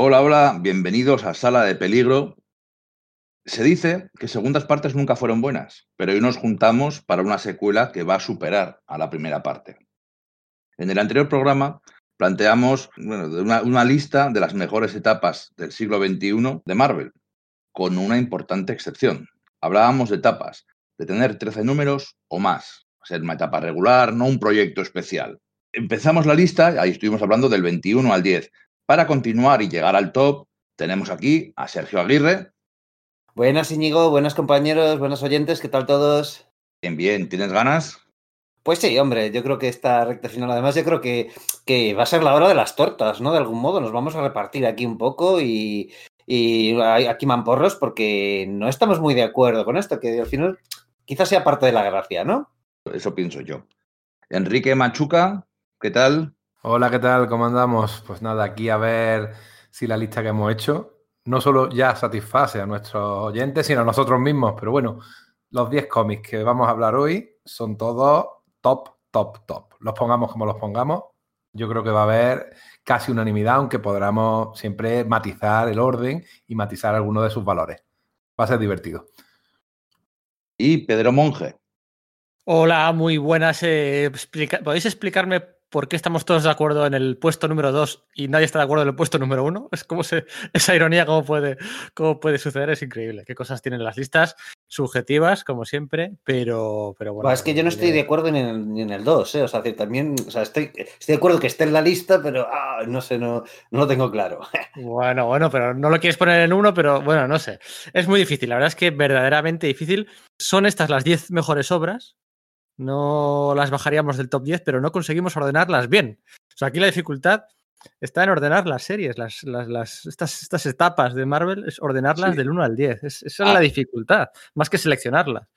Hola, hola, bienvenidos a Sala de Peligro. Se dice que segundas partes nunca fueron buenas, pero hoy nos juntamos para una secuela que va a superar a la primera parte. En el anterior programa planteamos una, una lista de las mejores etapas del siglo XXI de Marvel, con una importante excepción. Hablábamos de etapas, de tener 13 números o más, ser una etapa regular, no un proyecto especial. Empezamos la lista, ahí estuvimos hablando del 21 al 10, para continuar y llegar al top, tenemos aquí a Sergio Aguirre. Buenas, Íñigo, buenos compañeros, buenos oyentes, ¿qué tal todos? Bien, bien, ¿tienes ganas? Pues sí, hombre, yo creo que esta recta final, además, yo creo que, que va a ser la hora de las tortas, ¿no? De algún modo, nos vamos a repartir aquí un poco y, y aquí mamporros porque no estamos muy de acuerdo con esto, que al final quizás sea parte de la gracia, ¿no? Eso pienso yo. Enrique Machuca, ¿qué tal? Hola, ¿qué tal? ¿Cómo andamos? Pues nada, aquí a ver si la lista que hemos hecho no solo ya satisface a nuestros oyentes, sino a nosotros mismos. Pero bueno, los 10 cómics que vamos a hablar hoy son todos top, top, top. Los pongamos como los pongamos. Yo creo que va a haber casi unanimidad, aunque podamos siempre matizar el orden y matizar algunos de sus valores. Va a ser divertido. Y Pedro Monge. Hola, muy buenas. Eh, ¿Podéis explicarme por qué estamos todos de acuerdo en el puesto número 2 y nadie está de acuerdo en el puesto número 1. Es como se, esa ironía, cómo puede, cómo puede suceder, es increíble. Qué cosas tienen las listas, subjetivas, como siempre, pero, pero bueno. es que yo no estoy de acuerdo ni en el 2, ¿eh? o sea, también, o sea, estoy, estoy de acuerdo que esté en la lista, pero ah, no sé, no, no lo tengo claro. Bueno, bueno, pero no lo quieres poner en uno, pero bueno, no sé. Es muy difícil, la verdad es que verdaderamente difícil. Son estas las 10 mejores obras, no las bajaríamos del top 10, pero no conseguimos ordenarlas bien. O sea, aquí la dificultad está en ordenar las series, las, las, estas, estas, etapas de Marvel, es ordenarlas del 1 al 10. esa es la ah. dificultad, más que seleccionarlas.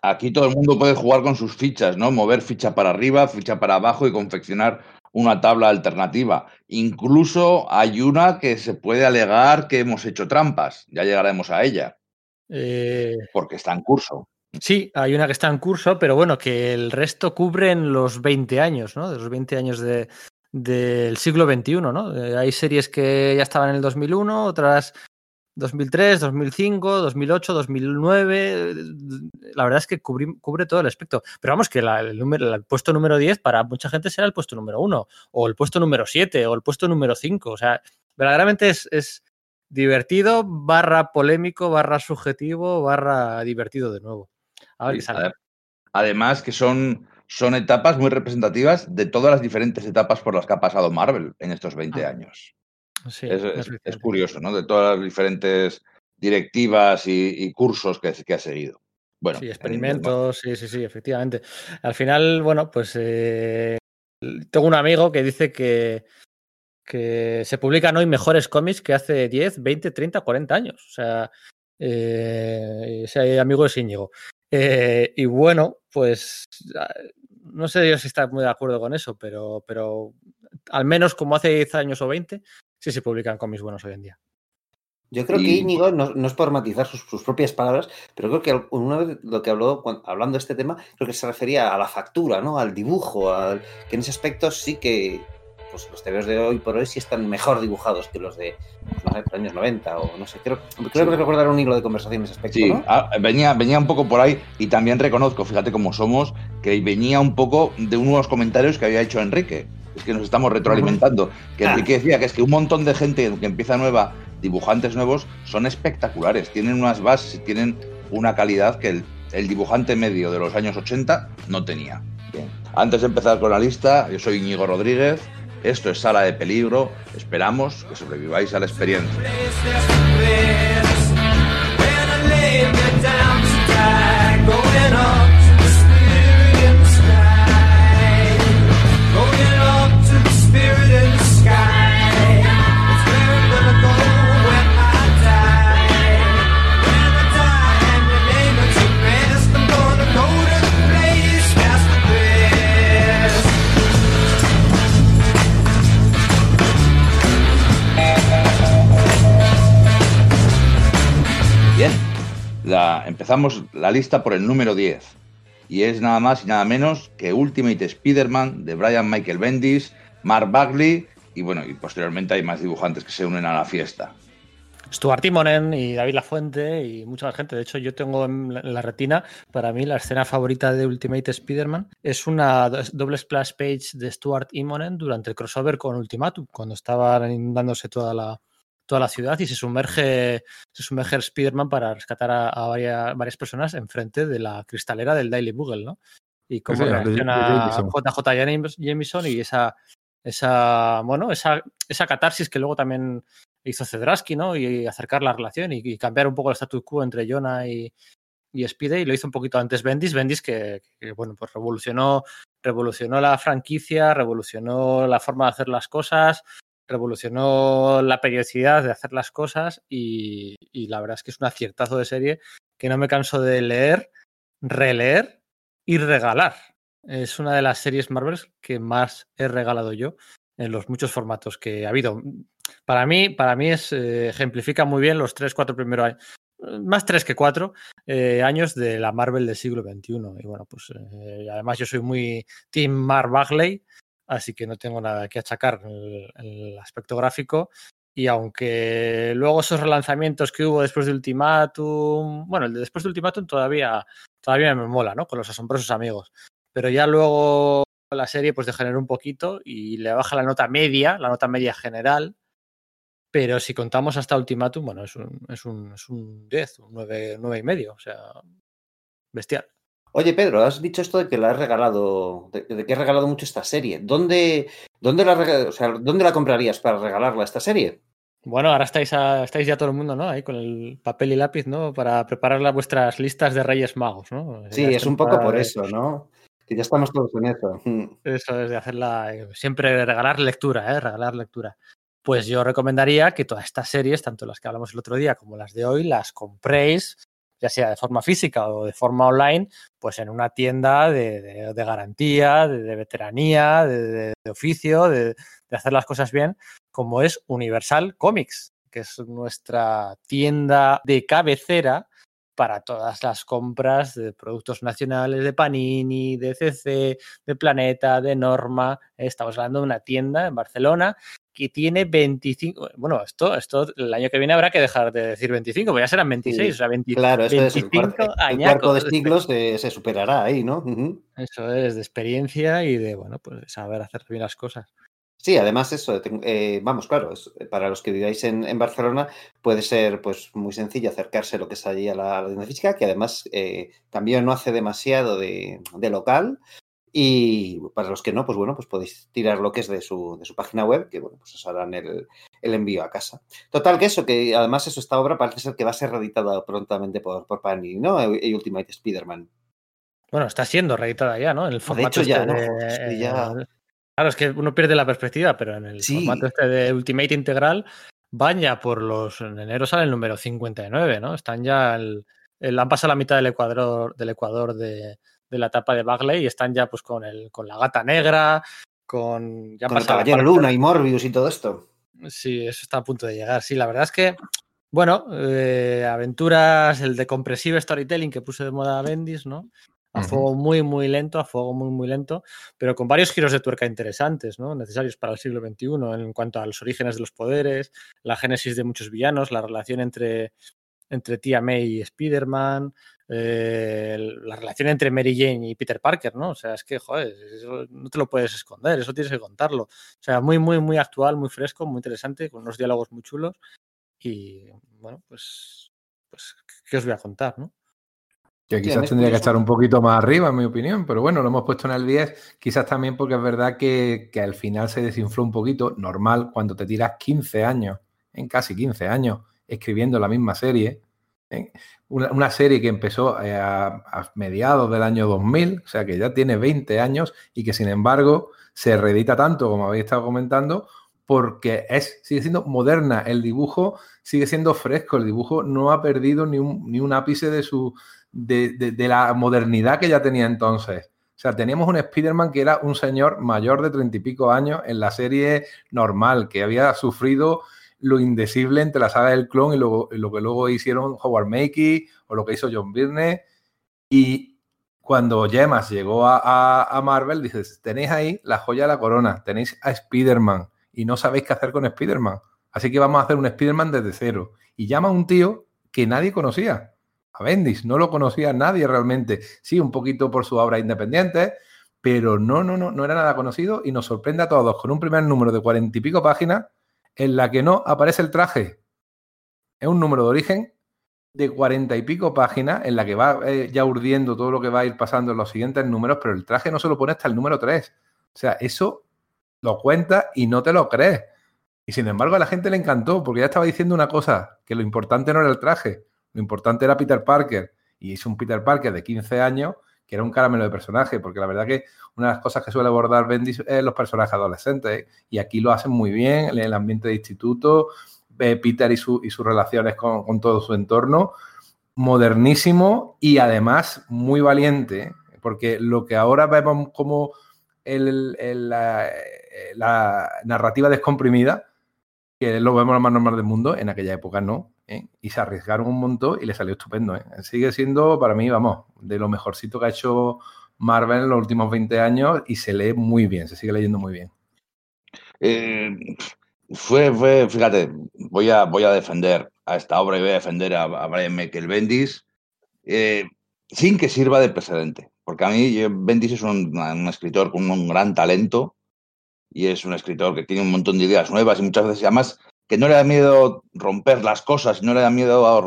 Aquí todo el mundo puede jugar con sus fichas, ¿no? Mover ficha para arriba, ficha para abajo y confeccionar una tabla alternativa. Incluso hay una que se puede alegar que hemos hecho trampas. Ya llegaremos a ella. Eh... Porque está en curso. Sí, hay una que está en curso, pero bueno, que el resto cubren los 20 años, ¿no? De los 20 años de, del siglo XXI, ¿no? Eh, hay series que ya estaban en el 2001, otras 2003, 2005, 2008, 2009. La verdad es que cubre todo el espectro. Pero vamos, que el, número, el puesto número 10 para mucha gente será el puesto número 1, o el puesto número 7, o el puesto número 5. O sea, verdaderamente es, es divertido, barra polémico, barra subjetivo, barra divertido de nuevo. Además que son, son etapas muy representativas de todas las diferentes etapas por las que ha pasado Marvel en estos 20 ah. años. es, curioso, ¿no? De todas las diferentes directivas y, cursos que, que, ha seguido. Bueno, sí, experimentos, sí, sí, sí, efectivamente. Al final, bueno, pues eh, tengo un amigo que dice que, que se publican hoy mejores cómics que hace 10, 20, 30, 40 años. O sea, eh, ese amigo es Íñigo. Eh, y bueno, pues ah, no sé yo si está muy de acuerdo con eso, pero, pero al menos como hace 10 años o 20, sí se publican cómics buenos hoy en día. Yo creo que Íñigo, no, es por matizar sus, propias palabras, pero creo que una vez lo que habló hablando de este tema, creo que se refería a la factura, ¿no? Al dibujo, al, que en ese aspecto sí que pues los TVOs de hoy por hoy sí están mejor dibujados que los de los años 90 o no sé, creo, creo que recordar un hilo de conversación en ese aspecto. Sí, ah, venía, venía un poco por ahí y también reconozco, fíjate cómo somos, que venía un poco de unos comentarios que había hecho Enrique. Es que nos estamos retroalimentando. Que. Enrique decía que es que un montón de gente que empieza nueva, dibujantes nuevos, son espectaculares. Tienen unas bases, tienen una calidad que el, el dibujante medio de los años 80 no tenía. Bien. Antes de empezar con la lista, yo soy Íñigo Rodríguez, esto es Sala de Peligro. Esperamos que sobreviváis a la experiencia. Empezamos la lista por el número 10. Y es nada más y nada menos que Ultimate Spider-Man de Brian Michael Bendis, Mark Bagley y bueno, y posteriormente hay más dibujantes que se unen a la fiesta. Stuart Timonen y David Lafuente y mucha gente. De hecho, yo tengo en la retina, para mí, la escena favorita de Ultimate Spider-Man es una doble splash page de Stuart Timonen durante el crossover con Ultimatum, cuando estaba inundándose toda la, toda la ciudad y se sumerge, se sumerge Spider-Man para rescatar a, varias, varias, personas enfrente de la cristalera del Daily Bugle, ¿no? Y cómo reacciona JJ Jameson y esa, esa, bueno, esa, esa catarsis que luego también hizo Cedrasky, ¿no? Y acercar la relación y, cambiar un poco el status quo entre Jonah y, y Spidey. Lo hizo un poquito antes Bendis. Bendis que, bueno, pues revolucionó, revolucionó la franquicia, revolucionó la forma de hacer las cosas, revolucionó la periodicidad de hacer las cosas y, la verdad es que es un aciertazo de serie que no me canso de leer, releer y regalar. Es una de las series Marvel que más he regalado yo en los muchos formatos que ha habido. Para mí, para mí es, eh, ejemplifica muy bien los tres, cuatro primeros años, más tres que cuatro eh, años de la Marvel del siglo XXI. Y bueno, pues eh, además yo soy muy Team Mar Bagley, así que no tengo nada que achacar el, el aspecto gráfico. Y aunque luego esos relanzamientos que hubo después de Ultimatum, bueno, el de después de Ultimatum todavía, todavía me mola, ¿no? Con los asombrosos amigos. Pero ya luego la serie pues degenera un poquito y le baja la nota media, la nota media general, pero si contamos hasta Ultimatum, bueno, es un, es un, es un 10, un 9, 9 y medio, o sea, bestial. Oye, Pedro, has dicho esto de que la has regalado, de, que has regalado mucho esta serie. ¿Dónde, dónde, la, o sea, ¿Dónde la comprarías para regalarla esta serie? Bueno, ahora estáis, estáis ya todo el mundo, ¿no? Ahí con el papel y lápiz, ¿no? Para preparar las vuestras listas de Reyes Magos, ¿no? Sí, es un poco por eso, ¿no? Que ya estamos todos en eso. Eso es de hacerla, eh, siempre regalar lectura, ¿eh? Regalar lectura pues yo recomendaría que todas estas series, tanto las que hablamos el otro día como las de hoy, las compréis, ya sea de forma física o de forma online, pues en una tienda de, garantía, de, veteranía, de, oficio, de, hacer las cosas bien, como es Universal Comics, que es nuestra tienda de cabecera para todas las compras de productos nacionales de Panini, de CC, de Planeta, de Norma. Estamos hablando de una tienda en Barcelona que tiene 25. Bueno, esto, esto el año que viene habrá que dejar de decir 25, porque ya serán 26, o sea, 25. Claro, eso es el, cuarto, de siglos se, superará ahí, ¿no? Eso es, de experiencia y de, bueno, pues saber hacer bien las cosas. Sí, además eso, eh, vamos, claro, para los que viváis en, Barcelona puede ser pues muy sencillo acercarse a lo que es allí a la, a física, que además eh, también no hace demasiado de, de, local, y para los que no, pues bueno, pues podéis tirar lo que es de su, de su página web, que bueno, pues os harán el, el, envío a casa. Total, que eso, que además eso, esta obra parece ser que va a ser reeditada prontamente por, por Panini, ¿no? Y Ultimate Spider-Man. Bueno, está siendo reeditada ya, ¿no? En el formato de hecho, ya, ¿no? ya... Claro, es que uno pierde la perspectiva, pero en el formato este de Ultimate Integral van ya por los. En enero sale el número 59, ¿no? Están ya. El, el, han pasado la mitad del Ecuador, del Ecuador de, de la etapa de Bagley y están ya pues con el con la gata negra, con ya con el Caballero Luna y Morbius y todo esto. Sí, eso está a punto de llegar. Sí, la verdad es que bueno, eh, aventuras, el de compresive storytelling que puse de moda Bendis, ¿no? A fuego muy, muy lento, a fuego muy, muy lento, pero con varios giros de tuerca interesantes, ¿no? Necesarios para el siglo XXI en cuanto a los orígenes de los poderes, la génesis de muchos villanos, la relación entre, entre Tia May y Spider-Man, eh, la relación entre Mary Jane y Peter Parker, ¿no? O sea, es que, joder, eso no te lo puedes esconder, eso tienes que contarlo. O sea, muy, muy, muy actual, muy fresco, muy interesante, con unos diálogos muy chulos. Y bueno, pues, pues ¿qué os voy a contar, no? Que quizás tendría que estar un poquito más arriba, en mi opinión, pero bueno, lo hemos puesto en el 10, quizás también porque es verdad que, que al final se desinfló un poquito, normal, cuando te tiras 15 años, en casi 15 años, escribiendo la misma serie, ¿eh? Una, serie que empezó eh, a, mediados del año 2000, o sea que ya tiene 20 años y que sin embargo se reedita tanto, como habéis estado comentando, porque es, sigue siendo moderna, el dibujo sigue siendo fresco, el dibujo no ha perdido ni un, ni un ápice de, su, de, de, la modernidad que ya tenía entonces. O sea, teníamos un Spider-Man que era un señor mayor de treinta y pico años en la serie normal, que había sufrido lo indecible entre la saga del clon y lo, lo que luego hicieron Howard Makey o lo que hizo John Byrne. Y cuando Gemas llegó a, a, Marvel, dices, tenéis ahí la joya de la corona, tenéis a Spider-Man. y no sabéis qué hacer con Spider-Man. Así que vamos a hacer un Spider-Man desde cero. Y llama a un tío que nadie conocía, a Bendis. No lo conocía nadie realmente. Sí, un poquito por su obra independiente, pero no, no, no, no era nada conocido y nos sorprende a todos con un primer número de cuarenta y pico páginas en la que no aparece el traje. Es un número de origen de cuarenta y pico páginas en la que va eh, ya urdiendo todo lo que va a ir pasando en los siguientes números, pero el traje no se lo pone hasta el número 3. O sea, eso lo cuenta y no te lo crees. Y sin embargo a la gente le encantó porque ya estaba diciendo una cosa, que lo importante no era el traje, lo importante era Peter Parker. Y es un Peter Parker de 15 años que era un caramelo de personaje, porque la verdad que una de las cosas que suele abordar Bendis es los personajes adolescentes, y aquí lo hacen muy bien, en el ambiente de instituto, Peter y, su, y sus relaciones con, todo su entorno, modernísimo y además muy valiente, porque lo que ahora vemos como la, narrativa descomprimida, que lo vemos lo más normal del mundo, en aquella época no, ¿eh? y se arriesgaron un montón y le salió estupendo. ¿eh? Sigue siendo, para mí, vamos, de lo mejorcito que ha hecho Marvel en los últimos 20 años y se lee muy bien, se sigue leyendo muy bien. Eh, fue, fue, fíjate, voy a, voy a defender a esta obra y voy a defender a, Brian Michael Bendis sin que sirva de precedente. Porque a mí Bendis es un, escritor con un gran talento y es un escritor que tiene un montón de ideas nuevas y muchas veces además que no le da miedo romper las cosas, no le da miedo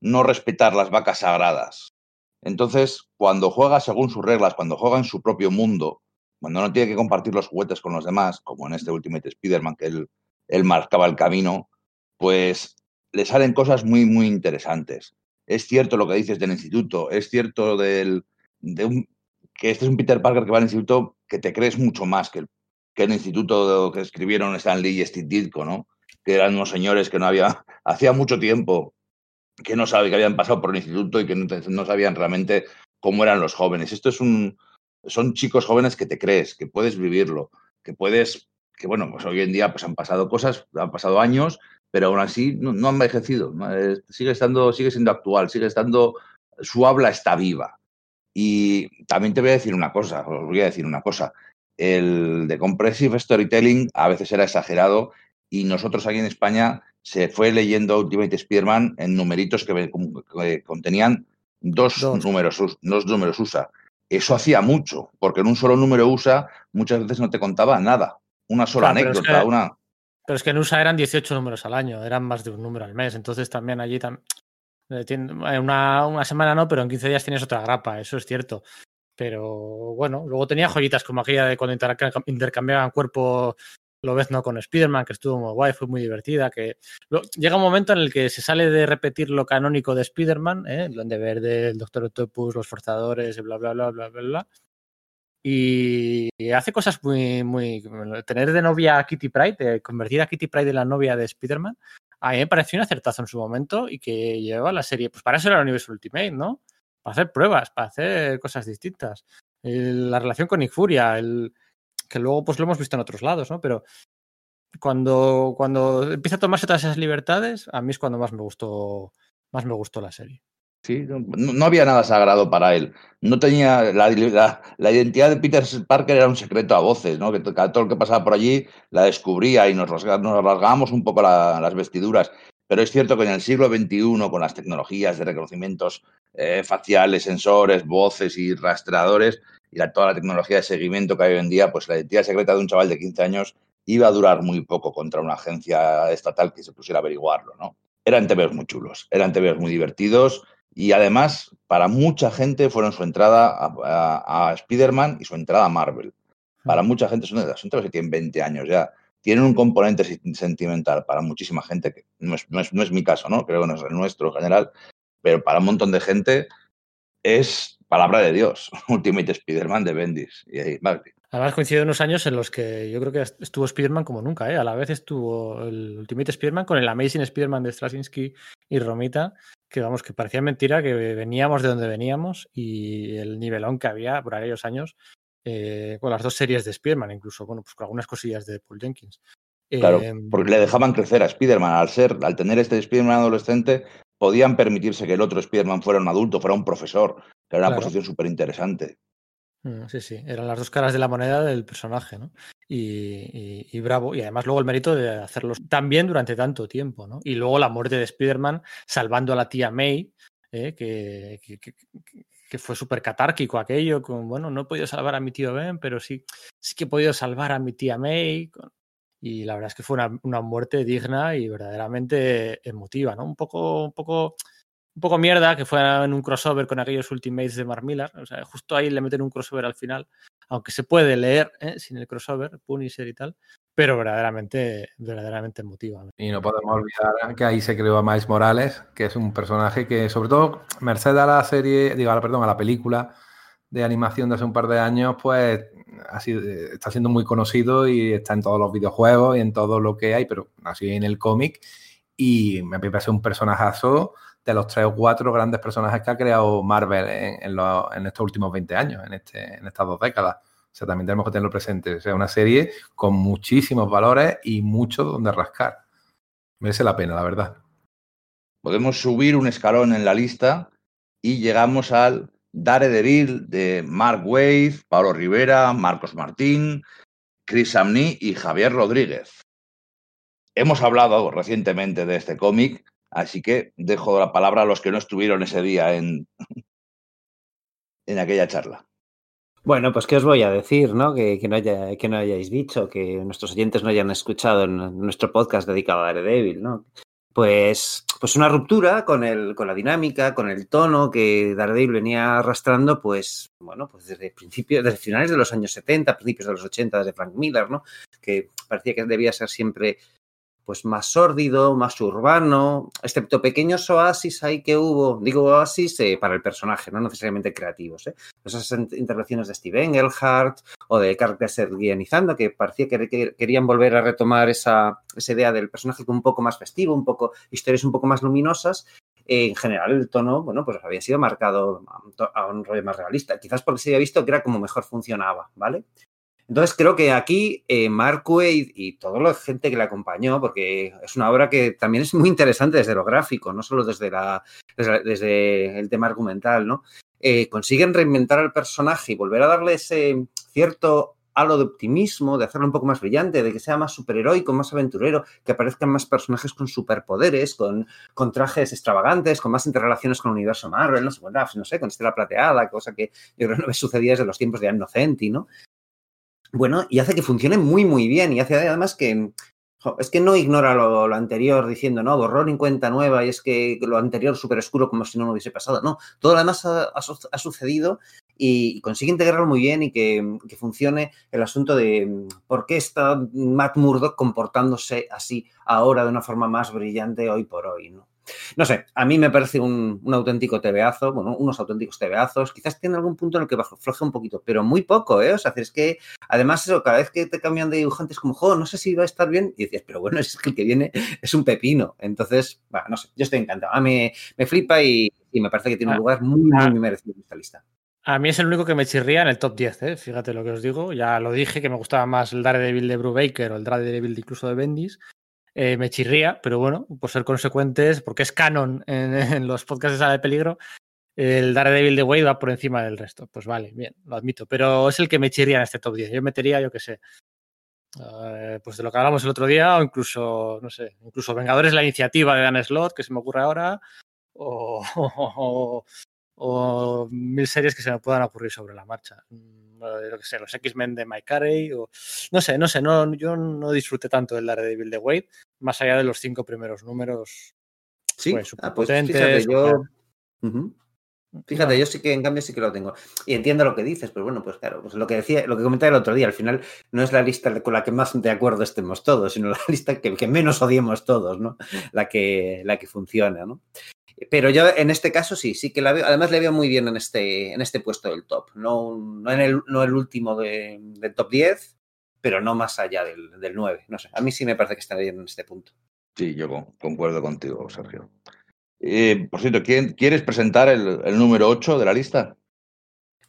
no respetar las vacas sagradas. Entonces, cuando juega según sus reglas, cuando juega en su propio mundo, cuando no tiene que compartir los juguetes con los demás, como en este Ultimate Spider-Man que él marcaba el camino, pues le salen cosas muy, muy interesantes. Es cierto lo que dices del instituto, es cierto que este es un Peter Parker que va al instituto que te crees mucho más que el, que el instituto que escribieron Stan Lee y Steve Ditko, ¿no? Que eran unos señores que no había, hacía mucho tiempo que no sabe que habían pasado por el instituto y que no, no sabían realmente cómo eran los jóvenes. Esto es un, son chicos jóvenes que te crees, que puedes vivirlo, que puedes que bueno, pues hoy en día pues han pasado cosas, han pasado años, pero aún así no, han envejecido, sigue, estando, sigue siendo actual, sigue estando, su habla está viva. Y también te voy a decir una cosa, os voy a decir una cosa, el de Compressive Storytelling a veces era exagerado y nosotros aquí en España se fue leyendo Ultimate Spider-Man en numeritos que, contenían dos, números, dos números USA. Eso hacía mucho, porque en un solo número USA muchas veces no te contaba nada una sola anécdota, pero una... Pero es que en USA eran 18 números al año, eran más de un número al mes, entonces también allí eh, una, una semana no, pero en 15 días tienes otra grapa, eso es cierto. Pero bueno, luego tenía joyitas como aquella de cuando intercambiaban cuerpo lo ves no con Spider-Man, que estuvo muy guay, fue muy divertida. que Llega un momento en el que se sale de repetir lo canónico de Spider-Man, ¿eh? el de verde, el Doctor Octopus, los forzadores, bla, bla, bla, bla, bla, bla. Y hace cosas muy, muy. Tener de novia a Kitty Pride, convertir a Kitty Pride en la novia de Spider-Man, a mí me pareció un acertazo en su momento y que llevaba la serie. Pues para eso era el universo Ultimate, ¿no? Para hacer pruebas, para hacer cosas distintas. la relación con Nick Furia, el, que luego pues lo hemos visto en otros lados, ¿no? Pero cuando, cuando empieza a tomarse todas esas libertades, a mí es cuando más me gustó, más me gustó la serie. Sí, no, había nada sagrado para él. No tenía la, la, identidad de Peter Parker era un secreto a voces, ¿no? Que todo lo que pasaba por allí la descubría y nos, rasgábamos un poco las vestiduras. Pero es cierto que en el siglo XXI, con las tecnologías de reconocimientos eh, faciales, sensores, voces y rastreadores, y toda la tecnología de seguimiento que hay hoy en día, pues la identidad secreta de un chaval de 15 años iba a durar muy poco contra una agencia estatal que se pusiera a averiguarlo, ¿no? Eran TVs muy chulos, eran TVs muy divertidos y además, para mucha gente fueron su entrada a, Spider-Man y su entrada a Marvel. Para mucha gente son son que tienen 20 años ya. Tienen un componente sentimental para muchísima gente, que no es, no es, mi caso, ¿no? Creo que no es el nuestro en general, pero para un montón de gente es palabra de Dios. Ultimate Spider-Man de Bendis y ahí, Además coincide unos años en los que yo creo que estuvo Spider-Man como nunca, ¿eh? A la vez estuvo el Ultimate Spider-Man con el Amazing Spider-Man de Straczynski y Romita, que vamos, que parecía mentira que veníamos de donde veníamos y el nivelón que había por aquellos años eh, con las dos series de Spider-Man, incluso, bueno, pues con algunas cosillas de Paul Jenkins. Claro, em, porque le dejaban crecer a Spider-Man. Al ser, al tener este Spider-Man adolescente, podían permitirse que el otro Spider-Man fuera un adulto, fuera un profesor, que era una posición súper interesante. Mm, sí, sí, eran las dos caras de la moneda del personaje, ¿no? Y, bravo, y además luego el mérito de hacerlo tan bien durante tanto tiempo, ¿no? Y luego la muerte de Spider-Man salvando a la tía May, ¿eh? que, que, fue súper catárquico aquello, con, bueno, no he podido salvar a mi tío Ben, pero sí, sí que he podido salvar a mi tía May. Y la verdad es que fue una, una muerte digna y verdaderamente emotiva, ¿no? Un poco, un poco un poco mierda que fue en un crossover con aquellos Ultimates de Mark Millar. O sea, justo ahí le meten un crossover al final, aunque se puede leer ¿eh? sin el crossover, Punisher y tal, pero verdaderamente, verdaderamente emotiva. Y no podemos olvidar que ahí se creó a Miles Morales, que es un personaje que, sobre todo, merced a la serie, digo, perdón, a la película de animación de hace un par de años, pues así, está siendo muy conocido y está en todos los videojuegos y en todo lo que hay, pero así en el cómic. Y me parece un personajazo de los tres o cuatro grandes personajes que ha creado Marvel en, estos últimos 20 años, en, este, en estas dos décadas. O sea, también tenemos que tenerlo presente. O sea, una serie con muchísimos valores y mucho donde rascar. Merece la pena, la verdad. Podemos subir un escalón en la lista y llegamos al Daredevil de Mark Wade, Pablo Rivera, Marcos Martín, Chris Samney y Javier Rodríguez. Hemos hablado recientemente de este cómic Así que dejo la palabra a los que no estuvieron ese día en, en aquella charla. Bueno, pues qué os voy a decir, ¿no? Que, no haya, que no hayáis dicho, que nuestros oyentes no hayan escuchado nuestro podcast dedicado a Daredevil, ¿no? Pues, pues una ruptura con, el, con la dinámica, con el tono que Daredevil venía arrastrando, pues, bueno, pues desde principios, desde finales de los años 70, principios de los 80, desde Frank Miller, ¿no? Que parecía que debía ser siempre pues más sórdido, más urbano, excepto pequeños oasis ahí que hubo, digo oasis eh, para el personaje, no necesariamente creativos. ¿eh? Esas intervenciones de Steve Engelhardt o de Carl Kessler guionizando, que parecía que querían volver a retomar esa, esa, idea del personaje un poco más festivo, un poco, historias un poco más luminosas. en general, el tono, bueno, pues había sido marcado a un rollo más realista. Quizás porque se había visto que era como mejor funcionaba, ¿vale? Entonces creo que aquí eh, Mark Wade y toda la gente que le acompañó, porque es una obra que también es muy interesante desde lo gráfico, no solo desde, la, desde, el tema argumental, ¿no? Eh, consiguen reinventar al personaje y volver a darle ese cierto halo de optimismo, de hacerlo un poco más brillante, de que sea más superheroico, más aventurero, que aparezcan más personajes con superpoderes, con, trajes extravagantes, con más interrelaciones con el universo Marvel, no sé, no sé, con Estela Plateada, cosa que yo creo que no sucedía desde los tiempos de Anne Nocenti, ¿no? Bueno, y hace que funcione muy, muy bien. Y hace además que es que no ignora lo, anterior diciendo, no, borrón en cuenta nueva y es que lo anterior súper oscuro como si no lo hubiese pasado. No, todo lo demás ha, sucedido y, consigue integrarlo muy bien y que, que, funcione el asunto de por qué está Matt Murdock comportándose así ahora de una forma más brillante hoy por hoy, ¿no? No sé, a mí me parece un, auténtico tebeazo, bueno, unos auténticos tebeazos. Quizás tiene algún punto en el que floje un poquito, pero muy poco, ¿eh? O sea, es que además eso, cada vez que te cambian de dibujantes como, jo, no sé si va a estar bien, y dices, pero bueno, es que el que viene es un pepino. Entonces, bueno, no sé, yo estoy encantado. A mí me flipa y, me parece que tiene un ah, lugar muy, muy, ah. muy merecido en esta lista. A mí es el único que me chirría en el top 10, ¿eh? fíjate lo que os digo. Ya lo dije que me gustaba más el Daredevil de Brubaker o el Daredevil incluso de Bendis. Eh, me chirría, pero bueno, por ser consecuentes, porque es canon en, los podcasts de Sala de Peligro, el Daredevil de Wade va por encima del resto. Pues vale, bien, lo admito, pero es el que me chirría en este top 10. Yo metería, yo qué sé, eh, pues de lo que hablamos el otro día, o incluso, no sé, incluso Vengadores la iniciativa de Dan Slot, que se me ocurre ahora, o, o mil series que se me puedan ocurrir sobre la marcha. Lo que sé, los X-Men de Mike Carey, o no sé, no sé, no, yo no disfruté tanto del Daredevil de Wade, más allá de los cinco primeros números. Sí, pues, ah, pues fíjate, yo... Fíjate, yo sí que en cambio sí que lo tengo. Y entiendo lo que dices, pero bueno, pues claro, pues lo que decía, lo que comentaba el otro día, al final no es la lista con la que más de acuerdo estemos todos, sino la lista que, que menos odiemos todos, ¿no? La que, la que funciona, ¿no? Pero yo en este caso sí, sí que la veo. Además, le veo muy bien en este, en este puesto del top. No, no, en el, no el último de, del top 10, pero no más allá del, del, 9. No sé, a mí sí me parece que está bien en este punto. Sí, yo concuerdo contigo, Sergio. Eh, por cierto, ¿quién, ¿quieres presentar el, el número 8 de la lista?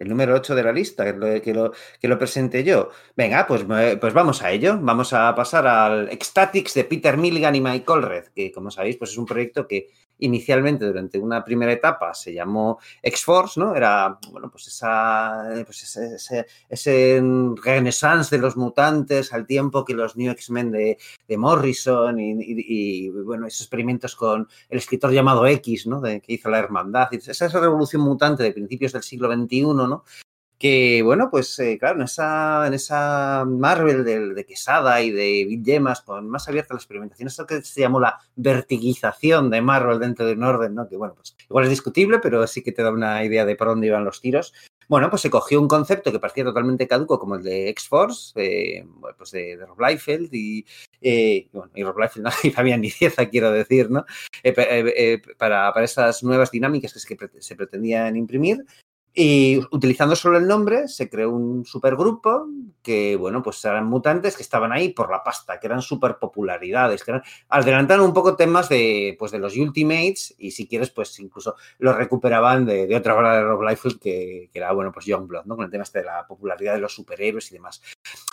el número 8 de la lista, que lo, que lo, presente yo. Venga, pues, pues vamos a ello. Vamos a pasar al Ecstatics de Peter Milligan y Michael Red, que como sabéis, pues es un proyecto que inicialmente durante una primera etapa se llamó X-Force, ¿no? Era, bueno, pues esa, pues ese, ese, renaissance de los mutantes al tiempo que los New X-Men de, de, Morrison y, bueno, esos experimentos con el escritor llamado X, ¿no? De, que hizo la hermandad. Esa, esa revolución mutante de principios del siglo XXI, ¿no? Que bueno, pues eh, claro, en esa, en esa Marvel de, de, Quesada y de Big Gemas, con más abierta la experimentación, eso que se llamó la vertiguización de Marvel dentro de un orden, ¿no? Que bueno, pues igual es discutible, pero sí que te da una idea de por dónde iban los tiros. Bueno, pues se cogió un concepto que parecía totalmente caduco, como el de X-Force, eh, pues de, Rob Liefeld y, eh, bueno, y Rob Liefeld no, y Fabián Nicieza, quiero decir, ¿no? Eh, para, para esas nuevas dinámicas que se pretendían imprimir. Y utilizando solo el nombre, se creó un supergrupo que, bueno, pues eran mutantes que estaban ahí por la pasta, que eran super popularidades, que eran, adelantaron un poco temas de, pues, de los Ultimates y si quieres, pues incluso lo recuperaban de, de otra obra de Rob Liefeld que, que, era, bueno, pues Youngblood, ¿no? Con el tema este de la popularidad de los superhéroes y demás.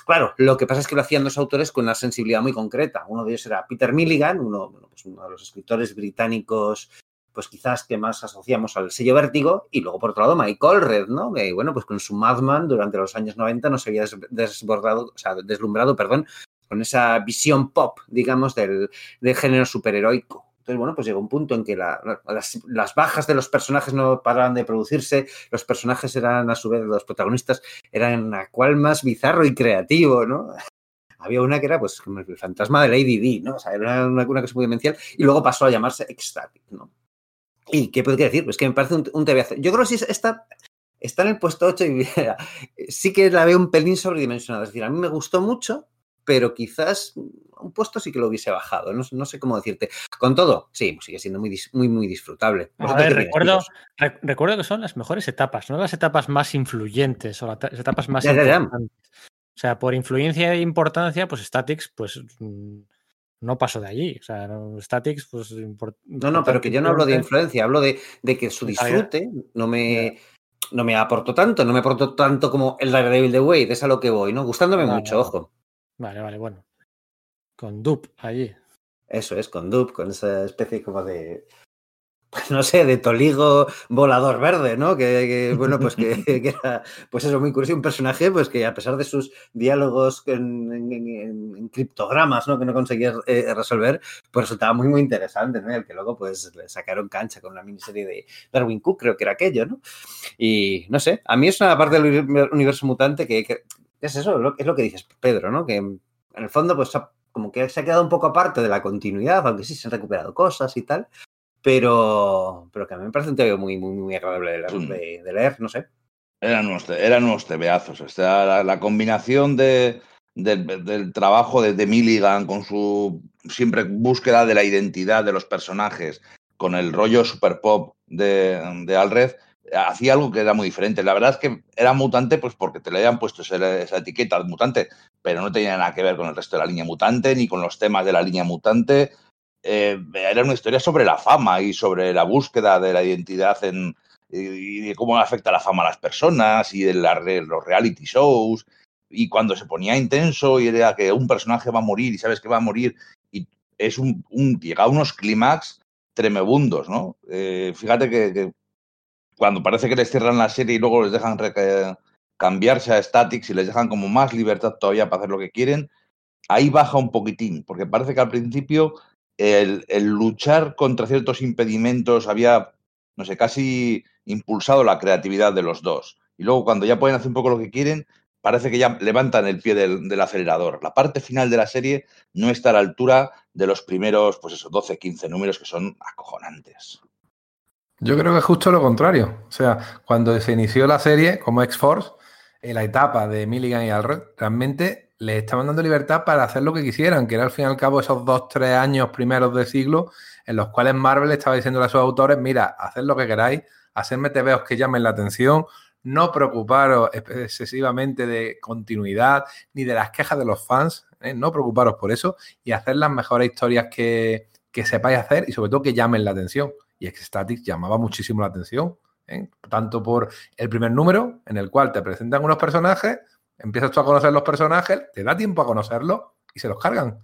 Claro, lo que pasa es que lo hacían dos autores con una sensibilidad muy concreta. Uno de ellos era Peter Milligan, uno, bueno, pues uno de los escritores británicos pues quizás que más asociamos al sello Vértigo, y luego por otro lado Michael Red, ¿no? Que bueno, pues con su Madman durante los años 90 nos había desbordado, o sea, deslumbrado, perdón, con esa visión pop, digamos, del, del género superheroico. Entonces, bueno, pues llegó un punto en que la, las, las, bajas de los personajes no paraban de producirse, los personajes eran, a su vez, los protagonistas eran a cual más bizarro y creativo, ¿no? Había una que era, pues, el fantasma de Lady D, ¿no? O sea, era una, una cosa muy demencial, y luego pasó a llamarse Ecstatic, ¿no? ¿Y qué podría decir? Pues que me parece un, un. Yo creo que sí está, está en el puesto 8 y sí que la veo un pelín sobredimensionada. Es decir, a mí me gustó mucho, pero quizás un puesto sí que lo hubiese bajado. No, no sé cómo decirte. Con todo, sí, pues sigue siendo muy, muy, muy disfrutable. A ver, recuerdo, re, recuerdo que son las mejores etapas, no las etapas más influyentes o las etapas más ya, ya, ya. O sea, por influencia e importancia, pues Statics, pues no paso de allí. O sea, Statics, pues. No, no, pero que yo no hablo de influencia, hablo de, de que su disfrute no me, no me aportó tanto, no me aportó tanto como el Daredevil de Wade, es a lo que voy, ¿no? Gustándome vale, mucho, ojo. Vale, vale, bueno. Con Dup allí. Eso es, con Dup, con esa especie como de. Pues no sé, de toligo volador verde, ¿no? Que, que bueno, pues que, que, era, pues eso, muy curioso, un personaje, pues que a pesar de sus diálogos en, en, en, en criptogramas, ¿no? Que no conseguía eh, resolver, pues resultaba muy, muy interesante, ¿no? El que luego, pues, le sacaron cancha con una miniserie de Darwin Cook, creo que era aquello, ¿no? Y, no sé, a mí es una parte del universo mutante que, que es eso, es lo que dices, Pedro, ¿no? Que en el fondo, pues, como que se ha quedado un poco aparte de la continuidad, aunque sí se han recuperado cosas y tal, pero, pero que a mí me parece un TV muy, muy, muy agradable de, leer, de, de leer no sé. Eran unos, eran unos tebeazos. O sea, la, la combinación de, de, del trabajo de, de, Milligan con su siempre búsqueda de la identidad de los personajes, con el rollo super pop de, de Alred, hacía algo que era muy diferente. La verdad es que era mutante pues porque te le habían puesto esa, esa etiqueta de mutante, pero no tenía nada que ver con el resto de la línea mutante, ni con los temas de la línea mutante eh, era una historia sobre la fama y sobre la búsqueda de la identidad en, y, cómo afecta la fama a las personas y la, los reality shows. Y cuando se ponía intenso y era que un personaje va a morir y sabes que va a morir, y es un, un llega a unos clímax tremebundos, ¿no? Eh, fíjate que, que, cuando parece que les cierran la serie y luego les dejan cambiarse a Statics y les dejan como más libertad todavía para hacer lo que quieren, ahí baja un poquitín, porque parece que al principio el, luchar contra ciertos impedimentos había, no sé, casi impulsado la creatividad de los dos. Y luego cuando ya pueden hacer un poco lo que quieren, parece que ya levantan el pie del, del acelerador. La parte final de la serie no está a la altura de los primeros, pues esos 12, 15 números que son acojonantes. Yo creo que es justo lo contrario. O sea, cuando se inició la serie como X-Force, en la etapa de Milligan y Alred, realmente les estaban dando libertad para hacer lo que quisieran, que era al fin y al cabo esos dos, tres años primeros de siglo en los cuales Marvel estaba diciendo a sus autores, mira, haced lo que queráis, hacerme tebeos que llamen la atención, no preocuparos excesivamente de continuidad ni de las quejas de los fans, ¿eh? no preocuparos por eso y hacer las mejores historias que, que sepáis hacer y sobre todo que llamen la atención. Y Ecstatic llamaba muchísimo la atención. ¿eh? Tanto por el primer número, en el cual te presentan unos personajes, empiezas tú a conocer los personajes, te da tiempo a conocerlos y se los cargan.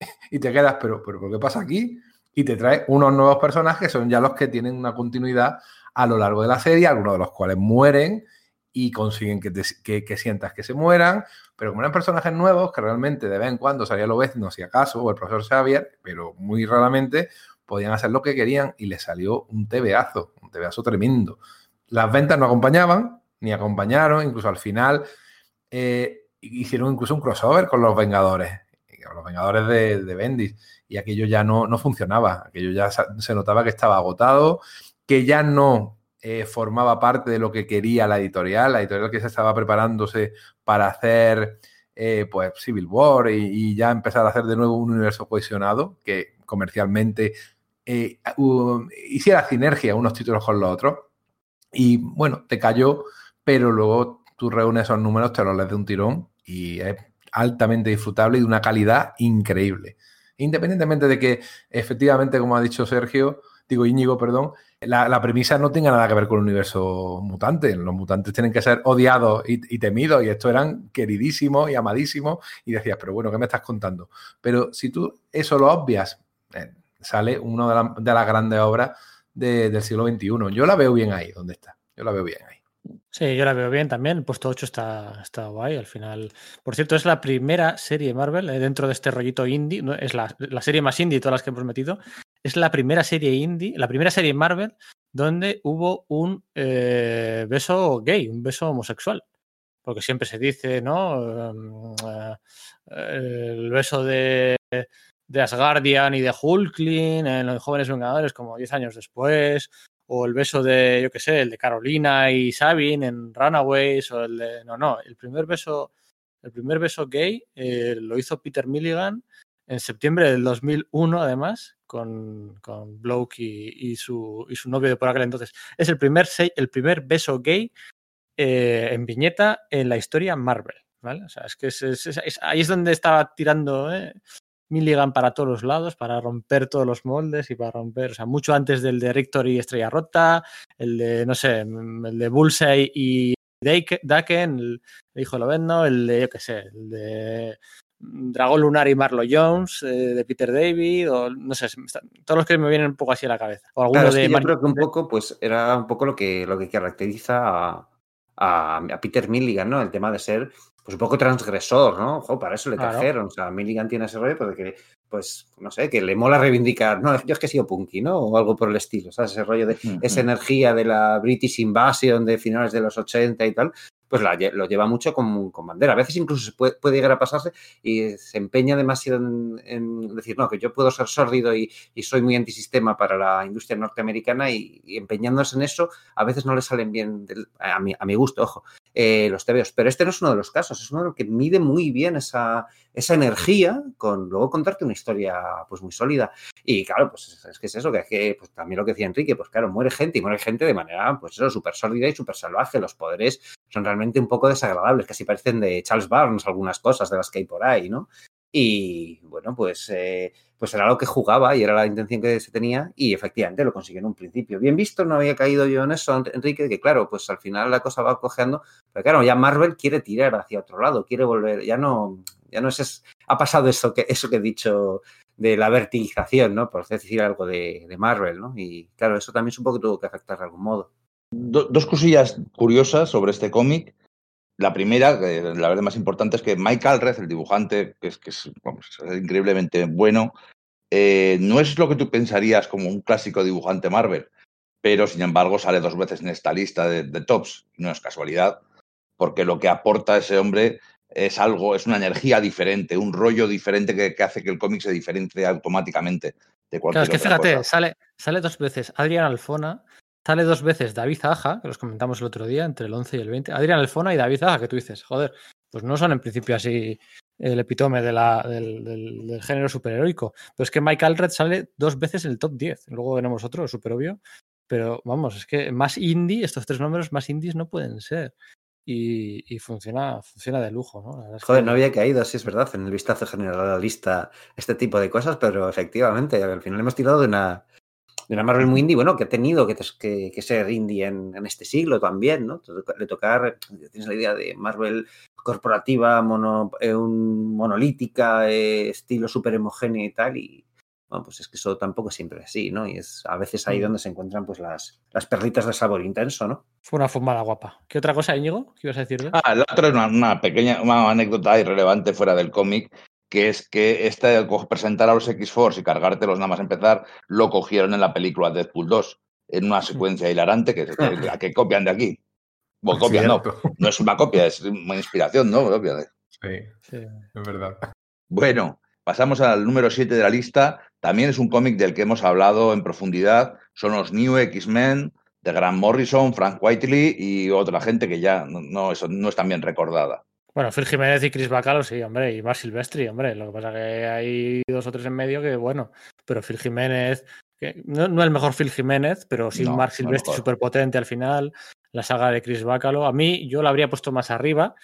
y te quedas, pero, pero ¿qué pasa aquí? Y te trae unos nuevos personajes, son ya los que tienen una continuidad a lo largo de la serie, algunos de los cuales mueren y consiguen que, que, sientas que se mueran, pero como eran personajes nuevos que realmente de vez en cuando salía lo no si acaso, o el profesor Xavier, pero muy raramente podían hacer lo que querían y les salió un tebeazo, un tebeazo tremendo. Las ventas no acompañaban, ni acompañaron, incluso al final eh, hicieron incluso un crossover con los Vengadores, con los Vengadores de, de Bendis, y aquello ya no, no funcionaba, aquello ya se notaba que estaba agotado, que ya no eh, formaba parte de lo que quería la editorial, la editorial que se estaba preparándose para hacer eh, pues Civil War y, ya empezar a hacer de nuevo un universo cohesionado que comercialmente hiciera sinergia unos títulos con los otros. Y bueno, te cayó, pero luego tú reúnes esos números, te los lees de un tirón y es altamente disfrutable y de una calidad increíble. Independientemente de que efectivamente, como ha dicho Sergio, digo Íñigo, perdón, la, premisa no tenga nada que ver con el universo mutante. Los mutantes tienen que ser odiados y, temidos, y estos eran queridísimos y amadísimos, y decías, pero bueno, ¿qué me estás contando? Pero si tú eso lo obvias, eh, sale una de, las grandes obras del siglo XXI. Yo la veo bien ahí, donde está. Yo la veo bien ahí. Sí, yo la veo bien también. El puesto 8 está, está guay al final. Por cierto, es la primera serie Marvel eh, dentro de este rollito indie. Es la, la, serie más indie de todas las que hemos metido es la primera serie indie, la primera serie Marvel donde hubo un eh, beso gay, un beso homosexual. Porque siempre se dice, ¿no? Em, eh, el beso de, de Asgardian y de Hulkling en los Jóvenes Vengadores como 10 años después, o el beso de, yo qué sé, el de Carolina y Sabine en Runaways, o el de... No, no, el primer beso, el primer beso gay eh, lo hizo Peter Milligan en septiembre del 2001, además, con, con Bloke y, su, y, su, novio de por aquel entonces. Es el primer, el primer beso gay eh, en viñeta en la historia Marvel. ¿vale? O sea, es que ahí es donde estaba tirando eh, Milligan para todos los lados, para romper todos los moldes y para romper, o sea, mucho antes del de Rictor y Estrella Rota, el de, no sé, el de Bullseye y Daken, el, hijo de Lovendo, el de, yo qué sé, el de Dragón Lunar y Marlo Jones, eh, de Peter David, o no sé, todos los que me vienen un poco así a la cabeza. O alguno de yo creo que un poco, pues, era un poco lo que, lo que caracteriza a, a, Peter Milligan, ¿no? El tema de ser, pues, un poco transgresor, ¿no? Ojo, para eso le trajeron. O sea, Milligan tiene ese rollo, porque, pues, pues, no sé, que le mola reivindicar, no, yo es que he sido punky, ¿no? O algo por el estilo, ¿sabes? Ese rollo de esa energía de la British Invasion de finales de los 80 y tal, pues lo lleva mucho con, bandera. A veces incluso puede, puede, llegar a pasarse y se empeña demasiado en, decir, no, que yo puedo ser sórdido y, soy muy antisistema para la industria norteamericana y, empeñándose en eso, a veces no le salen bien, a, mi, a mi gusto, ojo, eh, los TVOs. Pero este no es uno de los casos, es uno de los que mide muy bien esa, esa energía con luego contarte una historia pues muy sólida. Y claro, pues es que es eso, que, es que pues, también lo que decía Enrique, pues claro, muere gente y muere gente de manera, pues eso, súper sólida y súper salvaje. Los poderes son realmente un poco desagradables, casi parecen de Charles Barnes algunas cosas de las que hay por ahí, ¿no? Y bueno, pues, eh, pues era lo que jugaba y era la intención que se tenía y efectivamente lo consiguió en un principio. Bien visto, no había caído yo en eso, Enrique, que claro, pues al final la cosa va cojeando, pero claro, ya Marvel quiere tirar hacia otro lado, quiere volver, ya no, ya no es, ha pasado eso que, eso que he dicho de la vertilización, ¿no? Por decir algo de, Marvel, ¿no? Y claro, eso también supongo que tuvo que afectar de algún modo. dos cosillas curiosas sobre este cómic. La primera, la verdad más importante, es que Mike Alred, el dibujante, que es, que es, increíblemente bueno, eh, no es lo que tú pensarías como un clásico dibujante Marvel, pero sin embargo sale dos veces en esta lista de, de tops. No es casualidad, porque lo que aporta ese hombre es algo, es una energía diferente, un rollo diferente que, hace que el cómic se diferencie automáticamente de cualquier Claro, es que fíjate, sale, sale dos veces Adrián Alfona, sale dos veces David Aja, que los comentamos el otro día, entre el 11 y el 20. Adrián Alfona y David Aja, que tú dices, joder, pues no son en principio así el epitome de la, del, género superheroico. Pero es que Mike Alred sale dos veces en el top 10. Luego tenemos otro, súper obvio. Pero vamos, es que más indie, estos tres números más indies no pueden ser y, funciona, funciona de lujo, ¿no? Joder, no había caído, sí es verdad, en el vistazo general a la lista este tipo de cosas, pero efectivamente, al final hemos tirado de una, de una Marvel muy indie, bueno, que ha tenido que, que, ser indie en, este siglo también, ¿no? Le tocar, tienes la idea de Marvel corporativa, mono, eh, un, monolítica, eh, estilo súper homogéneo y tal, y bueno, pues es que eso tampoco es siempre así, ¿no? Y es a veces ahí mm. donde se encuentran pues las, las perlitas de sabor intenso, ¿no? Fue una fumada guapa. ¿Qué otra cosa, Íñigo? ¿Qué ibas a decir? Ah, la otra es una, pequeña una anécdota irrelevante fuera del cómic, que es que este presentar a los X-Force y cargártelos nada más empezar, lo cogieron en la película Deadpool 2, en una secuencia hilarante que, que, que copian de aquí. Bueno, copian no, no es una copia, es una inspiración, ¿no? Sí, sí, es verdad. Bueno, pasamos al número 7 de la lista. También es un cómic del que hemos hablado en profundidad. Son los New X-Men de Grant Morrison, Frank Whiteley y otra gente que ya no, no, no es tan bien recordada. Bueno, Phil Jiménez y Chris Bacalo, sí, hombre, y Mar Silvestri, hombre. Lo que pasa es que hay dos o tres en medio que, bueno, pero Phil Jiménez, que no, el mejor Phil Jiménez, pero sí no, Mark Silvestri súper potente al final, la saga de Chris Bacalo. A mí yo la habría puesto más arriba,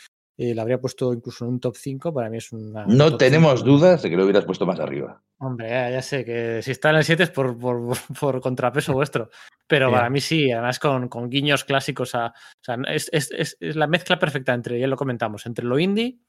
y la habría puesto incluso en un top 5, para mí es una... No tenemos dudas de que lo hubieras puesto más arriba. Hombre, ya, sé que si está en el 7 es por, por, contrapeso vuestro, pero para mí sí, además con, con guiños clásicos a... O sea, es, es, es, la mezcla perfecta entre, ya lo comentamos, entre lo indie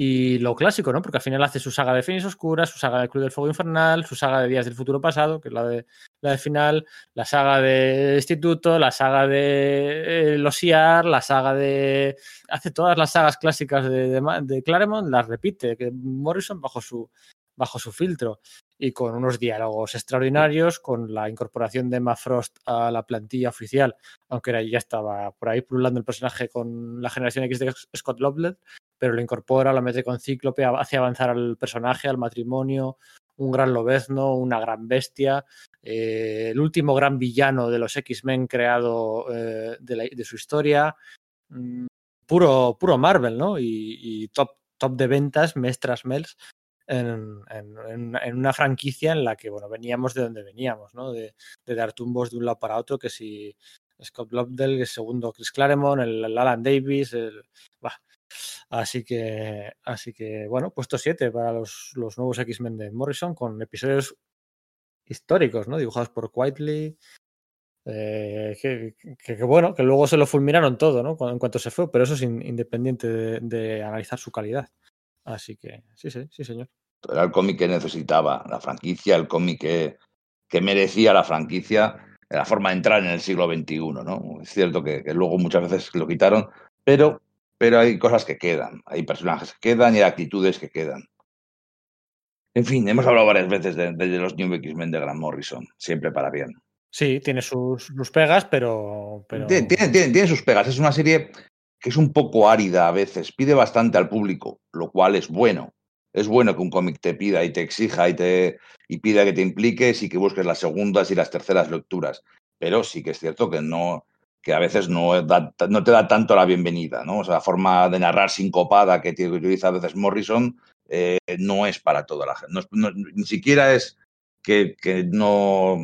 y lo clásico, ¿no? Porque al final hace su saga de Finis Oscuras, su saga de Cruz del Fuego Infernal, su saga de Días del Futuro Pasado, que es la de, la de final, la saga de Instituto, la saga de eh, Los IAR, la saga de... Hace todas las sagas clásicas de, de, Claremont, las repite, que Morrison bajo su, bajo su filtro y con unos diálogos extraordinarios, con la incorporación de Emma Frost a la plantilla oficial, aunque ya estaba por ahí pululando el personaje con la generación X de Scott Loveland, pero lo incorpora, lo mete con Cíclope, hace avanzar al personaje, al matrimonio, un gran lobezno, una gran bestia, eh, el último gran villano de los X-Men creado eh, de, su historia, mm, puro, puro Marvel, ¿no? Y, top, top de ventas, mes tras mes, en, una franquicia en la que, bueno, veníamos de donde veníamos, ¿no? De, dar tumbos de un lado para otro, que si Scott Lobdell, el segundo Chris Claremont, el, Alan Davis, el, Así que, así que bueno, puesto 7 para los, los nuevos X-Men de Morrison con episodios históricos, ¿no? Dibujados por Whiteley. Eh, que, bueno, que luego se lo fulminaron todo, ¿no? En cuanto se fue, pero eso es independiente de, analizar su calidad. Así que sí, sí, sí, señor. Era el cómic que necesitaba la franquicia, el cómic que, que merecía la franquicia, la forma de entrar en el siglo XXI, ¿no? Es cierto que luego muchas veces lo quitaron, pero pero hay cosas que quedan, hay personajes que quedan y actitudes que quedan. En fin, hemos hablado varias veces de, los New X-Men de Grant Morrison, siempre para bien. Sí, tiene sus, pegas, pero... Tiene, tiene, sus pegas, es una serie que es un poco árida a veces, pide bastante al público, lo cual es bueno. Es bueno que un cómic te pida y te exija y, te, y pida que te impliques y que busques las segundas y las terceras lecturas. Pero sí que es cierto que no, que a veces no, no te da tanto la bienvenida, ¿no? O sea, la forma de narrar sincopada que, utiliza a veces Morrison eh, no es para toda la gente. ni siquiera es que, que, no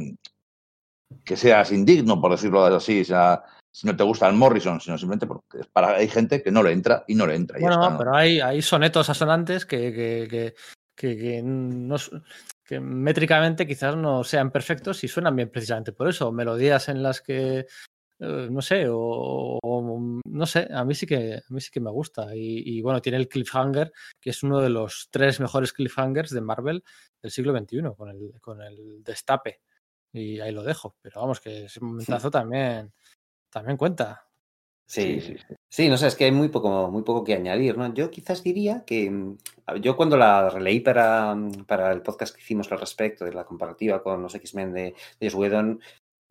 que seas indigno, por decirlo así, o sea, si no te gusta el Morrison, sino simplemente porque es para, hay gente que no le entra y no le entra. Bueno, pero hay, hay sonetos asonantes que, que, que, no, que métricamente quizás no sean perfectos y suenan bien precisamente por eso. Melodías en las que no sé, o, no sé, a mí sí que a mí sí que me gusta. Y, bueno, tiene el cliffhanger, que es uno de los tres mejores cliffhangers de Marvel del siglo XXI, con el, con el destape. Y ahí lo dejo. Pero vamos, que ese momentazo también, también cuenta. Sí, sí, sí, no sé, es que hay muy poco, muy poco que añadir, ¿no? Yo quizás diría que mm, yo cuando la releí para, mm, para el podcast que hicimos al respecto de la comparativa con los X-Men de, de Joss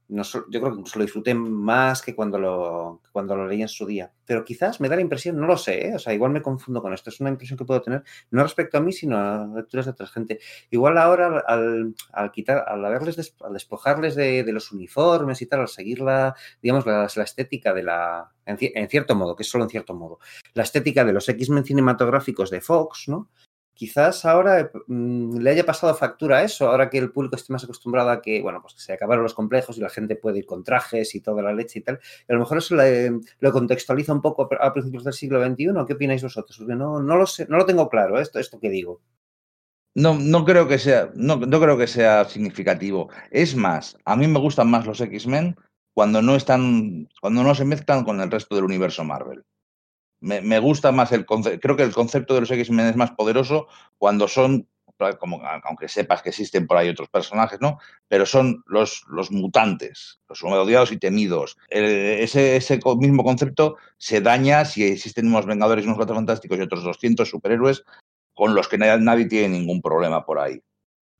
Whedon, yo creo que incluso lo disfruté más que cuando lo, cuando lo leí en su día. Pero quizás me da la impresión, no lo sé, ¿eh? o sea, igual me confundo con esto. Es una impresión que puedo tener, no respecto a mí, sino a lecturas de otra gente. Igual ahora, al, al quitar, al haberles, al despojarles de, los uniformes y tal, al seguir la, digamos, la, la estética de la, en, en, cierto modo, que es solo en cierto modo, la estética de los X-Men cinematográficos de Fox, ¿no? Quizás ahora mm, le haya pasado factura a eso, ahora que el público esté más acostumbrado a que, bueno, pues que se acabaron los complejos y la gente puede ir con trajes y toda la leche y tal. a lo mejor eso lo contextualiza un poco a principios del siglo XXI. ¿Qué opináis vosotros? Porque no, no lo sé, no lo tengo claro, esto, esto que digo. No, no creo que sea, no, no creo que sea significativo. Es más, a mí me gustan más los X-Men cuando no están, cuando no se mezclan con el resto del universo Marvel. Me, me gusta más el concepto, creo que el concepto de los X-Men es más poderoso cuando son, como, aunque sepas que existen por ahí otros personajes, ¿no? Pero son los, los mutantes, los odiados y temidos. ese, ese mismo concepto se daña si existen unos Vengadores unos Cuatro Fantásticos y otros 200 superhéroes con los que nadie tiene ningún problema por ahí.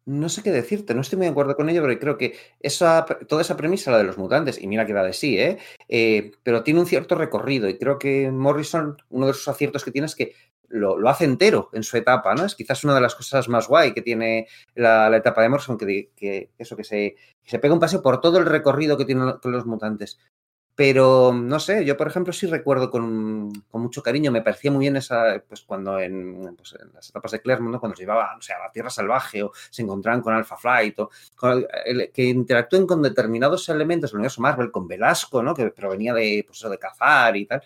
No sé qué decirte, no estoy muy de acuerdo con ello, pero creo que esa, toda esa premisa, la de los mutantes, y mira que va de sí, ¿eh? ¿eh? pero tiene un cierto recorrido y creo que Morrison, uno de sus aciertos que tiene es que lo, lo, hace entero en su etapa, ¿no? Es quizás una de las cosas más guay que tiene la, la etapa de Morrison, que, que eso, que se, que se, pega un paseo por todo el recorrido que tienen los mutantes. Pero no sé, yo por ejemplo sí recuerdo con, con, mucho cariño, me parecía muy bien esa, pues cuando en, pues, en las etapas de Claremont, ¿no? cuando se llevaba o sea, a la Tierra Salvaje o se encontraban con Alpha Flight o con el, que interactúen con determinados elementos del universo Marvel, con Velasco, ¿no? que provenía de, pues, de cazar y tal,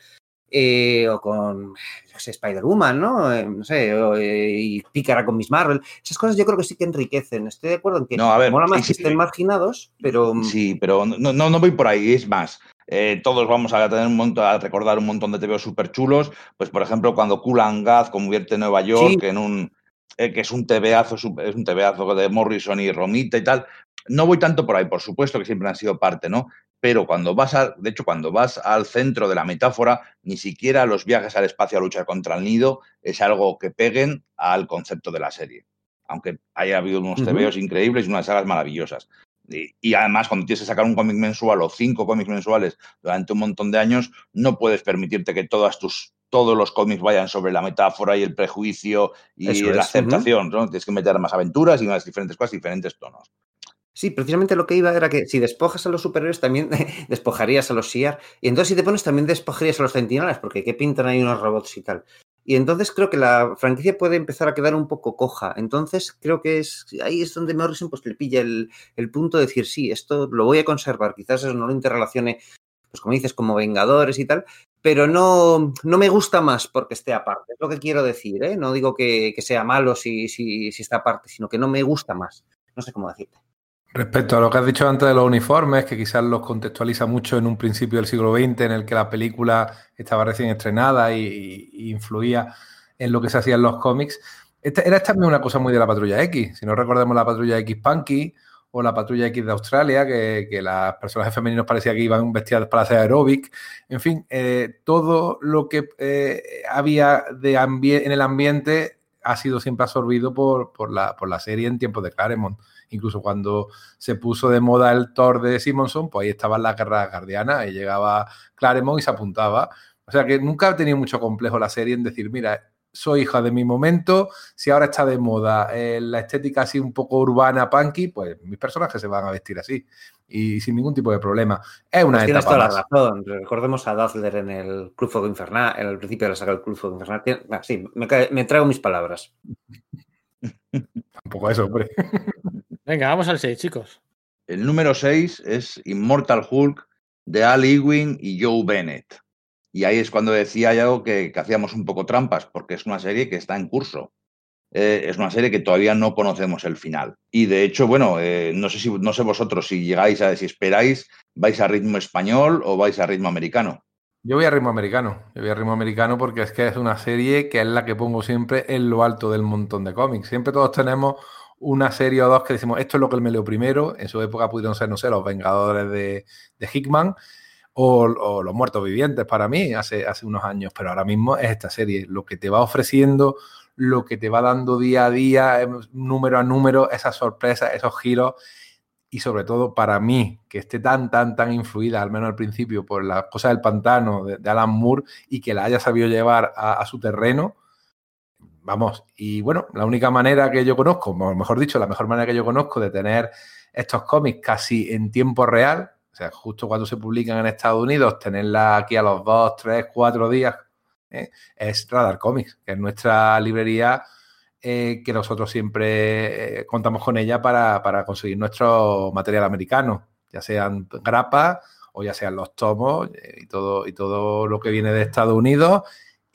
eh, o con Spider-Woman, ¿no? Eh, no sé, o, eh, y Pícara con Miss Marvel. Esas cosas yo creo que sí que enriquecen. Estoy de acuerdo en que no, a ver, mola más sí, que estén marginados, pero. Sí, pero no, no, no voy por ahí, es más. Eh, todos vamos a tener un montón, a recordar un montón de TVOs súper chulos. Pues, por ejemplo, cuando Kulan Gaz convierte Nueva York sí. en un. Eh, que es un TVazo, es un TVazo de Morrison y Romita y tal. No voy tanto por ahí, por supuesto que siempre han sido parte, ¿no? Pero cuando vas a, de hecho, cuando vas al centro de la metáfora, ni siquiera los viajes al espacio a luchar contra el nido es algo que peguen al concepto de la serie. Aunque haya habido unos uh -huh. Increíbles y unas sagas maravillosas. Y, y, además, cuando tienes que sacar un cómic mensual o cinco cómics mensuales durante un montón de años, no puedes permitirte que todas tus, todos los cómics vayan sobre la metáfora y el prejuicio y Eso la es. aceptación. Uh -huh. ¿no? Tienes que meter más aventuras y más diferentes cosas, diferentes tonos. Sí, precisamente lo que iba era que si despojas a los superhéroes también despojarías a los SIAR. Y entonces si te pones también despojarías a los centinelas, porque ¿qué pintan ahí unos robots y tal? Y entonces creo que la franquicia puede empezar a quedar un poco coja. Entonces creo que es ahí es donde Morrison pues, le pilla el, el punto de decir, sí, esto lo voy a conservar. Quizás eso no lo interrelacione, pues como dices, como Vengadores y tal, pero no, no me gusta más porque esté aparte. Es lo que quiero decir, ¿eh? No digo que, que sea malo si, si, si está aparte, sino que no me gusta más. No sé cómo decirte. Respecto a lo que has dicho antes de los uniformes, que quizás los contextualiza mucho en un principio del siglo XX, en el que la película estaba recién estrenada y, influía en lo que se hacía en los cómics, esta, era también una cosa muy de la Patrulla X. Si no recordemos la Patrulla X Punky o la Patrulla X de Australia, que, que las personajes femeninos parecía que iban vestidas para hacer aeróbic. En fin, eh, todo lo que eh, había de en el ambiente ha sido siempre absorbido por, por, la, por la serie en tiempos de Claremont. Incluso cuando se puso de moda el Thor de Simonson, pues ahí estaban las guerras guardianas y llegaba Claremont y se apuntaba. O sea que nunca ha tenido mucho complejo la serie en decir, mira, soy hija de mi momento, si ahora está de moda eh, la estética así un poco urbana, punky, pues mis personajes se van a vestir así y sin ningún tipo de problema. Es una pues etapa toda más. la razón. Recordemos a Dazzler en el Club Fuego Infernal, en el principio de la saga del Club Fuego Infernal. Ah, sí, me, me traigo mis palabras. Tampoco eso, hombre. Venga, vamos al 6, chicos. El número 6 es Immortal Hulk de Al Ewing y Joe Bennett. Y ahí es cuando decía yo que, que hacíamos un poco trampas, porque es una serie que está en curso. Eh, es una serie que todavía no conocemos el final. Y de hecho, bueno, eh, no sé si no sé vosotros si llegáis a si esperáis, vais a ritmo español o vais a ritmo americano. Yo voy a ritmo americano. Yo voy a ritmo americano porque es que es una serie que es la que pongo siempre en lo alto del montón de cómics. Siempre todos tenemos una serie o dos que decimos, esto es lo que me leo primero. En su época pudieron ser, no sé, los Vengadores de, Hickman o, Los Muertos Vivientes para mí hace, hace unos años. Pero ahora mismo es esta serie. Lo que te va ofreciendo, lo que te va dando día a día, eh, número a número, esas sorpresas, esos giros. Y sobre todo para mí, que esté tan, tan, tan influida, al menos al principio, por las cosas del pantano de, Alan Moore y que la haya sabido llevar a su terreno, Vamos, y bueno, la única manera que yo conozco, mejor dicho, la mejor manera que yo conozco de tener estos cómics casi en tiempo real, o sea, justo cuando se publican en Estados Unidos, tenerla aquí a los dos, tres, cuatro días, ¿eh? es Radar Comics, que es nuestra librería eh, que nosotros siempre eh, contamos con ella para, para, conseguir nuestro material americano, ya sean grapas o ya sean los tomos y, todo, y todo lo que viene de Estados Unidos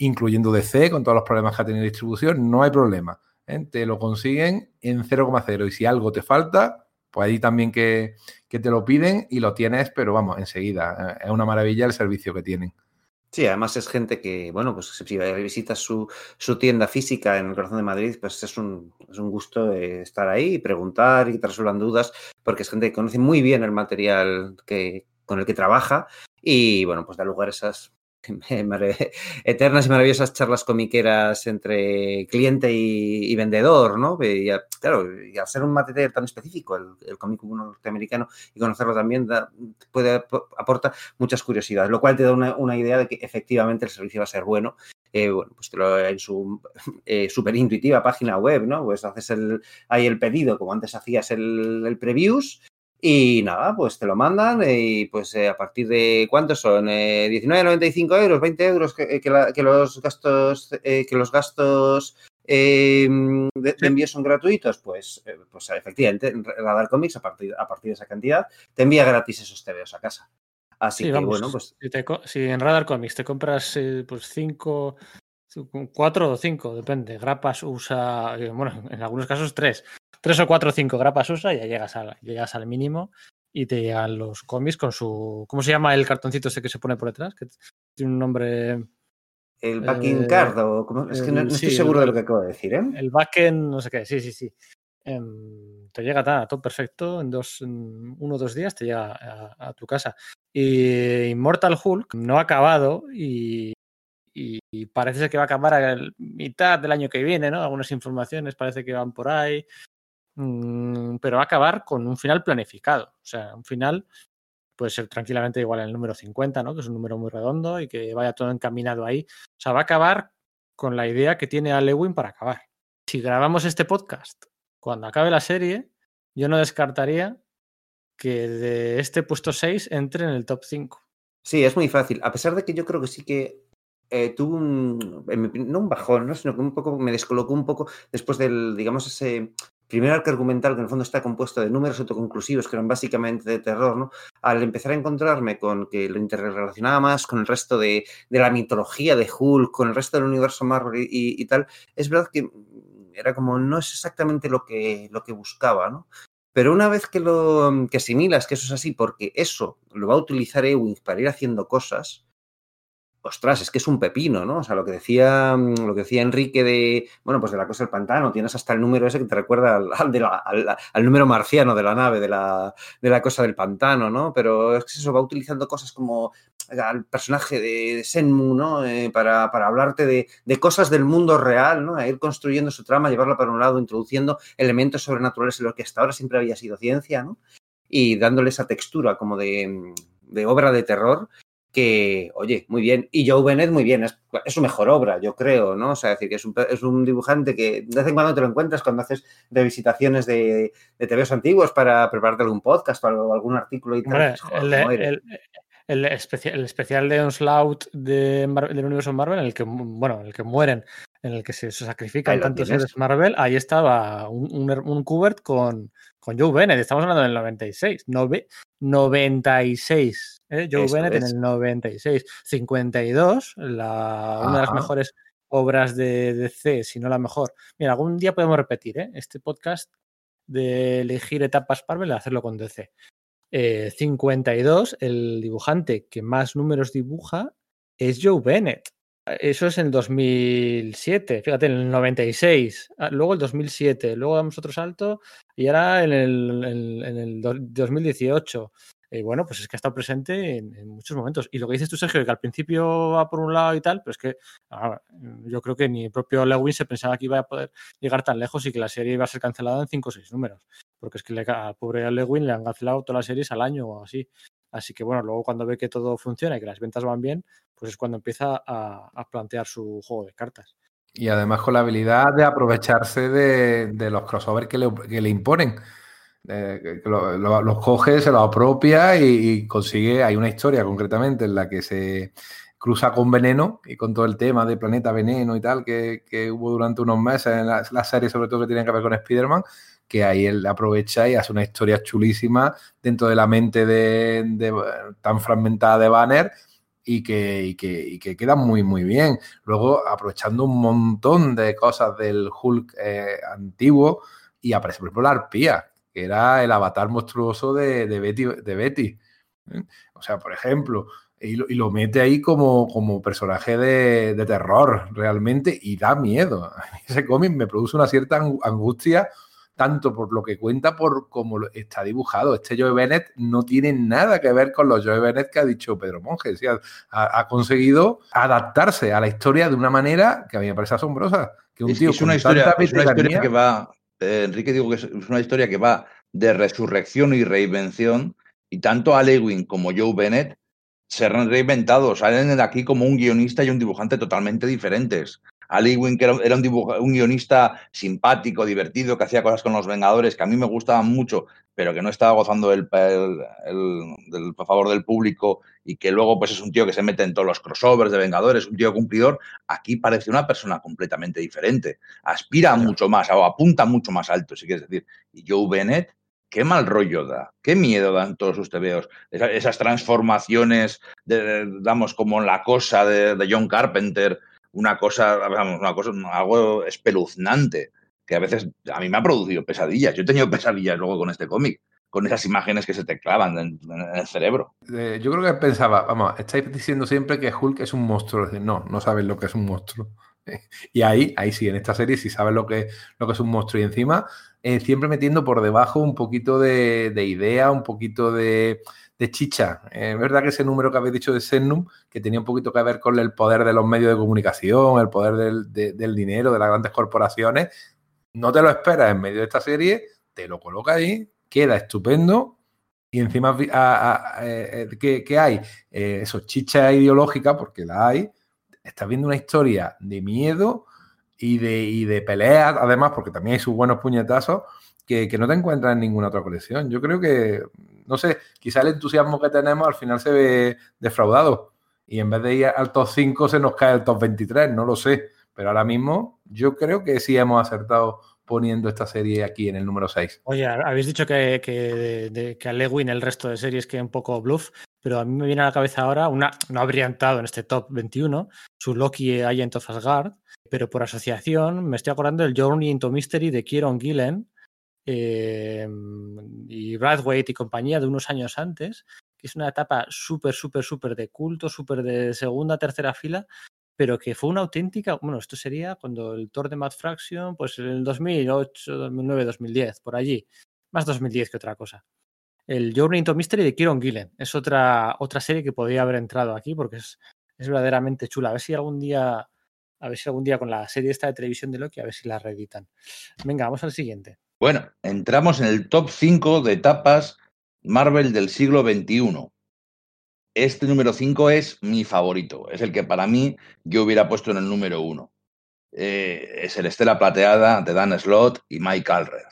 incluyendo DC, con todos los problemas que ha tenido distribución, no hay problema. ¿eh? te lo consiguen en 0,0 y si algo te falta, pues ahí también que, que, te lo piden y lo tienes, pero vamos, enseguida. Es una maravilla el servicio que tienen. Sí, además es gente que, bueno, pues si visitas su, su tienda física en el corazón de Madrid, pues es un, es un gusto estar ahí y preguntar y que te resuelvan dudas, porque es gente que conoce muy bien el material que, con el que trabaja y, bueno, pues da lugar a esas eternas y maravillosas charlas comiqueras entre cliente y, vendedor, ¿no? Y, claro, y al ser un material tan específico, el, el cómic norteamericano, y conocerlo también puede aporta muchas curiosidades, lo cual te da una, idea de que efectivamente el servicio va a ser bueno. Eh, bueno, pues en su eh, súper intuitiva página web, ¿no? Pues haces el, ahí el pedido, como antes hacías el previews, y nada, pues te lo mandan y pues eh, a partir de cuántos son, eh, 19,95 euros, 20 euros que, que, los gastos, eh, que los gastos de, envío son gratuitos, pues, eh, pues efectivamente, Radar Comics a partir, a partir de esa cantidad te envía gratis esos TVOs a casa. Así que bueno, pues. Si, si, en Radar Comics te compras pues cinco, cuatro o cinco, depende. Grapas usa, bueno, en algunos casos tres tres o cuatro o cinco grapas usa y ya llegas, a, llegas al mínimo y te llegan los cómics con su. ¿Cómo se llama el cartoncito ese que se pone por detrás? Que tiene un nombre. El backing eh, card, o como, es que no, estoy seguro de lo que acabo de decir, ¿eh? El backend, no sé qué, sí, sí, sí. Eh, te llega todo perfecto, en, dos, en uno o dos días te llega a, a, tu casa. Y Immortal Hulk no ha acabado y, y, y parece ser que va a acabar a mitad del año que viene, ¿no? Algunas informaciones parece que van por ahí. Mm, pero va a acabar con un final planificado. O sea, un final puede ser tranquilamente igual al número 50, ¿no? Que es un número muy redondo y que vaya todo encaminado ahí. O sea, va a acabar con la idea que tiene Alewin para acabar. Si grabamos este podcast cuando acabe la serie, yo no descartaría que de este puesto 6 entre en el top 5. Sí, es muy fácil. A pesar de que yo creo que sí que eh, tuvo un, no un bajón, ¿no? sino que un poco me descolocó un poco después del, digamos, ese primer arco argumental que en el fondo está compuesto de números autoconclusivos que eran básicamente de terror, ¿no? Al empezar a encontrarme con que lo interrelacionaba más con el resto de, de la mitología de Hulk, con el resto del universo Marvel y, y, tal, es verdad que era como no es exactamente lo que, lo que buscaba, ¿no? Pero una vez que lo que asimilas que eso es así, porque eso lo va a utilizar Ewing para ir haciendo cosas, ostras, es que es un pepino, ¿no? O sea, lo que decía, mm, lo que decía Enrique de, bueno, pues de la cosa del pantano, tienes hasta el número ese que te recuerda al, número marciano de la nave, de la, de la, cosa del pantano, ¿no? Pero es que eso va utilizando cosas como al personaje de Senmu, ¿no? Eh, para, para, hablarte de, de, cosas del mundo real, ¿no? A ir construyendo su trama, llevarla para un lado, introduciendo elementos sobrenaturales en lo que hasta ahora siempre había sido ciencia, ¿no? Y dándole esa textura como de, de obra de terror que, oye, muy bien. Y Joe Bennett, muy bien. Es, es, su mejor obra, yo creo, ¿no? O sea, es decir, que es un, es un, dibujante que de vez en cuando te lo encuentras cuando haces revisitaciones de, de TVs antiguos para prepararte algún podcast o algún artículo y tal. El, el, el, especial, el especial de Onslaught de del universo Marvel, en el que, bueno, en el que mueren, en el que se, se sacrifican tantos seres Marvel, ahí estaba un, un, un Kubert con, con Joe Bennett. Estamos hablando del 96. Nove, 96 ¿eh? Joe Eso Bennett es. en el 96. 52, la, una de las mejores obras de DC, si no la mejor. Mira, algún día podemos repetir ¿eh? este podcast de elegir etapas Marvel y hacerlo con DC. Eh, 52, el dibujante que más números dibuja es Joe Bennett. Eso es en el 2007, fíjate, en el 96, ah, luego el 2007, luego damos otro salto y ahora en el, en, en el 2018 eh, bueno, pues es que ha estado presente en, muchos momentos. Y lo que dices tú, Sergio, que al principio va por un lado y tal, pero es que ahora, yo creo que ni el propio Lewin se pensaba que iba a poder llegar tan lejos y que la serie iba a ser cancelada en 5 o 6 números. Porque es que al pobre Lewin le han cancelado todas las series al año o así. Así que bueno, luego cuando ve que todo funciona y que las ventas van bien, pues es cuando empieza a, plantear su juego de cartas. Y además con la habilidad de aprovecharse de, de los crossovers que le, que le imponen. Eh, lo, lo, los coge, se los apropia y, consigue. Hay una historia concretamente en la que se cruza con Veneno y con todo el tema de Planeta Veneno y tal que, que hubo durante unos meses en la, la, serie, sobre todo que tiene que ver con Spider-Man. Que ahí él aprovecha y hace una historia chulísima dentro de la mente de, tan fragmentada de Banner y que, que, y que quedan muy, muy bien. Luego, aprovechando un montón de cosas del Hulk eh, antiguo, y aparece, por ejemplo, la arpía, que era el avatar monstruoso de, de Betty. De Betty. ¿eh? O sea, por ejemplo, y lo, y lo mete ahí como, como personaje de, de, terror realmente y da miedo. Ese cómic me produce una cierta angustia tanto por lo que cuenta por cómo está dibujado. Este Joe Bennett no tiene nada que ver con los Joe Bennett que ha dicho Pedro Monge. ¿sí? Ha, ha, conseguido adaptarse a la historia de una manera que a mí me parece asombrosa. Que un es, tío es, una historia, es, una historia, que va, eh, Enrique digo que es, una historia que va de resurrección y reinvención y tanto Alewin como Joe Bennett se han reinventado, salen de aquí como un guionista y un dibujante totalmente diferentes. Ali Wing, que era, un, dibujo, un, guionista simpático, divertido, que hacía cosas con los Vengadores que a mí me gustaban mucho, pero que no estaba gozando el, el, el, del favor del público y que luego pues es un tío que se mete en todos los crossovers de Vengadores, un tío cumplidor, aquí parece una persona completamente diferente. Aspira mucho más, o apunta mucho más alto, si quieres decir. Y Joe Bennett, qué mal rollo da, qué miedo dan todos sus tebeos. Esas, esas transformaciones, de, damos como la cosa de, de John Carpenter, una cosa, una cosa, algo espeluznante, que a veces a mí me ha producido pesadillas. Yo he tenido pesadillas luego con este cómic, con esas imágenes que se te clavan en, el cerebro. Eh, yo creo que pensaba, vamos, estáis diciendo siempre que Hulk es un monstruo. No, no sabes lo que es un monstruo. Y ahí, ahí sí, en esta serie sí sabes lo que, lo que es un monstruo. Y encima, eh, siempre metiendo por debajo un poquito de, de idea, un poquito de, de chicha. Es verdad que ese número que habéis dicho de Sennum, que tenía un poquito que ver con el poder de los medios de comunicación, el poder del, de, del dinero, de las grandes corporaciones, no te lo esperas en medio de esta serie, te lo coloca ahí, queda estupendo. Y encima, a, a, ¿qué, ¿qué, hay? Eh, eso, chicha ideológica, porque la hay. Estás viendo una historia de miedo y de, y de peleas, además, porque también hay sus buenos puñetazos, que, que, no te encuentras en ninguna otra colección. Yo creo que no sé, quizá el entusiasmo que tenemos al final se ve defraudado. Y en vez de ir al top 5 se nos cae el top 23, no lo sé. Pero ahora mismo yo creo que sí hemos acertado poniendo esta serie aquí en el número 6. Oye, habéis dicho que, que, que a Lewin el resto de series que un poco bluff, pero a mí me viene a la cabeza ahora, una, no habría entrado en este top 21, su Loki Agent of Asgard, pero por asociación me estoy acordando del Journey into Mystery de Kieron Gillen, eh, y Bradwaite y compañía de unos años antes, que es una etapa súper, súper, súper de culto, súper de segunda, tercera fila, pero que fue una auténtica, bueno, esto sería cuando el Thor de Mad Fraction, pues en el 2008, 2009, 2010, por allí, más 2010 que otra cosa. El Journey into Mystery de Kieron Gillen es otra, otra serie que podría haber entrado aquí porque es, es verdaderamente chula. A ver si algún día, a ver si algún día con la serie esta de televisión de Loki, a ver si la reeditan. Venga, vamos al siguiente. Bueno, entramos en el top 5 de etapas Marvel del siglo XXI. Este número 5 es mi favorito, es el que para mí yo hubiera puesto en el número 1. Eh, es el Estela Plateada de Dan Slott y Mike Alred.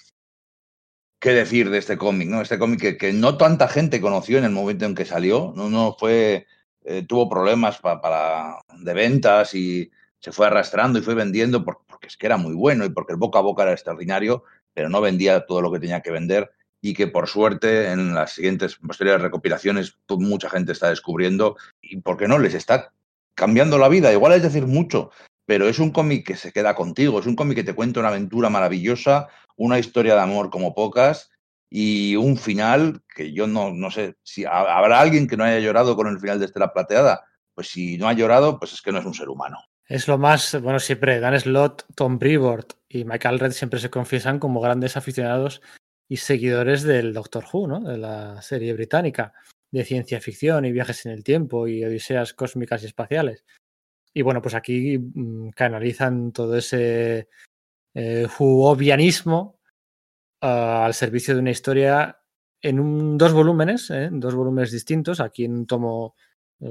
¿Qué decir de este cómic? ¿no? Este cómic que, no tanta gente conoció en el momento en que salió, no, no fue, eh, tuvo problemas pa, para, de ventas y se fue arrastrando y fue vendiendo por, porque es que era muy bueno y porque el boca a boca era extraordinario, pero no vendía todo lo que tenía que vender y que por suerte en las siguientes posteriores recopilaciones mucha gente está descubriendo y por qué no les está cambiando la vida. Igual es decir mucho, pero es un cómic que se queda contigo, es un cómic que te cuenta una aventura maravillosa, una historia de amor como pocas y un final que yo no, no sé si habrá alguien que no haya llorado con el final de Estela Plateada. Pues si no ha llorado, pues es que no es un ser humano. Es lo más, bueno, siempre Dan Slott, Tom Brevoort y Michael Red siempre se confiesan como grandes aficionados y seguidores del Doctor Who, ¿no? De la serie británica de ciencia ficción y viajes en el tiempo y odiseas cósmicas y espaciales. Y bueno, pues aquí mmm, canalizan todo ese eh, uh, al servicio de una historia en un, dos volúmenes, ¿eh? dos volúmenes distintos. Aquí en un tomo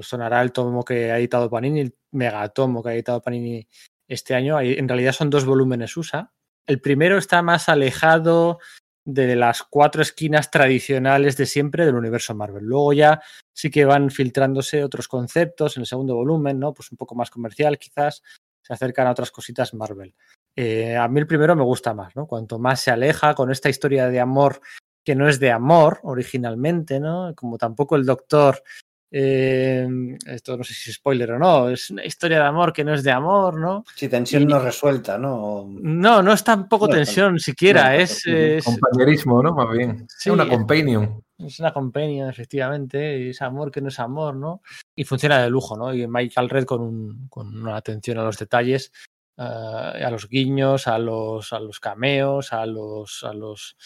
sonará el tomo que ha editado Panini, el megatomo que ha editado Panini este año. En realidad son dos volúmenes USA. El primero está más alejado de las cuatro esquinas tradicionales de siempre del universo Marvel. Luego ya sí que van filtrándose otros conceptos en el segundo volumen, ¿no? Pues un poco más comercial, quizás se acercan a otras cositas Marvel. Eh, a mí el primero me gusta más, ¿no? Cuanto más se aleja con esta historia de amor que no es de amor originalmente, ¿no? Como tampoco el doctor eh, esto no sé si es spoiler o no, es una historia de amor que no es de amor, ¿no? Sí, tensión no resuelta, ¿no? No, no es tampoco tensión siquiera, es, Compañerismo, ¿no? Más bien. Sí, es una companion. Es una companion, efectivamente, es amor que no es amor, ¿no? Y funciona de lujo, ¿no? Y Michael Red con, un, con una atención a los detalles, eh, a los guiños, a los, a los cameos, a los, a los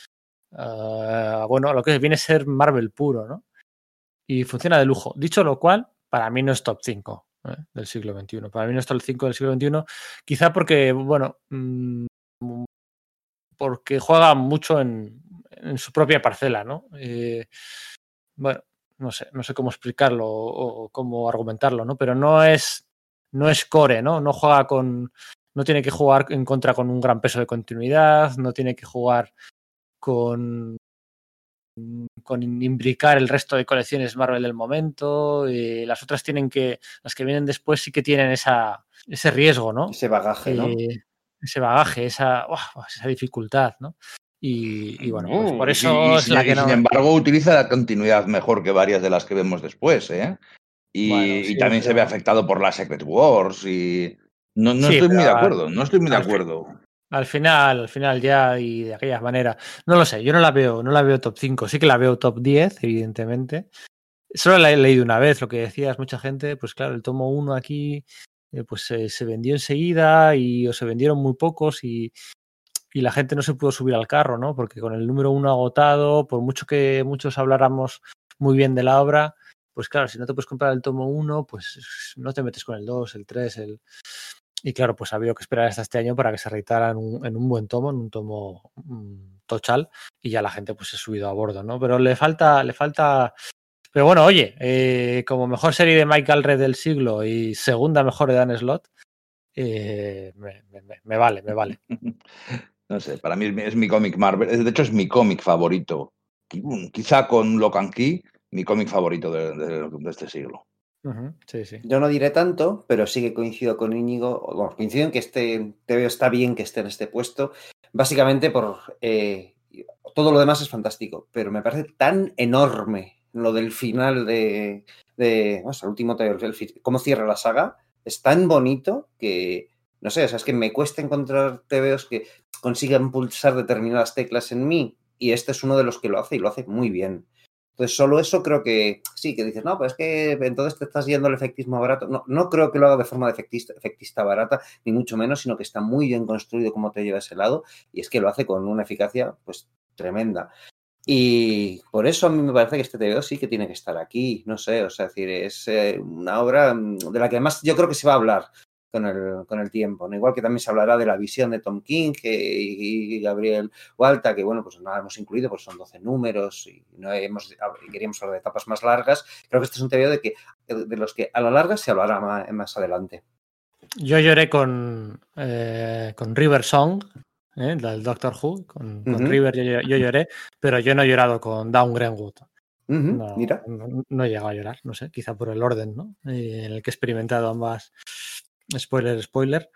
uh, bueno, a lo que viene a ser Marvel puro, ¿no? Y funciona de lujo. Dicho lo cual, para mí no es top 5 ¿eh? del siglo XXI. Para mí no es top 5 del siglo XXI, quizá porque, bueno, mmm, porque juega mucho en, en, su propia parcela, ¿no? Eh, bueno, no sé, no sé cómo explicarlo o, o, cómo argumentarlo, ¿no? Pero no es, no es core, ¿no? No juega con, no tiene que jugar en contra con un gran peso de continuidad, no tiene que jugar con con imbricar el resto de colecciones Marvel del momento. Y las otras tienen que, las que vienen después sí que tienen esa, ese riesgo, ¿no? Ese bagaje, ¿no? Eh, ese bagaje, esa, oh, esa dificultad, ¿no? Y, y bueno, pues por eso y, es la y, que no... Sin embargo, utiliza la continuidad mejor que varias de las que vemos después, ¿eh? Y, bueno, sí, también se ve afectado por la Secret Wars y... No, no sí, estoy muy de acuerdo, no estoy muy de acuerdo. Al final, al final ya y de aquella manera. No lo sé, yo no la veo, no la veo top 5. Sí que la veo top 10, evidentemente. Solo la he leído una vez, lo que decías, mucha gente, pues claro, el tomo 1 aquí, eh, pues se vendió enseguida y o se vendieron muy pocos y, y, la gente no se pudo subir al carro, ¿no? Porque con el número 1 agotado, por mucho que muchos habláramos muy bien de la obra, pues claro, si no te puedes comprar el tomo 1, pues no te metes con el 2, el 3, el... Y claro, pues ha habido que esperar hasta este año para que se reeditara en un, en un buen tomo, en un tomo mmm, tochal, y ya la gente pues se ha subido a bordo, ¿no? Pero le falta, le falta. Pero bueno, oye, eh, como mejor serie de Michael Red del siglo y segunda mejor de Dan Slot, eh, me, vale, me vale. No sé, para mí es mi cómic Marvel, de hecho es mi cómic favorito. Quizá con Locan Key, mi cómic favorito de este siglo. Sí, sí. Yo no diré tanto, pero sí que coincido con Íñigo. Bueno, coincido en que este TVO está bien que esté en este puesto, básicamente por eh, todo lo demás es fantástico, pero me parece tan enorme lo del final de, de el último TVO, cómo cierra la saga, es tan bonito que no sé, o sea, es que me cuesta encontrar TVOs que consigan pulsar determinadas teclas en mí y este es uno de los que lo hace y lo hace muy bien. Entonces, solo eso creo que sí, que dices, no, pues es que entonces te estás yendo al efectismo barato. No, no creo que lo haga de forma efectista, efectista, barata, ni mucho menos, sino que está muy bien construido cómo te lleva ese lado y es que lo hace con una eficacia pues tremenda. Y por eso a mí me parece que este TVO sí que tiene que estar aquí, no sé, o sea, es decir, es eh, una obra de la que además yo creo que se va a hablar con el, con el tiempo. ¿no? Igual que también se hablará de la visión de Tom King y, y, Gabriel Walta, que bueno, pues no la hemos incluido, pues son 12 números y, no hemos, queríamos hablar de etapas más largas. Creo que este es un TVO de, que, de los que a la larga se hablará más, más adelante. Yo lloré con, eh, con River Song, ¿eh? del Doctor Who, con, con uh -huh. River yo, yo, lloré, pero yo no he llorado con Down Greenwood. Uh -huh. no, Mira. No, no, he llegado a llorar, no sé, quizá por el orden ¿no? Eh, en el que he experimentado ambas, spoiler, spoiler.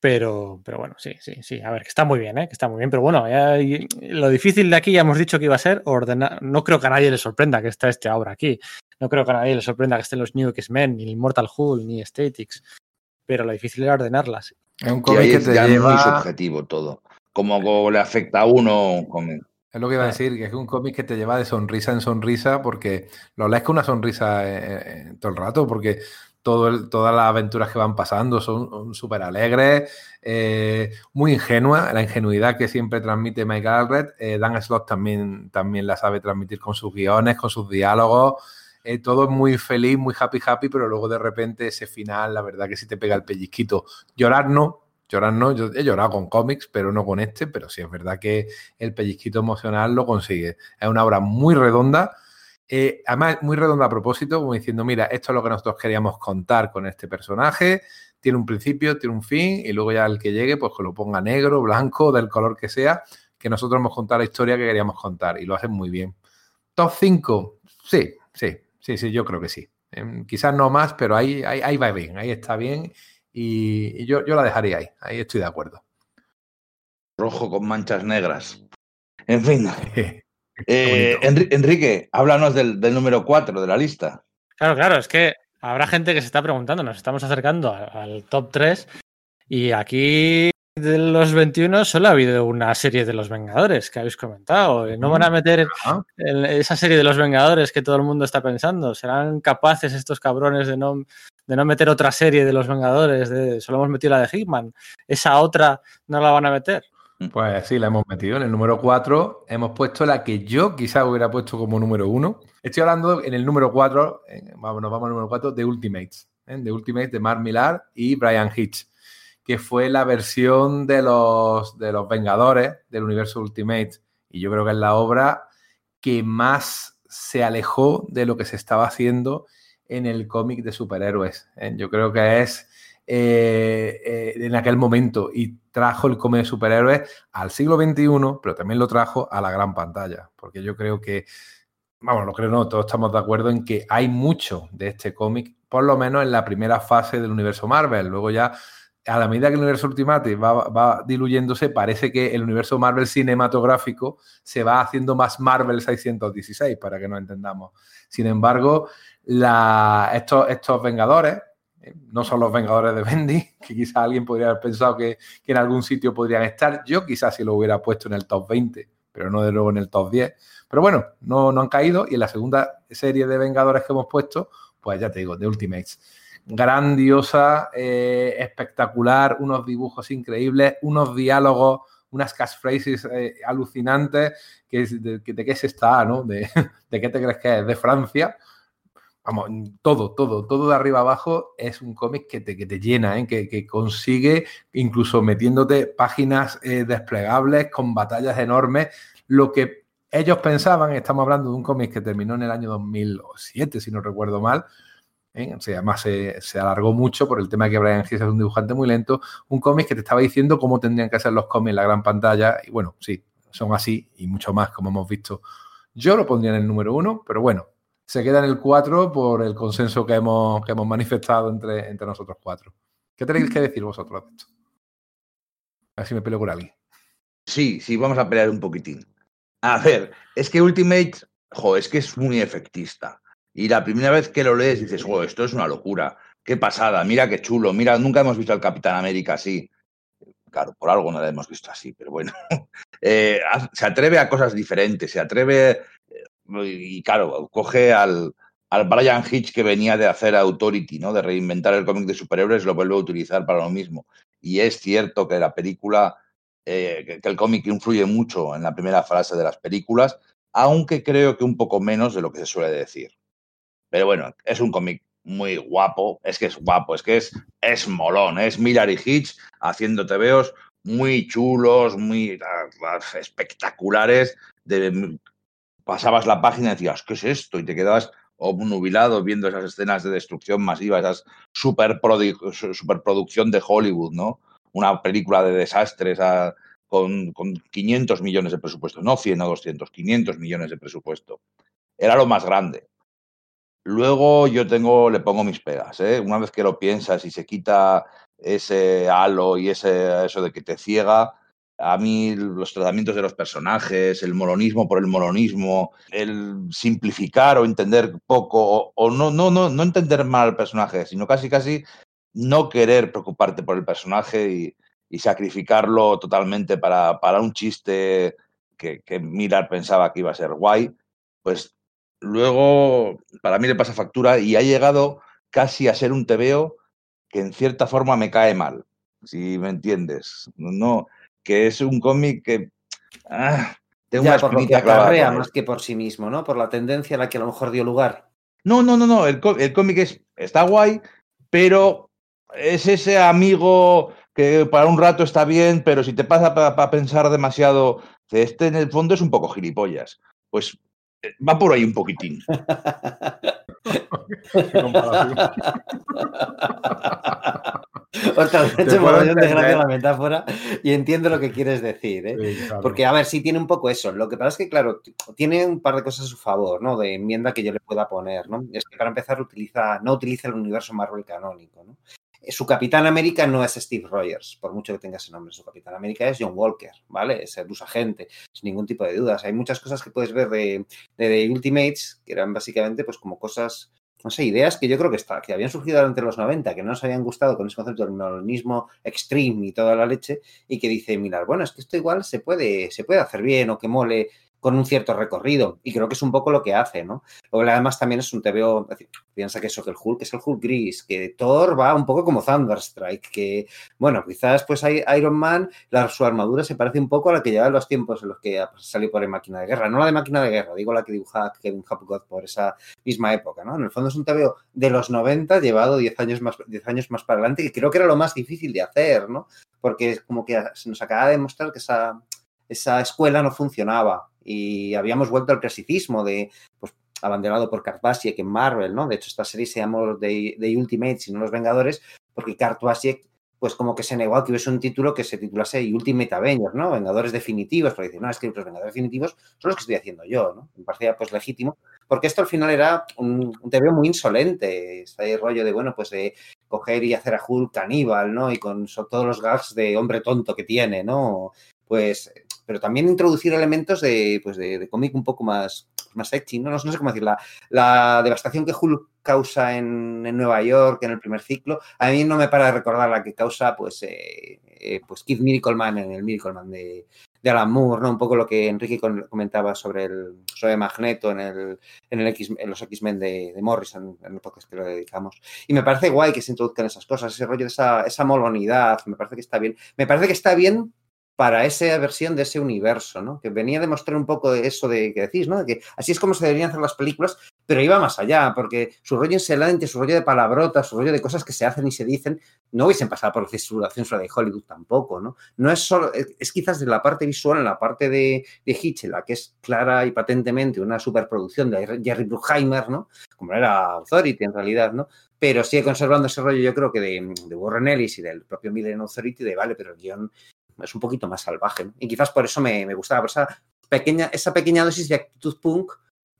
Pero, pero bueno, sí, sí, sí. A ver, que está muy bien, ¿eh? Que está muy bien. Pero bueno, ya, lo difícil de aquí ya hemos dicho que iba a ser ordenar. No creo que a nadie le sorprenda que está este ahora aquí. No creo que a nadie le sorprenda que estén los New X-Men, ni Immortal Hulk, ni Statics. Pero lo difícil era ordenarlas. Es un cómic que te ya lleva... muy subjetivo todo. Como le afecta a uno. Con... Es lo que iba a decir, que es un cómic que te lleva de sonrisa en sonrisa porque lo lees con una sonrisa eh, eh, todo el rato, porque todo el, todas las aventuras que van pasando son súper alegres, eh, muy ingenua, la ingenuidad que siempre transmite Michael Alred. Eh, Dan Slott también, también la sabe transmitir con sus guiones, con sus diálogos. Eh, todo es muy feliz, muy happy, happy, pero luego de repente ese final, la verdad que sí te pega el pellizquito. Llorar no, llorar no, yo he llorado con cómics, pero no con este, pero sí es verdad que el pellizquito emocional lo consigue. Es una obra muy redonda eh, además, muy redonda a propósito, como diciendo, mira, esto es lo que nosotros queríamos contar con este personaje, tiene un principio, tiene un fin, y luego ya el que llegue, pues que lo ponga negro, blanco, del color que sea, que nosotros hemos contado la historia que queríamos contar, y lo hacen muy bien. Top 5, sí, sí, sí, sí, yo creo que sí. Eh, quizás no más, pero ahí, ahí, ahí, va bien, ahí está bien, y, y yo, yo la dejaría ahí, ahí estoy de acuerdo. Rojo con manchas negras. En fin. Eh, Enrique, háblanos del, del número 4 de la lista. Claro, claro, es que habrá gente que se está preguntando, nos estamos acercando al top 3 y aquí de los 21 solo ha habido una serie de los Vengadores que habéis comentado. No van a meter esa serie de los Vengadores que todo el mundo está pensando. ¿Serán capaces estos cabrones de no, de no meter otra serie de los Vengadores? De, solo hemos metido la de Hickman. ¿Esa otra no la van a meter? Pues sí, la hemos metido. En el número 4 hemos puesto la que yo quizás hubiera puesto como número 1. Estoy hablando en el número 4, vamos, nos vamos al número 4, de Ultimates. ¿eh? De Ultimates de Mark Millar y Brian Hitch que fue la versión de los, de los Vengadores del universo Ultimate. Y yo creo que es la obra que más se alejó de lo que se estaba haciendo en el cómic de superhéroes. ¿eh? Yo creo que es eh, eh, en aquel momento y trajo el cómic de superhéroes al siglo XXI, pero también lo trajo a la gran pantalla. Porque yo creo que, vamos, lo creo no, todos estamos de acuerdo en que hay mucho de este cómic, por lo menos en la primera fase del universo Marvel. Luego ya a la medida que el universo Ultimate va, diluyéndose, parece que el universo Marvel cinematográfico se va haciendo más Marvel 616, para que nos entendamos. Sin embargo, estos, estos Vengadores, no son los Vengadores de Bendy, que quizás alguien podría haber pensado que, en algún sitio podrían estar. Yo quizás si lo hubiera puesto en el top 20, pero no de nuevo en el top 10. Pero bueno, no, no han caído y en la segunda serie de Vengadores que hemos puesto, pues ya te digo, de Ultimates grandiosa, eh, espectacular, unos dibujos increíbles, unos diálogos, unas catchphrases eh, alucinantes, que de, qué se está, ¿no? De, qué te crees que es? ¿De Francia? Vamos, todo, todo, todo de arriba abajo es un cómic que te, que te llena, ¿eh? que, consigue, incluso metiéndote páginas desplegables con batallas enormes, lo que ellos pensaban, estamos hablando de un cómic que terminó en el año 2007, si no recuerdo mal, ¿eh? además se, alargó mucho por el tema de que Brian Hitch es un dibujante muy lento. Un cómic que te estaba diciendo cómo tendrían que ser los cómics en la gran pantalla. Y bueno, sí, son así y mucho más, como hemos visto. Yo lo pondría en el número uno, pero bueno, se queda en el cuatro por el consenso que hemos, que hemos manifestado entre, entre nosotros cuatro. ¿Qué tenéis que decir vosotros de esto? A ver si me peleo con alguien. Sí, sí, vamos a pelear un poquitín. A ver, es que Ultimate, jo, es que es muy efectista. Y la primera vez que lo lees dices, oh, esto es una locura, qué pasada, mira qué chulo, mira, nunca hemos visto al Capitán América así. Claro, por algo no lo hemos visto así, pero bueno. Eh, se atreve a cosas diferentes, se atreve, y claro, coge al, al Brian Hitch que venía de hacer Authority, ¿no? De reinventar el cómic de superhéroes, lo vuelve a utilizar para lo mismo. Y es cierto que la película, eh, que el cómic influye mucho en la primera frase de las películas, aunque creo que un poco menos de lo que se suele decir. Pero bueno, es un cómic muy guapo, es que es guapo, es que es, es molón, es Miller y Hitch haciendo tebeos muy chulos, muy ah, espectaculares. De, pasabas la página y decías, ¿qué es esto? Y te quedabas obnubilado viendo esas escenas de destrucción masiva, esas superproducción de Hollywood, ¿no? Una película de desastres ah, con, con 500 millones de presupuesto, no 100 o 200, 500 millones de presupuesto. Era lo más grande. Luego yo tengo, le pongo mis pegas. ¿eh? Una vez que lo piensas y se quita ese halo y ese, eso de que te ciega, a mí los tratamientos de los personajes, el molonismo por el molonismo, el simplificar o entender poco, o, no, no, no, no entender mal al personaje, sino casi, casi no querer preocuparte por el personaje y, y sacrificarlo totalmente para, para un chiste que, que Mirar pensaba que iba a ser guay, pues luego para mí le pasa factura y ha llegado casi a ser un tebeo que en cierta forma me cae mal, si me entiendes. No, que es un cómic que ah, tengo una por lo que acarrea más que por sí mismo, ¿no? Por la tendencia a la que a lo mejor dio lugar. No, no, no, no. El, cómic es, está guay, pero es ese amigo que para un rato está bien, pero si te pasa para pensar demasiado, este en el fondo es un poco gilipollas. Pues eh, va por ahí un poquitín. Otra vez de gracia la metáfora y entiendo lo que quieres decir, ¿eh? Porque, a ver, sí tiene un poco eso. Lo que pasa es que, claro, tiene un par de cosas a su favor, ¿no? De enmienda que yo le pueda poner, ¿no? Es que para empezar utiliza, no utiliza el universo Marvel canónico, ¿no? Su Capitán América no es Steve Rogers, por mucho que tenga ese nombre. Su Capitán América es John Walker, ¿vale? Es el agente, sin ningún tipo de dudas. Hay muchas cosas que puedes ver de, de, Ultimates que eran básicamente pues como cosas no sé, ideas que yo creo que, está, que habían surgido durante los 90, que no nos habían gustado con ese concepto del neolinismo extreme y toda la leche, y que dice, mirar, bueno, es que esto igual se puede, se puede hacer bien o que mole con un cierto recorrido. Y creo que es un poco lo que hace, ¿no? Luego, además, también es un TVO, piensa que eso, que el Hulk es el Hulk gris, que Thor va un poco como Thunderstrike, que, bueno, quizás pues hay Iron Man, la, su armadura se parece un poco a la que lleva en los tiempos en los que salió por el Máquina de Guerra. No la de Máquina de Guerra, digo la que dibujaba Kevin Hapgood por esa misma época, ¿no? En el fondo es un TVO de los 90 llevado 10 años más, 10 años más para adelante, que creo que era lo más difícil de hacer, ¿no? Porque es como que se nos acaba de demostrar que esa, esa escuela no funcionaba y habíamos vuelto al clasicismo de, pues, abanderado por Kurt Busiek en Marvel, ¿no? De hecho, esta serie se llamó The, The Ultimates y no Los Vengadores, porque Kurt Busiek, pues como que se negó a que hubiese un título que se titulase Ultimate Avengers, ¿no? Vengadores definitivos, porque dice, no, es que los Vengadores definitivos son los que estoy haciendo yo, ¿no? Me parecía, pues, legítimo, porque esto al final era un, un muy insolente, este rollo de, bueno, pues de coger y hacer a Hulk caníbal, ¿no? Y con todos los gags de hombre tonto que tiene, ¿no? Pues pero también introducir elementos de, pues de, cómic un poco más, más sexy, ¿no? No, sé cómo decir, la, devastación que Hulk causa en, en, Nueva York en el primer ciclo, a mí no me para de recordar la que causa, pues, eh, eh, pues Kid Miracleman en el Miracleman de, de Alan Moore, ¿no? Un poco lo que Enrique comentaba sobre el sobre Magneto en el en el X, en los X-Men de, de, Morrison, en el podcast que lo dedicamos. Y me parece guay que se introduzcan esas cosas, ese rollo de esa, esa molonidad, me parece que está bien. Me parece que está bien para esa versión de ese universo, ¿no? Que venía a demostrar un poco de eso de que decís, ¿no? De que así es como se deberían hacer las películas, pero iba más allá, porque su rollo excelente, su rollo de palabrotas, su rollo de cosas que se hacen y se dicen, no hubiesen pasado por la censura, de Hollywood tampoco, ¿no? No es solo, es quizás de la parte visual, en la parte de, de que es clara y patentemente una superproducción de Jerry Bruckheimer, ¿no? Como era Authority en realidad, ¿no? Pero sigue conservando ese rollo, yo creo que de, de Warren Ellis y del propio Miller en Authority, de vale, pero el guion es un poquito más salvaje. ¿no? Y quizás por eso me, me gustaba, por esa pequeña, esa pequeña dosis de actitud punk,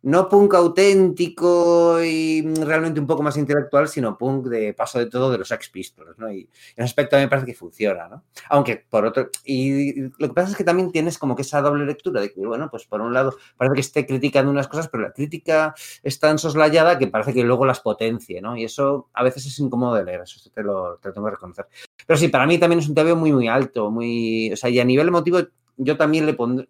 no punk auténtico y realmente un poco más intelectual, sino punk de paso de todo de los Sex ¿no? Y en ese aspecto a mí me parece que funciona, ¿no? Aunque por otro, y lo que pasa es que también tienes como que esa doble lectura de que, bueno, pues por un lado parece que esté criticando unas cosas, pero la crítica es tan soslayada que parece que luego las potencie, ¿no? Y eso a veces es incómodo de leer, eso te lo, te lo tengo que reconocer. Pero sí, para mí también es un TV muy, muy alto, muy, o sea, y a nivel emotivo yo también le pondría,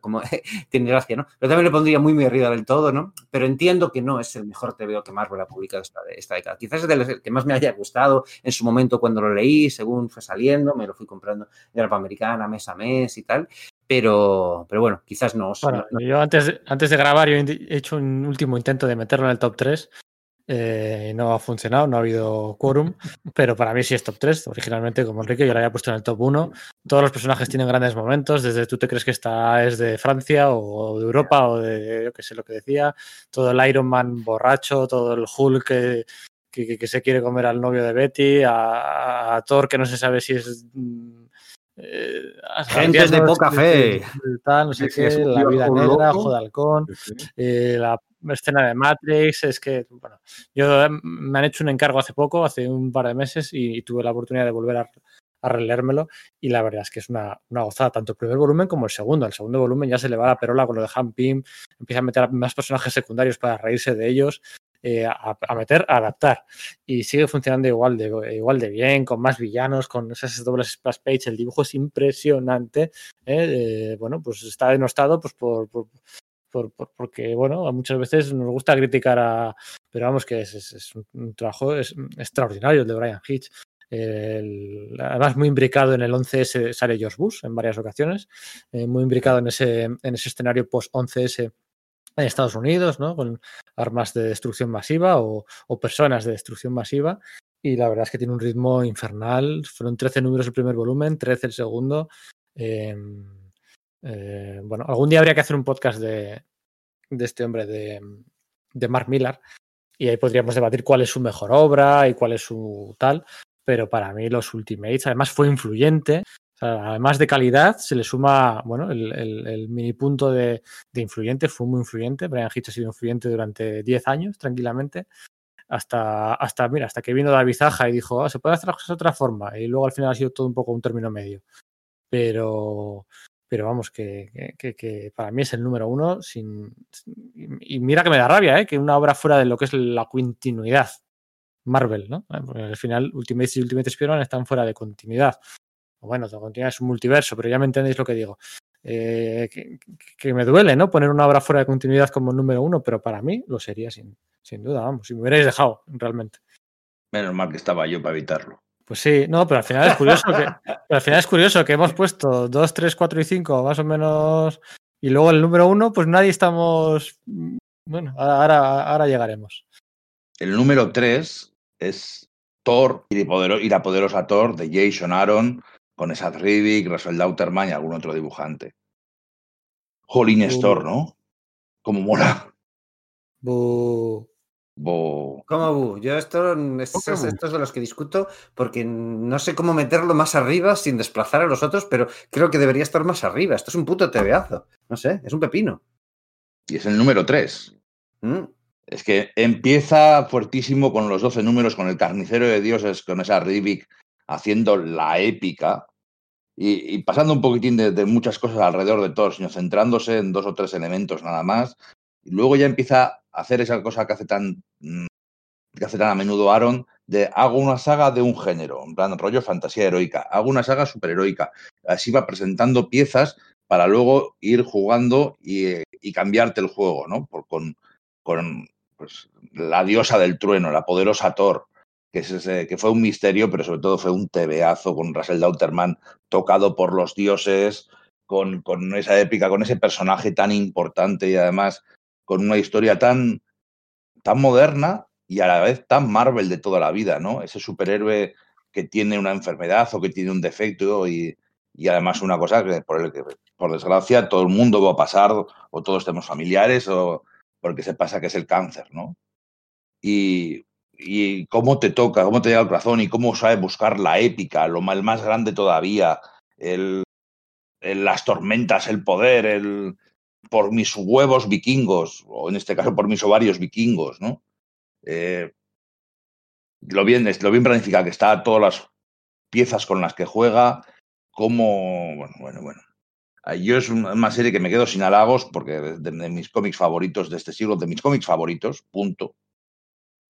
como tiene gracia, ¿no? Yo también le pondría muy, muy arriba del todo, ¿no? Pero entiendo que no es el mejor TVO que Marvel ha publicado esta, esta década. Quizás es del que más me haya gustado en su momento cuando lo leí, según fue saliendo, me lo fui comprando de la americana mes a mes y tal. Pero, pero bueno, quizás no. Bueno, no. yo antes, antes de grabar yo he hecho un último intento de meterlo en el top 3 eh, no ha funcionado, no ha habido quórum, pero para mí sí es top 3. Originalmente, como Enrique, yo lo había puesto en el top 1. Todos los personajes tienen grandes momentos, desde tú te crees que esta es de Francia o de Europa o de, yo que sé lo que decía, todo el Iron Man borracho, todo el Hulk que, que, que se quiere comer al novio de Betty, a, a Thor que no se sabe si es... Eh, Gente de poca fe. Tal, no sé qué, la vida negra, ojo de halcón, sí. eh, la escena de Matrix, es que, bueno, yo me han hecho un encargo hace poco, hace un par de meses, y, tuve la oportunidad de volver a, a, releérmelo, y la verdad es que es una, una, gozada, tanto el primer volumen como el segundo. El segundo volumen ya se le va la perola con lo de Han Pym, empieza a meter más personajes secundarios para reírse de ellos, eh, a, meter, a adaptar. Y sigue funcionando igual de, igual de bien, con más villanos, con esas dobles splash page. El dibujo es impresionante. ¿eh? Eh, bueno, pues está denostado pues, por, por, por, porque, bueno, muchas veces nos gusta criticar a. Pero vamos, que es, es, es un trabajo es, extraordinario el de Brian Hitch. El, además, muy imbricado en el 11S sale George Bush en varias ocasiones, eh, muy imbricado en ese, en ese escenario post-11S en Estados Unidos, ¿no? Con armas de destrucción masiva o, o, personas de destrucción masiva. Y la verdad es que tiene un ritmo infernal. Fueron 13 números el primer volumen, 13 el segundo. Eh, eh, bueno, algún día habría que hacer un podcast de, este hombre, de, Mark Millar, y ahí podríamos debatir cuál es su mejor obra y cuál es su tal. Pero para mí, los Ultimates, además, fue influyente. Además de calidad, se le suma, bueno, el, mini punto de, influyente, fue muy influyente. Brian Hitch ha sido influyente durante 10 años, tranquilamente. Hasta, hasta, mira, hasta que vino David Zaja y dijo, oh, se puede hacer las cosas de otra forma. Y luego al final ha sido todo un poco un término medio. Pero, pero vamos, que, que, para mí es el número uno. Sin, y mira que me da rabia, ¿eh? que una obra fuera de lo que es la continuidad Marvel, ¿no? Porque al final Ultimate y Ultimate Spider-Man están fuera de continuidad. Bueno, de continuidad es un multiverso, pero ya me entendéis lo que digo. Eh, que, me duele, ¿no? Poner una obra fuera de continuidad como número uno, pero para mí lo sería sin, sin duda, vamos, si me hubierais dejado, realmente. Menos mal que estaba yo para evitarlo. Pues sí, no, pero al final es curioso que, al final es curioso que hemos puesto 2, 3, 4 y 5 más o menos. Y luego el número 1, pues nadie estamos. Bueno, ahora, ahora llegaremos. El número 3 es Thor y, la poderosa Thor de Jason Aaron con Esad Rivik, Russell Dauterman y algún otro dibujante. Jolín uh. Thor, ¿no? Como mola. ¿Cómo Bu? Yo esto, estos, estos de los que discuto porque no sé cómo meterlo más arriba sin desplazar a los otros, pero creo que debería estar más arriba. Esto es un puto tebeazo. No sé, es un pepino. Y es el número 3. Mm. Es que empieza fuertísimo con los 12 números, con el carnicero de dioses, con esa Rivik haciendo la épica y, pasando un poquitín de, de, muchas cosas alrededor de todo, sino centrándose en dos o tres elementos nada más. Y luego ya empieza hacer esa cosa que hace tan mm, que hace tan a menudo Aaron de hago una saga de un género, en plan rollo fantasía heroica, hago una saga superheroica. Así va presentando piezas para luego ir jugando y, cambiarte el juego, ¿no? Por, con, con pues, la diosa del trueno, la poderosa Thor, que, es que fue un misterio, pero sobre todo fue un tebeazo con Russell Dauterman tocado por los dioses, con, con esa épica, con ese personaje tan importante y además con una historia tan, tan moderna y a la vez tan Marvel de toda la vida, ¿no? Ese superhéroe que tiene una enfermedad o que tiene un defecto y, además una cosa que por, el desgracia, todo el mundo va a pasar o todos tenemos familiares o porque se pasa que es el cáncer, ¿no? Y, y cómo te toca, cómo te llega al corazón y cómo sabe buscar la épica, lo mal más grande todavía, el, las tormentas, el poder, el, por mis huevos vikingos, o en este caso por mis ovarios vikingos, ¿no? Eh, lo, bien, lo bien planificado que está, todas las piezas con las que juega, como, bueno, bueno, bueno. Yo es una serie que me quedo sin halagos porque de, mis cómics favoritos de este siglo, de mis cómics favoritos, punto.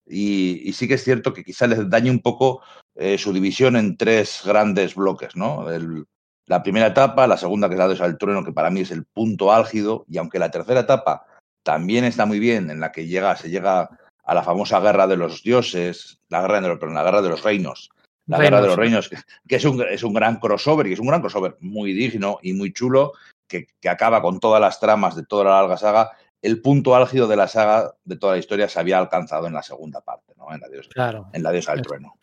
Y, sí que es cierto que quizá les dañe un poco eh, su división en tres grandes bloques, ¿no? El, la primera etapa, la segunda que es la de al trueno, que para mí es el punto álgido, y aunque la tercera etapa también está muy bien, en la que llega, se llega a la famosa guerra de los dioses, la guerra de los, la guerra de los reinos, la guerra de los reinos, que, es, un, es un gran crossover, y es un gran crossover muy digno y muy chulo, que, que acaba con todas las tramas de toda la larga saga, el punto álgido de la saga de toda la historia se había alcanzado en la segunda parte, ¿no? En la diosa, claro. en la diosa del trueno.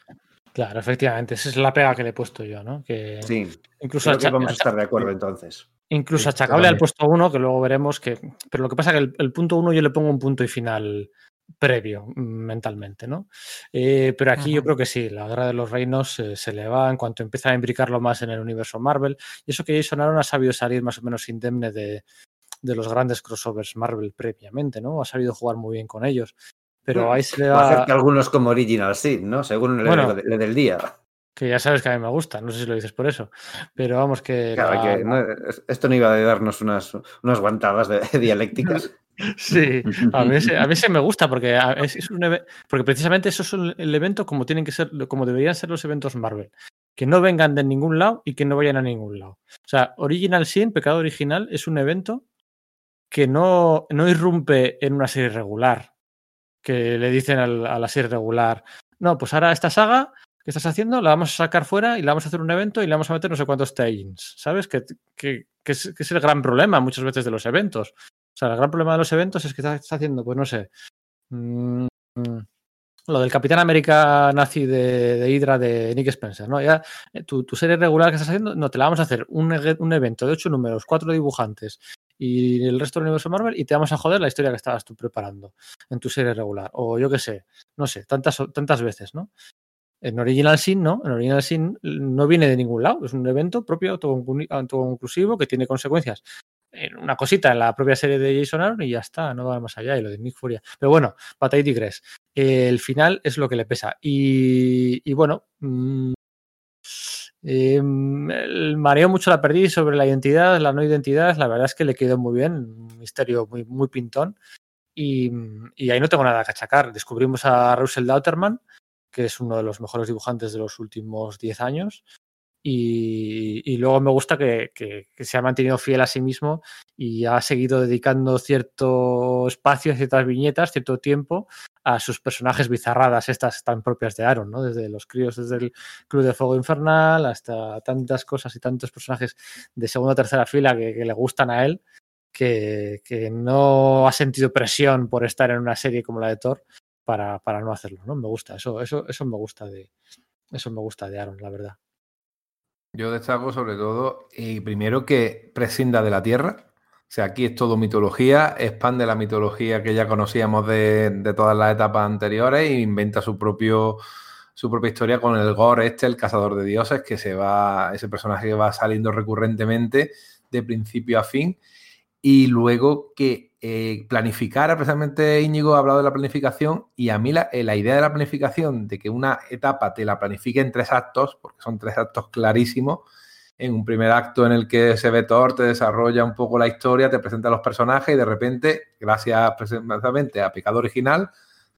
Claro, efectivamente, esa es la pega que le he puesto yo, ¿no? Que sí, incluso vamos a estar de acuerdo entonces. Incluso achacable al puesto uno, que luego veremos que. Pero lo que pasa es que el, punto uno yo le pongo un punto y final previo mentalmente, ¿no? Eh, pero aquí yo creo que sí, la guerra de los reinos eh, se le va en cuanto empieza a imbricarlo más en el universo Marvel. Y eso que Jason Aaron ha sabido salir más o menos indemne de, de los grandes crossovers Marvel previamente, ¿no? Ha sabido jugar muy bien con ellos. Pero ahí se le va. a hacer que algunos como Original sí, ¿no? Según el del día. Que ya sabes que a mí me gusta, no sé si lo dices por eso. Pero vamos, que. esto no iba a darnos unas, unas guantadas de, dialécticas. Sí, a mí, a mí se me gusta porque, es, un porque precisamente eso es el evento como tienen que ser, como deberían ser los eventos Marvel. Que no vengan de ningún lado y que no vayan a ningún lado. O sea, Original Sin, Pecado Original, es un evento que no, no irrumpe en una serie regular que le dicen a la serie regular, no, pues ahora esta saga que estás haciendo la vamos a sacar fuera y la vamos a hacer un evento y le vamos a meter no sé cuántos tie-ins, ¿sabes? Que, que, es, el gran problema muchas veces de los eventos. O sea, el gran problema de los eventos es que estás haciendo, pues no sé, mm, lo del Capitán América nazi de, de, Hydra de Nick Spencer, ¿no? Ya eh, tu, serie regular que estás haciendo, no, te la vamos a hacer un, un evento de ocho números, cuatro dibujantes y el resto del universo Marvel y te vamos a joder la historia que estabas tú preparando en tu serie regular. O yo qué sé, no sé, tantas, tantas veces, ¿no? En Original Sin, ¿no? En Original Sin no viene de ningún lado. Es un evento propio, autoconclusivo, que tiene consecuencias. En una cosita en la propia serie de Jason Aaron y ya está, no va más allá. Y lo de Nick Furia. Pero bueno, batalla y digres. El final es lo que le pesa. Y, bueno, mm, Eh, mareó mucho la perdí sobre la identidad, la no identidad. La verdad es que le quedó muy bien, un misterio muy, muy pintón. Y, y, ahí no tengo nada que achacar. Descubrimos a Russell Dauterman, que es uno de los mejores dibujantes de los últimos 10 años. Y, luego me gusta que, que, que, se ha mantenido fiel a sí mismo y ha seguido dedicando cierto espacio, ciertas viñetas, cierto tiempo a sus personajes bizarradas, estas tan propias de Aaron, ¿no? Desde los críos, desde el Club de Fuego Infernal, hasta tantas cosas y tantos personajes de segunda o tercera fila que, que le gustan a él, que, que, no ha sentido presión por estar en una serie como la de Thor para, para no hacerlo, ¿no? Me gusta, eso, eso, eso me gusta de eso me gusta de Aaron, la verdad. Yo destaco sobre todo, y primero que prescinda de la Tierra, o sea, aquí es todo mitología, expande la mitología que ya conocíamos de, de todas las etapas anteriores e inventa su propio su propia historia con el Gore este, el cazador de dioses, que se va, ese personaje que va saliendo recurrentemente de principio a fin. Y luego que eh, planificara, precisamente Íñigo ha hablado de la planificación, y a mí la, eh, la, idea de la planificación, de que una etapa te la planifique en tres actos, porque son tres actos clarísimos, en un primer acto en el que se ve Thor, te desarrolla un poco la historia, te presenta a los personajes y de repente, gracias precisamente a Pecado Original,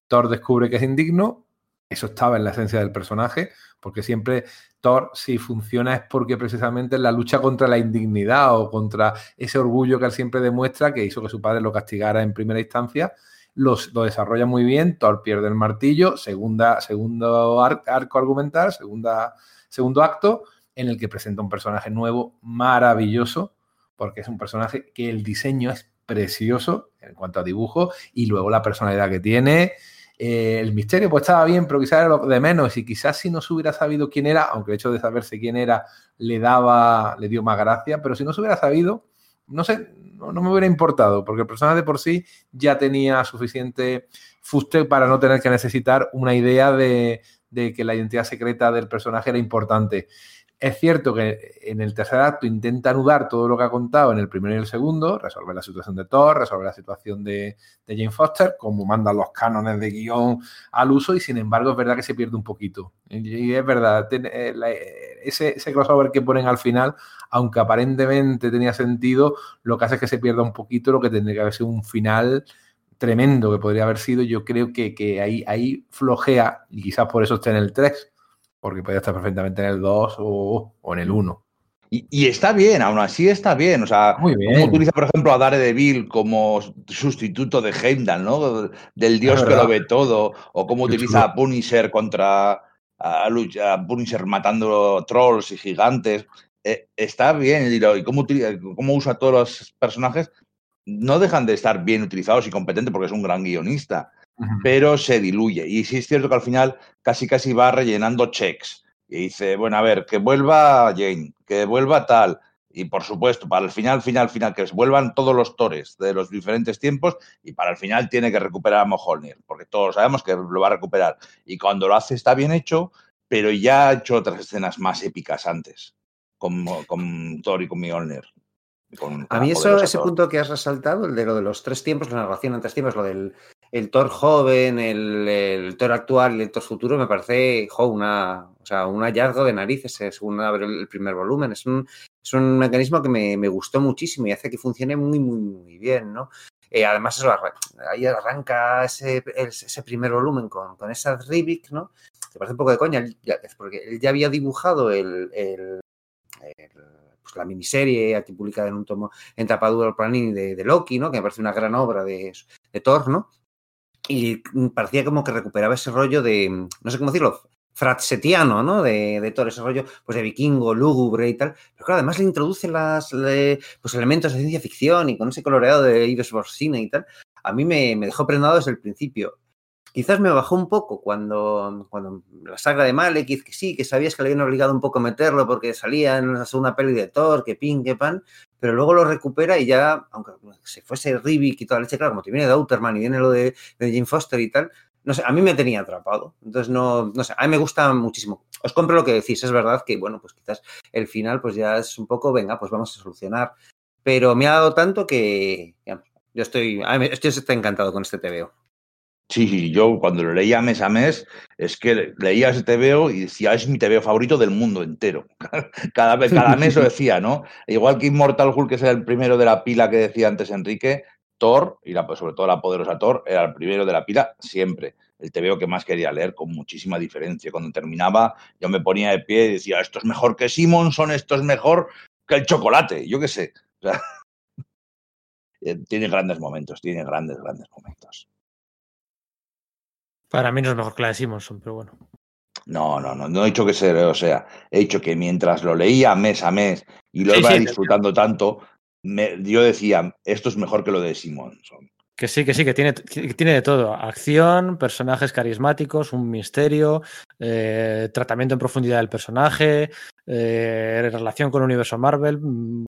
Thor descubre que es indigno. Eso estaba en la esencia del personaje, porque siempre Thor, si funciona, es porque precisamente la lucha contra la indignidad o contra ese orgullo que él siempre demuestra, que hizo que su padre lo castigara en primera instancia. Lo desarrolla muy bien, Thor pierde el martillo, segunda, segundo arco argumental, segunda, segundo acto, en el que presenta un personaje nuevo maravilloso, porque es un personaje que el diseño es precioso en cuanto a dibujo y luego la personalidad que tiene. Eh, el misterio pues estaba bien, pero quizás era lo de menos y quizás si no se hubiera sabido quién era, aunque el hecho de saberse quién era le daba, le dio más gracia, pero si no se hubiera sabido, no sé, no, no me hubiera importado, porque el personaje de por sí ya tenía suficiente fuste para no tener que necesitar una idea de, de que la identidad secreta del personaje era importante. Es cierto que en el tercer acto intenta anudar todo lo que ha contado en el primero y el segundo, resolver la situación de Thor, resolver la situación de, de Jane Foster, como mandan los cánones de guion al uso, y sin embargo es verdad que se pierde un poquito. Y es verdad, ese, ese crossover que ponen al final, aunque aparentemente tenía sentido, lo que hace es que se pierda un poquito lo que tendría que haber sido un final tremendo que podría haber sido. Yo creo que, ahí, flojea, y quizás por eso esté en el 3 porque podría estar perfectamente en el 2 o, o, en el 1. Y, y, está bien, aún así está bien. O sea, Muy bien. cómo utiliza, por ejemplo, a Daredevil como sustituto de Heimdall, ¿no? Del dios que lo ve todo. O cómo utiliza a Punisher contra a, a, Punisher matando trolls y gigantes. Eh, está bien, y cómo, cómo usa a todos los personajes. No dejan de estar bien utilizados y competentes porque es un gran guionista pero se diluye. Y sí es cierto que al final casi casi va rellenando checks. Y dice, bueno, a ver, que vuelva Jane, que vuelva tal. Y por supuesto, para el final, final, final, que vuelvan todos los tores de los diferentes tiempos y para el final tiene que recuperar a Moholnir, porque todos sabemos que lo va a recuperar. Y cuando lo hace está bien hecho, pero ya ha hecho otras escenas más épicas antes, con, con Thor y con Mjolnir. Con a mí eso, ese punto que has resaltado, el de lo de los tres tiempos, la narración en tres tiempos, lo del el Thor joven, el, Thor actual y el Thor futuro, me parece jo, una, o sea, un hallazgo de narices, según el primer volumen. Es un, es un mecanismo que me, me, gustó muchísimo y hace que funcione muy, muy, muy bien, ¿no? Eh, además, eso, ahí arranca ese, ese primer volumen con, con esa Rivik, ¿no? Que parece un poco de coña, porque él ya había dibujado el, el, pues la miniserie aquí publicada en un tomo en tapadura Planini de, de, Loki, ¿no? Que me parece una gran obra de, de Thor, ¿no? Y parecía como que recuperaba ese rollo de, no sé cómo decirlo, fratsetiano, ¿no? De, de, todo ese rollo, pues de vikingo, lúgubre y tal. Pero claro, además le introduce las, le, pues elementos de ciencia ficción y con ese coloreado de Ives Borsine y tal. A mí me, me, dejó prendado desde el principio. Quizás me bajó un poco cuando, cuando la saga de Malekith, que sí, que sabías que le habían obligado un poco a meterlo porque salía en la segunda peli de Thor, que pin, que pan, pero luego lo recupera y ya, aunque se fuese Rivik y toda la leche, claro, como te viene Dauterman y viene lo de, de Jane Foster y tal, no sé, a mí me tenía atrapado. Entonces, no, no sé, a mí me gusta muchísimo. Os compro lo que decís, es verdad que, bueno, pues quizás el final, pues ya es un poco, venga, pues vamos a solucionar. Pero me ha dado tanto que, yo estoy, estoy, estoy encantado con este TVO. Sí, yo cuando lo leía mes a mes, es que leía ese TVO y decía, es mi TVO favorito del mundo entero. cada, vez, cada mes lo decía, ¿no? Igual que Immortal Hulk, que es el primero de la pila que decía antes Enrique, Thor, y la, sobre todo la poderosa Thor, era el primero de la pila siempre. El TVO que más quería leer, con muchísima diferencia. Cuando terminaba, yo me ponía de pie y decía, esto es mejor que Simonson, esto es mejor que el chocolate, yo qué sé. Eh, tiene grandes momentos, tiene grandes, grandes momentos. Para mí no es mejor que la de Simonson, pero bueno. No, no, no, no he dicho que sea, o sea, he dicho que mientras lo leía mes a mes y lo Sí, iba sí, disfrutando tanto, me- yo decía, esto es mejor que lo de Simonson. Que sí, que sí, que tiene, que tiene de todo. Acción, personajes carismáticos, un misterio, eh, tratamiento en profundidad del personaje, eh, relación con el universo Marvel, mm,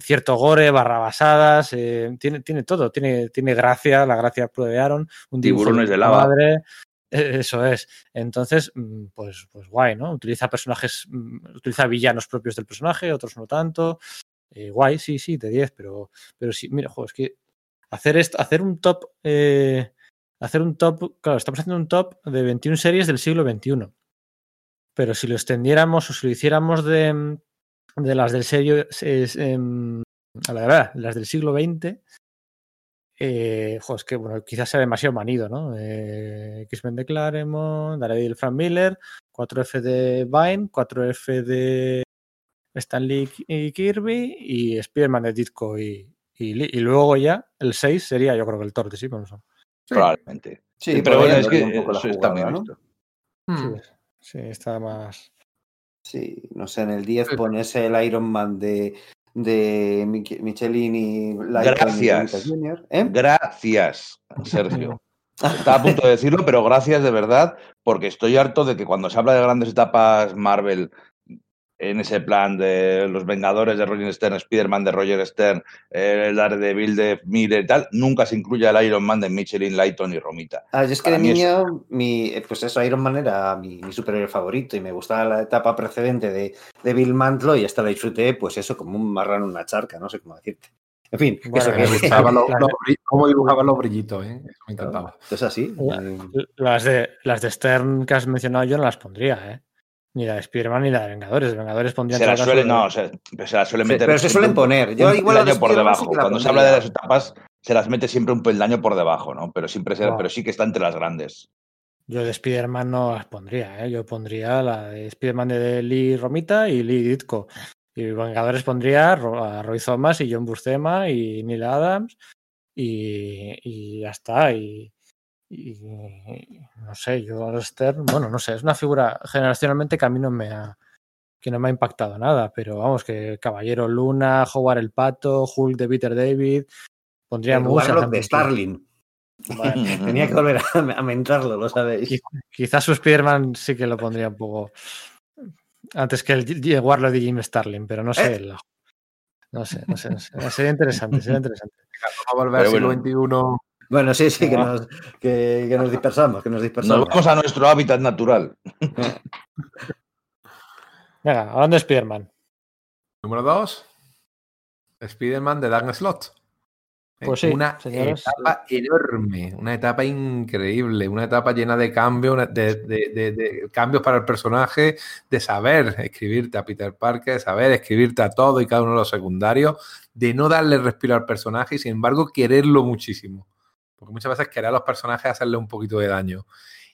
cierto gore, barrabasadas, eh, tiene, tiene todo, tiene, tiene gracia, la gracia pura de Aaron, un Tiburones de lava. madre, eh, eso es. Entonces, mm, pues, pues guay, ¿no? Utiliza personajes, mm, utiliza villanos propios del personaje, otros no tanto. Eh, guay, sí, sí, de 10, pero, pero sí, mira, jo, es que hacer esto, hacer un top, eh, hacer un top, claro, estamos haciendo un top de 21 series del siglo XXI. Pero si lo extendiéramos o si lo hiciéramos de, de las del serio, es, em, a la verdad, las del siglo XX, eh, jo, es que bueno, quizás sea demasiado manido, ¿no? Eh, X-Men de Claremont, Daredevil Frank Miller, 4F de Vine, 4F de Stan Lee y Kirby y Spider-Man de Ditko y, y. Y luego ya el 6 sería yo creo que el Thor de Simonson. Sí. Probablemente. Sí, pero bueno, es que darle un poco la eso está ¿no? visto. Hmm. Sí, sí, está más... Sí, no sé, en el 10 Sí. pones el Iron Man de, de Mich- Michelini, Gracias. Jr., ¿eh? Gracias, Sergio. Estaba a punto de decirlo, pero gracias de verdad, porque estoy harto de que cuando se habla de grandes etapas Marvel en ese plan de los Vengadores de Roger Stern, Spider-Man de Roger Stern, eh, el Daredevil de Miller y tal, nunca se incluye el Iron Man de Michelin, Lighton y Romita. Ah, yo es que Para de mí es- niño, mi, eh, pues eso, Iron Man era mi, mi superhéroe favorito y me gustaba la etapa precedente de, de Bill Mantlo y hasta la disfruté, pues eso, como un marrano en una charca, no sé cómo decirte. En fin, Bueno, eso que cómo dibujaban los brillitos, ¿eh? Eso me encantaba. es así. Ya. eh, Las de, las de Stern que has mencionado yo no las pondría, ¿eh? Ni la de Spider-Man ni la de Vengadores. Vengadores pondría en Se la suelen, no, se, se la suelen Sí, meter. pero se suelen poner. Yo igual peldaño por sí debajo. Cuando se habla de las etapas, se las mete siempre un peldaño por debajo, ¿no? Pero siempre se- Wow. pero sí que está entre las grandes. Yo de Spider-Man no las pondría, ¿eh? Yo pondría la de Spider-Man de Lee Romita y Lee Ditko. Y Vengadores pondría a Roy Thomas y John Buscema y Neil Adams y, y ya está. Y, y no sé, yo a Stern, bueno, no sé, es una figura generacionalmente que a mí no me ha, que no me ha impactado nada, pero vamos, que Caballero Luna, Howard el Pato, Hulk de Peter David, pondría. Warlock de. Starling. Tenía que volver a, a mentarlo, lo sabéis. Qui- Quizás su Spider-Man sí que lo pondría un poco antes que el Warlock de Jim Starlin, pero no sé. ¿Eh? la- No sé, no sé, no sé. Sería interesante, sería interesante. Vamos a volver al siglo XXI. Bueno, sí, sí, que Ah. nos, que, que nos dispersamos, que nos Nos dispersamos. vamos a nuestro hábitat natural. Venga, hablando de Spider-Man. Número 2. Spider-Man de Dan Slot. Pues sí, una señores. etapa enorme, una etapa increíble, una etapa llena de cambios, una- de, de- de- de cambios para el personaje, de saber escribirte a Peter Parker, saber escribirte a todo y cada uno de los secundarios, de no darle respiro al personaje y sin embargo quererlo muchísimo. Porque muchas veces querer a los personajes hacerle un poquito de daño.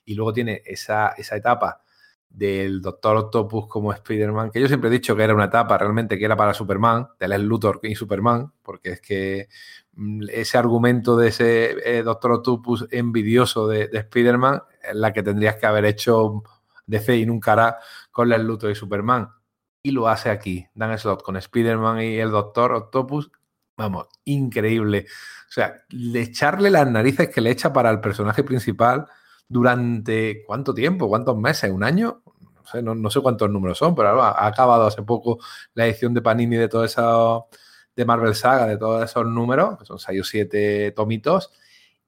Y luego tiene esa, esa etapa del Doctor Octopus como Spider-Man, que yo siempre he dicho que era una etapa realmente que era para Superman, de Lex Luthor y Superman, porque es que mm, ese argumento de ese eh, Doctor Octopus envidioso de, de Spider-Man es la que tendrías que haber hecho DC y nunca hará con Lex Luthor y Superman. Y lo hace aquí, Dan Slott con Spider-Man y el Doctor Octopus. Vamos, increíble. O sea, le echarle las narices que le echa para el personaje principal durante cuánto tiempo, cuántos meses, un año, no sé, no, no sé cuántos números son, pero ha, ha acabado hace poco la edición de Panini de todo eso, de Marvel Saga, de todos esos números, que son 6 o 7 tomitos,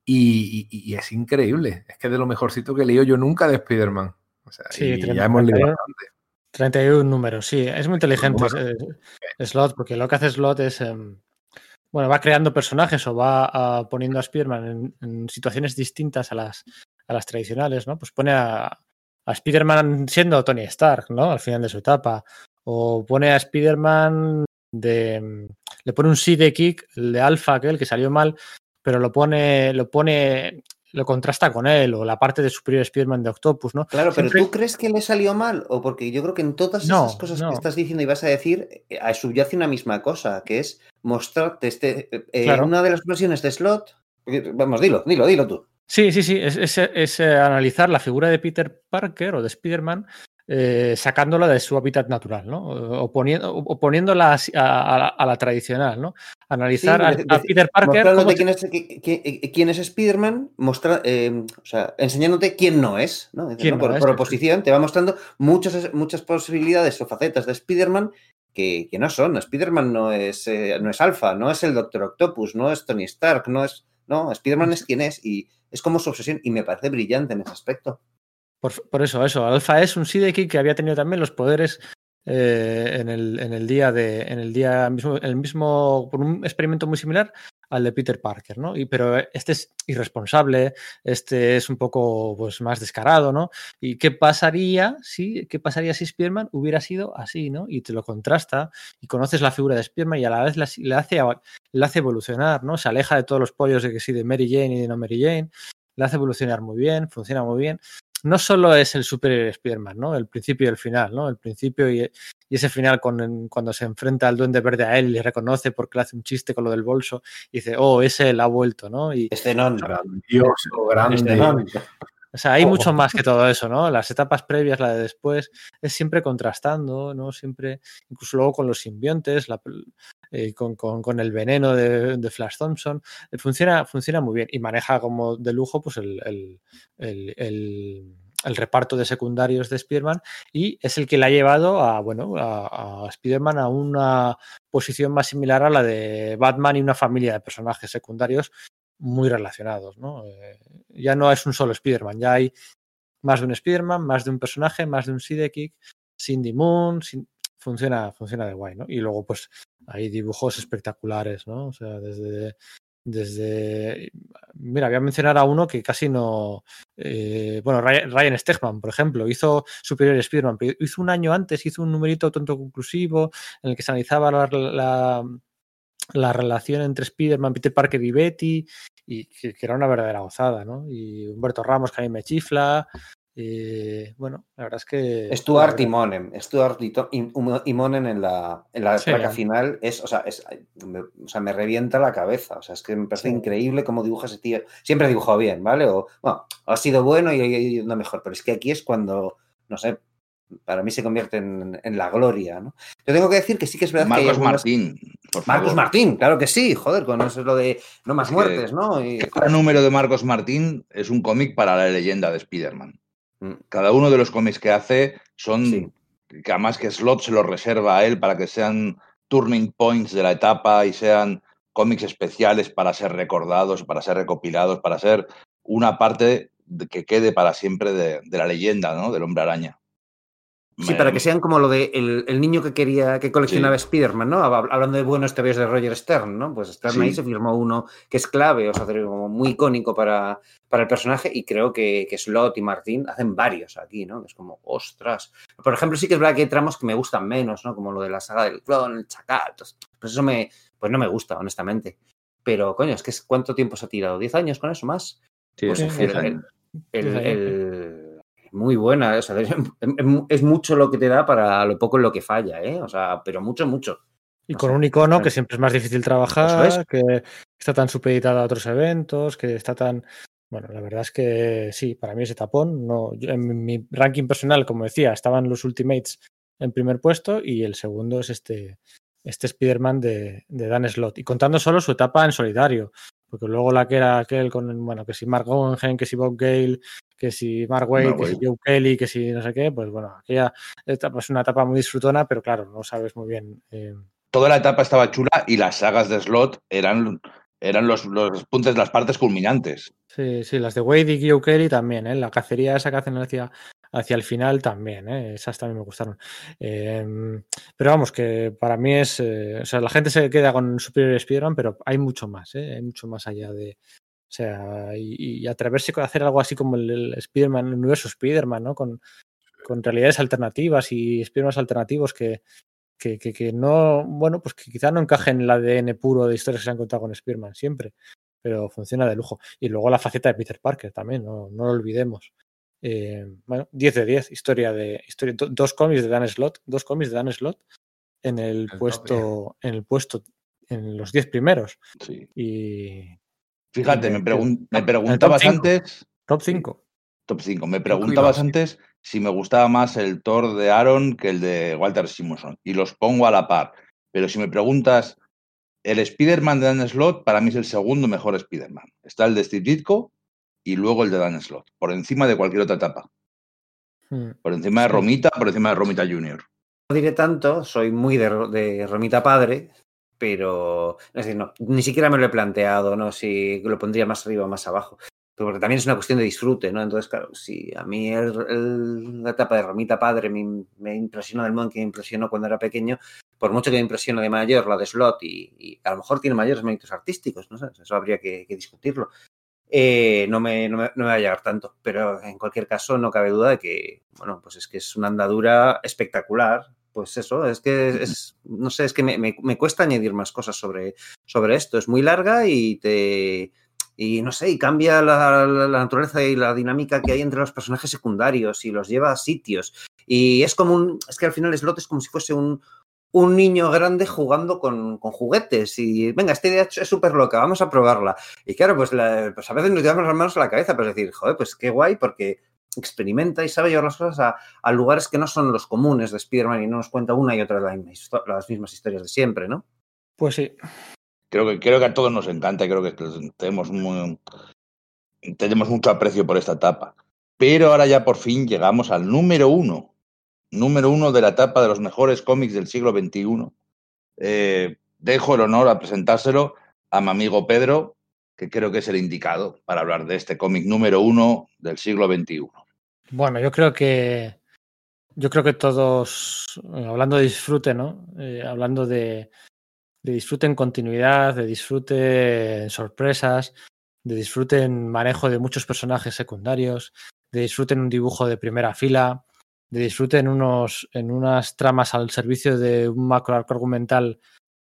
y, y- y es increíble. Es que es de lo mejorcito que he leído yo nunca de Spider-Man. O sea, Sí, eh, y treinta- ya hemos leído bastante. 31 números, sí, es muy inteligente eh, Slot, porque lo que hace Slot es em, bueno, va creando personajes o va ah, poniendo a Spider-Man en, situaciones distintas a las, a las tradicionales, ¿no? Pues pone a, a Spider-Man siendo Tony Stark, ¿no? Al final de su etapa. O pone a Spider-Man de. Le pone un de kick, el de Alpha, aquel que salió mal, pero lo pone, lo pone lo contrasta con él, o la parte de Superior Spider-Man de Octopus, ¿no? Claro, pero ¿tú crees que le salió mal? O porque yo creo que en todas esas cosas que estás diciendo y vas a decir, eh, subyace una misma cosa, que es mostrarte este, eh, una de las versiones de Slot. Eh, vamos, dilo, dilo, dilo tú. Sí, sí, sí, es, es, analizar la figura de Peter Parker o de Spider-Man eh, sacándola de su hábitat natural, ¿no? Oponiendo, oponiéndola a, la tradicional, ¿no? Analizar a, Peter Parker. quién, es, quién es Spider-Man, eh, o sea, enseñándote quién no es, ¿no? por, oposición, te va mostrando muchas, muchas posibilidades o facetas de Spider-Man que, no son. Spider-Man no es, eh, no es Alpha, no es el Doctor Octopus, no es Tony Stark, no es. No, Spider-Man es quien es y es como su obsesión y me parece brillante en ese aspecto. Por, eso, eso. Alpha es un Sidekick que había tenido también los poderes eh, en, el, día de. En el día mismo, el mismo. por un experimento muy similar al de Peter Parker, ¿no? Y, pero este es irresponsable, este es un poco pues, más descarado, ¿no? ¿Y qué pasaría si, qué pasaría si Spearman hubiera sido así, ¿no? Y te lo contrasta y conoces la figura de Spearman y a la vez le hace, le hace evolucionar, ¿no? Se aleja de todos los pollos de que sí de Mary Jane y de no Mary Jane, le hace evolucionar muy bien, funciona muy bien no solo es el Super Spider-Man, ¿no? El principio y el final, ¿no? El principio y, ese final con, cuando se enfrenta al Duende Verde a él y le reconoce porque le hace un chiste con lo del bolso y dice, oh, ese él ha vuelto, ¿no? Y, Escenón. Grandioso, grande. O sea, hay mucho más que todo eso, ¿no? Las etapas previas, la de después, es siempre contrastando, ¿no? Siempre, incluso luego con los simbiontes, eh, con, el veneno de, Flash Thompson. Eh, funciona, funciona muy bien y maneja como de lujo pues el, reparto de secundarios de Spider-Man y es el que le ha llevado a, bueno, a Spider-Man a una posición más similar a la de Batman y una familia de personajes secundarios muy relacionados, ¿no? Eh, ya no es un solo Spider-Man, ya hay más de un Spider-Man, más de un personaje, más de un Sidekick, Cindy Moon, funciona, funciona de guay, ¿no? Y luego, pues, hay dibujos espectaculares, ¿no? O sea, desde, desde, mira, voy a mencionar a uno que casi no, eh, bueno, Ryan Stegman, por ejemplo, hizo Superior Spider-Man, pero hizo un año antes, hizo un numerito tonto conclusivo en el que se analizaba la la relación entre Spider-Man, Peter Parker y Betty, y que, era una verdadera gozada, ¿no? Y Humberto Ramos, que a mí me chifla. Eh, bueno, la verdad es que. Stuart y Monen. Stuart y, Monen en la, en la placa final es o sea, es, me, o sea, me revienta la cabeza. O sea, es que me parece increíble cómo dibuja ese tío. Siempre ha dibujado bien, ¿vale? O, bueno, ha sido bueno y, y, no mejor, pero es que aquí es cuando, no sé, para mí se convierte en, la gloria, ¿no? Yo tengo que decir que sí que es verdad Marcos Martín. Marcos Martín, claro que sí, joder, con eso es lo de no más muertes, ¿no? Cada número de Marcos Martín es un cómic para la leyenda de Spider-Man. Cada uno de los cómics que hace son, que además que Slot se los reserva a él para que sean turning points de la etapa y sean cómics especiales para ser recordados, para ser recopilados, para ser una parte que quede para siempre de, de la leyenda, ¿no? Del hombre araña. Sí, para que sean como lo de el, niño que quería, que coleccionaba Spider-Man, ¿no? Hablando de buenos TVs de Roger Stern, ¿no? Pues Stern ahí se firmó uno que es clave, o sea, como muy icónico para, para el personaje, y creo que, que, Slot y Martín hacen varios aquí, ¿no? Es como, ostras. Por ejemplo, sí que es verdad que hay tramos que me gustan menos, ¿no? Como lo de la saga del clon, el chacal, pues eso me, pues no me gusta, honestamente. Pero, coño, es que ¿cuánto tiempo se ha tirado? ¿10 años con eso más? Sí, pues el muy buena. es, mucho lo que te da para lo poco en lo que falla, ¿eh? O sea, pero mucho, mucho. Y con un icono que siempre es más difícil trabajar, que está tan supeditada a otros eventos, que está tan. Bueno, la verdad es que sí, para mí ese tapón, no, en mi ranking personal, como decía, estaban los Ultimates en primer puesto y el segundo es este, este Spider-Man de, de, Dan Slott. Y contando solo su etapa en solitario, porque luego la que era aquel con, bueno, que si Mark Guggenheim, que si Bob Gale, que si Mark Wade, que si Joe Kelly, que si no sé qué, pues bueno, aquella etapa es una etapa muy disfrutona, pero claro, no sabes muy bien. Eh. Toda la etapa estaba chula y las sagas de slot eran, eran los, los puntos, las partes culminantes. Sí, sí, las de Wade y Joe Kelly también, ¿eh? La cacería esa que hacen hacia, hacia el final también, ¿eh? esas también me gustaron. Em, pero vamos, que para mí es, eh, o sea, la gente se queda con Superior Spider-Man, pero hay mucho más, ¿eh? hay mucho más allá de, o sea, y, atreverse a hacer algo así como el, el Spider-Man, el universo Spider-Man, ¿no? Con, con realidades alternativas y Spider-Man alternativos que, que, que, no, bueno, pues que quizá no encajen en el ADN puro de historias que se han contado con Spider-Man siempre, pero funciona de lujo. Y luego la faceta de Peter Parker también, no, no lo olvidemos. Eh, bueno, 10 de 10, historia de historia, dos cómics de Dan Slot, dos cómics de Dan Slot en el, puesto, en el puesto, en los 10 primeros. Sí. Y fíjate, me, me preguntabas antes. Top 5. Top 5. Me preguntabas antes si me gustaba más el Thor de Aaron que el de Walter Simonson. Y los pongo a la par. Pero si me preguntas, el Spider-Man de Dan Slot para mí es el segundo mejor Spider-Man. Está el de Steve Ditko y luego el de Dan Slot, por encima de cualquier otra etapa. Hmm. Por encima de Romita, por encima de Romita Junior. No diré tanto, soy muy de, Romita padre, pero es decir, no, ni siquiera me lo he planteado, ¿no? Si lo pondría más arriba o más abajo. Porque también es una cuestión de disfrute, ¿no? Entonces, claro, si a mí la etapa de Romita Padre me, me impresionó del modo que me impresionó cuando era pequeño, por mucho que me impresione de mayor la de Slot y, a lo mejor tiene mayores méritos artísticos, no sé, eso habría que discutirlo. Eh, no, me, no, me, va a llegar tanto. Pero en cualquier caso, no cabe duda de que, bueno, pues es que es una andadura espectacular. Pues eso, es que es, no sé, es que me, me cuesta añadir más cosas sobre, sobre esto. Es muy larga y te, y no sé, y cambia la, la, naturaleza y la dinámica que hay entre los personajes secundarios y los lleva a sitios. Y es como un, es que al final Slot es como si fuese un, un niño grande jugando con, con, juguetes y venga, esta idea es súper loca, vamos a probarla. Y claro, pues, pues, a veces nos llevamos las manos a la cabeza, pues decir, joder, pues qué guay, porque experimenta y sabe llevar las cosas a, a lugares que no son los comunes de Spider-Man y no nos cuenta una y otra de las mismas historias de siempre, ¿no? Pues sí. Creo que, creo que a todos nos encanta, creo que tenemos, muy, tenemos mucho aprecio por esta etapa. Pero ahora ya por fin llegamos al número uno número uno de la etapa de los mejores cómics del siglo XXI. Eh, dejo el honor a presentárselo a mi amigo Pedro, que creo que es el indicado para hablar de este cómic número uno del siglo XXI. Bueno, yo creo que yo creo que todos, eh, hablando de disfrute, ¿no? Eh, hablando de, de, disfrute en continuidad, de disfrute en sorpresas, de disfrute en manejo de muchos personajes secundarios, de disfrute en un dibujo de primera fila, de disfrute en, unos, en unas tramas al servicio de un macro arco argumental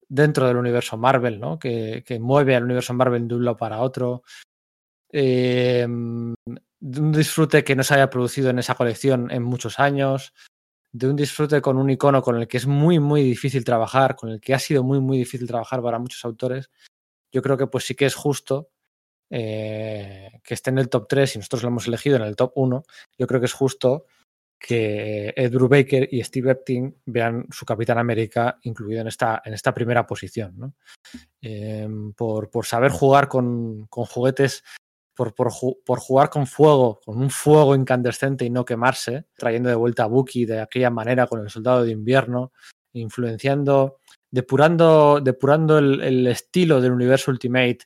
dentro del universo Marvel, ¿no? que, que mueve al universo Marvel de un lado para otro. Eh, un disfrute que no se haya producido en esa colección en muchos años, de un disfrute con un icono con el que es muy, muy difícil trabajar, con el que ha sido muy, muy difícil trabajar para muchos autores, yo creo que pues sí que es justo eh, que esté en el top 3 y nosotros lo hemos elegido en el top 1, yo creo que es justo que Ed Brubaker y Steve Epting vean su Capitán América incluido en esta, en esta primera posición. Eh, por, por, saber jugar con, con juguetes, por, por, por, jugar con fuego, con un fuego incandescente y no quemarse, trayendo de vuelta a Bucky de aquella manera con el Soldado de Invierno, influenciando, depurando, depurando el, el estilo del universo Ultimate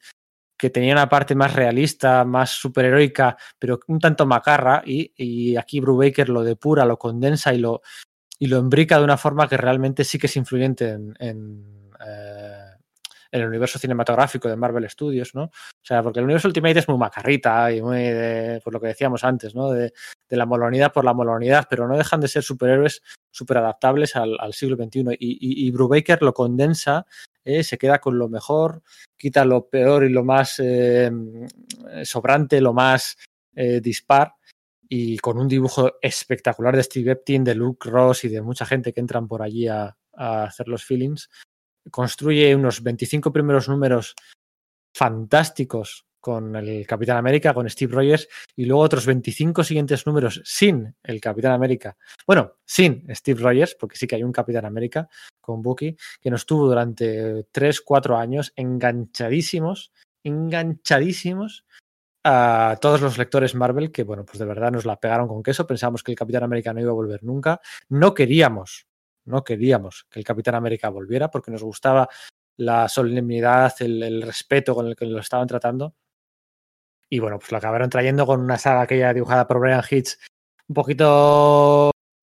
que tenía una parte más realista, más superheroica, pero un tanto macarra, y, aquí Brubaker lo depura, lo condensa y lo, y lo embrica de una forma que realmente sí que es influyente en, en, eh, en, el universo cinematográfico de Marvel Studios, ¿no? O sea, porque el universo Ultimate es muy macarrita y muy de, pues lo que decíamos antes, ¿no? De, la molonidad por la molonidad, pero no dejan de ser superhéroes súper adaptables al, siglo XXI. Y, y Brubaker lo condensa eh, se queda con lo mejor, quita lo peor y lo más eh, sobrante, lo más eh, dispar, y con un dibujo espectacular de Steve Epting, de Luke Ross y de mucha gente que entran por allí a, a hacer los feelings, construye unos 25 primeros números fantásticos con el Capitán América, con Steve Rogers, y luego otros 25 siguientes números sin el Capitán América. Bueno, sin Steve Rogers, porque sí que hay un Capitán América con Bucky, que nos tuvo durante 3, 4 años enganchadísimos, enganchadísimos a todos los lectores Marvel que, bueno, pues de verdad nos la pegaron con queso. Pensábamos que el Capitán América no iba a volver nunca. No queríamos, no queríamos que el Capitán América volviera porque nos gustaba la solemnidad, el, el respeto con el que lo estaban tratando. Y bueno, pues lo acabaron trayendo con una saga aquella dibujada por Brian Hitch un poquito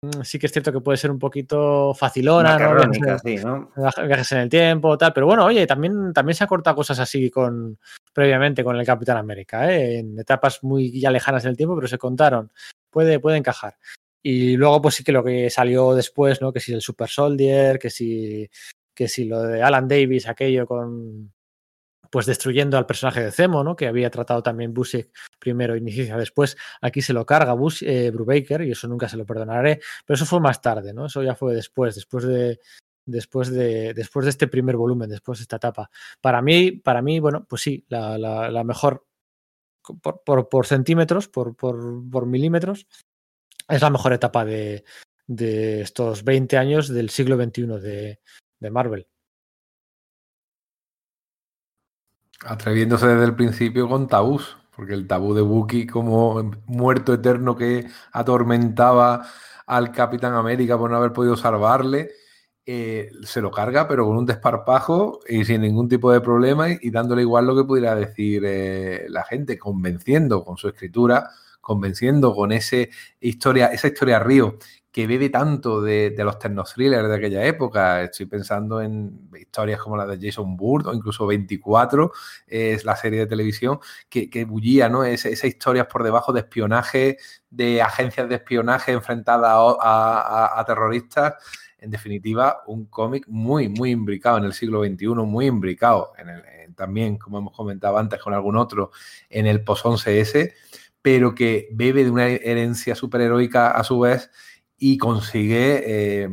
Mm, sí que es cierto que puede ser un poquito facilona, ¿no? Viajes, en el tiempo, tal, pero bueno, oye, también, también se ha cortado cosas así con previamente con el Capitán América, ¿eh? en etapas muy ya lejanas del tiempo, pero se contaron, puede, puede encajar. Y luego, pues sí que lo que salió después, ¿no? Que si el Super Soldier, que si, que si lo de Alan Davis, aquello con, pues destruyendo al personaje de Zemo, ¿no? Que había tratado también Busiek primero, inicia después. Aquí se lo carga eh, Brubaker y eso nunca se lo perdonaré. Pero eso fue más tarde, ¿no? Eso ya fue después, después de, después de, después de este primer volumen, después de esta etapa. Para mí, para mí bueno, pues sí, la, mejor por, por, centímetros, por, por, milímetros, es la mejor etapa de, de estos 20 años del siglo XXI de, de Marvel. Atreviéndose desde el principio con tabús, porque el tabú de Bucky como muerto eterno que atormentaba al Capitán América por no haber podido salvarle, eh, se lo carga, pero con un desparpajo y sin ningún tipo de problema y, dándole igual lo que pudiera decir eh, la gente, convenciendo con su escritura, convenciendo con ese historia, esa historia río que bebe tanto de, los thrillers de aquella época. Estoy pensando en historias como la de Jason Bourne o incluso 24, es la serie de televisión que, que bullía, ¿no? esas historias por debajo de espionaje, de agencias de espionaje enfrentadas a, terroristas. En definitiva, un cómic muy, muy imbricado en el siglo XXI, muy imbricado en el, también, como hemos comentado antes con algún otro, en el post-11S, pero que bebe de una herencia superheroica a su vez y consigue eh,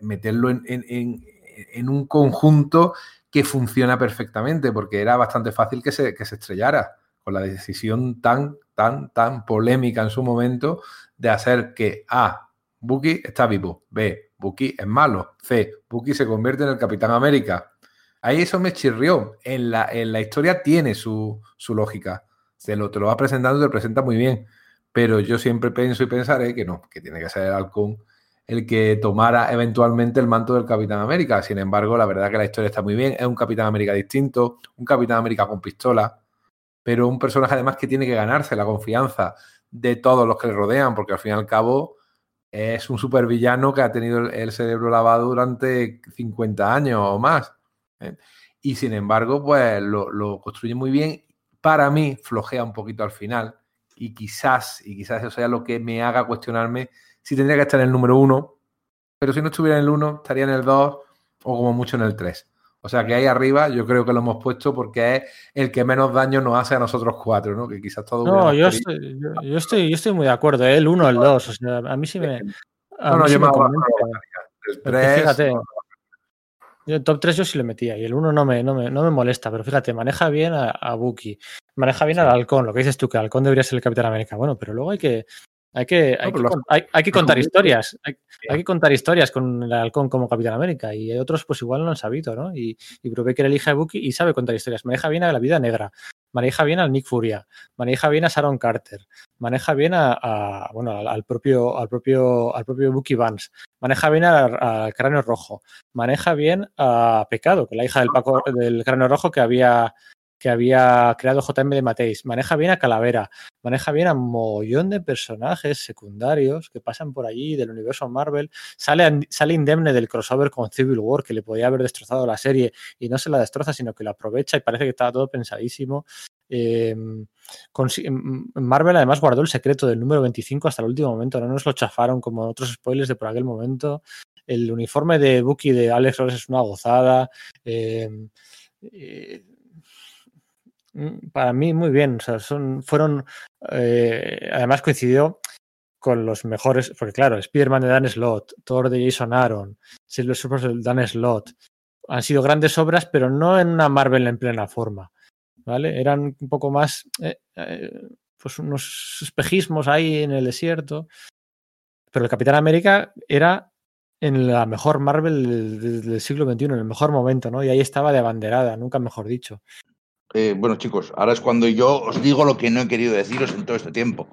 meterlo en, un conjunto que funciona perfectamente, porque era bastante fácil que se, que se estrellara con la decisión tan, tan, tan polémica en su momento de hacer que A, Bucky está vivo, B, Bucky es malo, C, Bucky se convierte en el Capitán América. Ahí eso me chirrió. En la, en la historia tiene su, su lógica. Se lo, te lo va presentando, te presenta muy bien pero yo siempre pienso y pensaré que no, que tiene que ser el halcón el que tomara eventualmente el manto del Capitán América. Sin embargo, la verdad que la historia está muy bien, es un Capitán América distinto, un Capitán América con pistola, pero un personaje además que tiene que ganarse la confianza de todos los que le rodean, porque al fin y al cabo es un supervillano que ha tenido el cerebro lavado durante 50 años o más. ¿eh? Y sin embargo, pues lo construye muy bien. Para mí, flojea un poquito al final y quizás, y quizás eso sea lo que me haga cuestionarme si tendría que estar en el número uno, pero si no estuviera en el uno, estaría en el dos o como mucho en el tres. O sea que ahí arriba yo creo que lo hemos puesto porque es el que menos daño nos hace a nosotros cuatro, ¿no? Que quizás todo. No, yo estoy, yo, estoy, yo estoy muy de acuerdo, ¿eh? el uno, el dos. O sea, a mí sí me. no, no, yo me, el 3. Fíjate, yo el top 3 yo sí le metía y el 1 no me, no, me, no me molesta, pero fíjate, maneja bien a, a Buki, maneja bien al Halcón, lo que dices tú, que Halcón debería ser el Capitán América. Bueno, pero luego hay que, hay que, hay, que, hay, que, contar historias. Hay, que contar historias con el halcón como Capitán América. Y otros, pues igual no han sabido, ¿no? Y, y Brubaker elige a Bucky y sabe contar historias. Maneja bien a la vida negra. Maneja bien al Nick Furia. Maneja bien a Sharon Carter. Maneja bien a, bueno, al, propio, al propio, al propio Bucky Vance. Maneja bien al, cráneo rojo. Maneja bien a Pecado, que la hija del Paco del cráneo rojo que había que había creado JM de Mateis. Maneja bien a Calavera, maneja bien a un mollón de personajes secundarios que pasan por allí del universo Marvel. Sale, sale indemne del crossover con Civil War, que le podía haber destrozado la serie y no se la destroza, sino que la aprovecha y parece que estaba todo pensadísimo. Em, em, Marvel además guardó el secreto del número 25 hasta el último momento, no nos lo chafaron como otros spoilers de por aquel momento. El uniforme de Bucky de Alex Ross es una gozada. Em, eh, para mí muy bien. Son, fueron, eh, además coincidió con los mejores, porque claro, Spider-Man de Dan Slott, Thor de Jason Aaron, Silver Surfer de Dan Slott, han sido grandes obras, pero no en una Marvel en plena forma. ¿Vale? Eran un poco más, eh, eh, pues unos espejismos ahí en el desierto. Pero el Capitán América era en la mejor Marvel del, del, siglo XXI, en el mejor momento, ¿no? Y ahí estaba de abanderada, nunca mejor dicho. Eh, bueno, chicos, ahora es cuando yo os digo lo que no he querido deciros en todo este tiempo.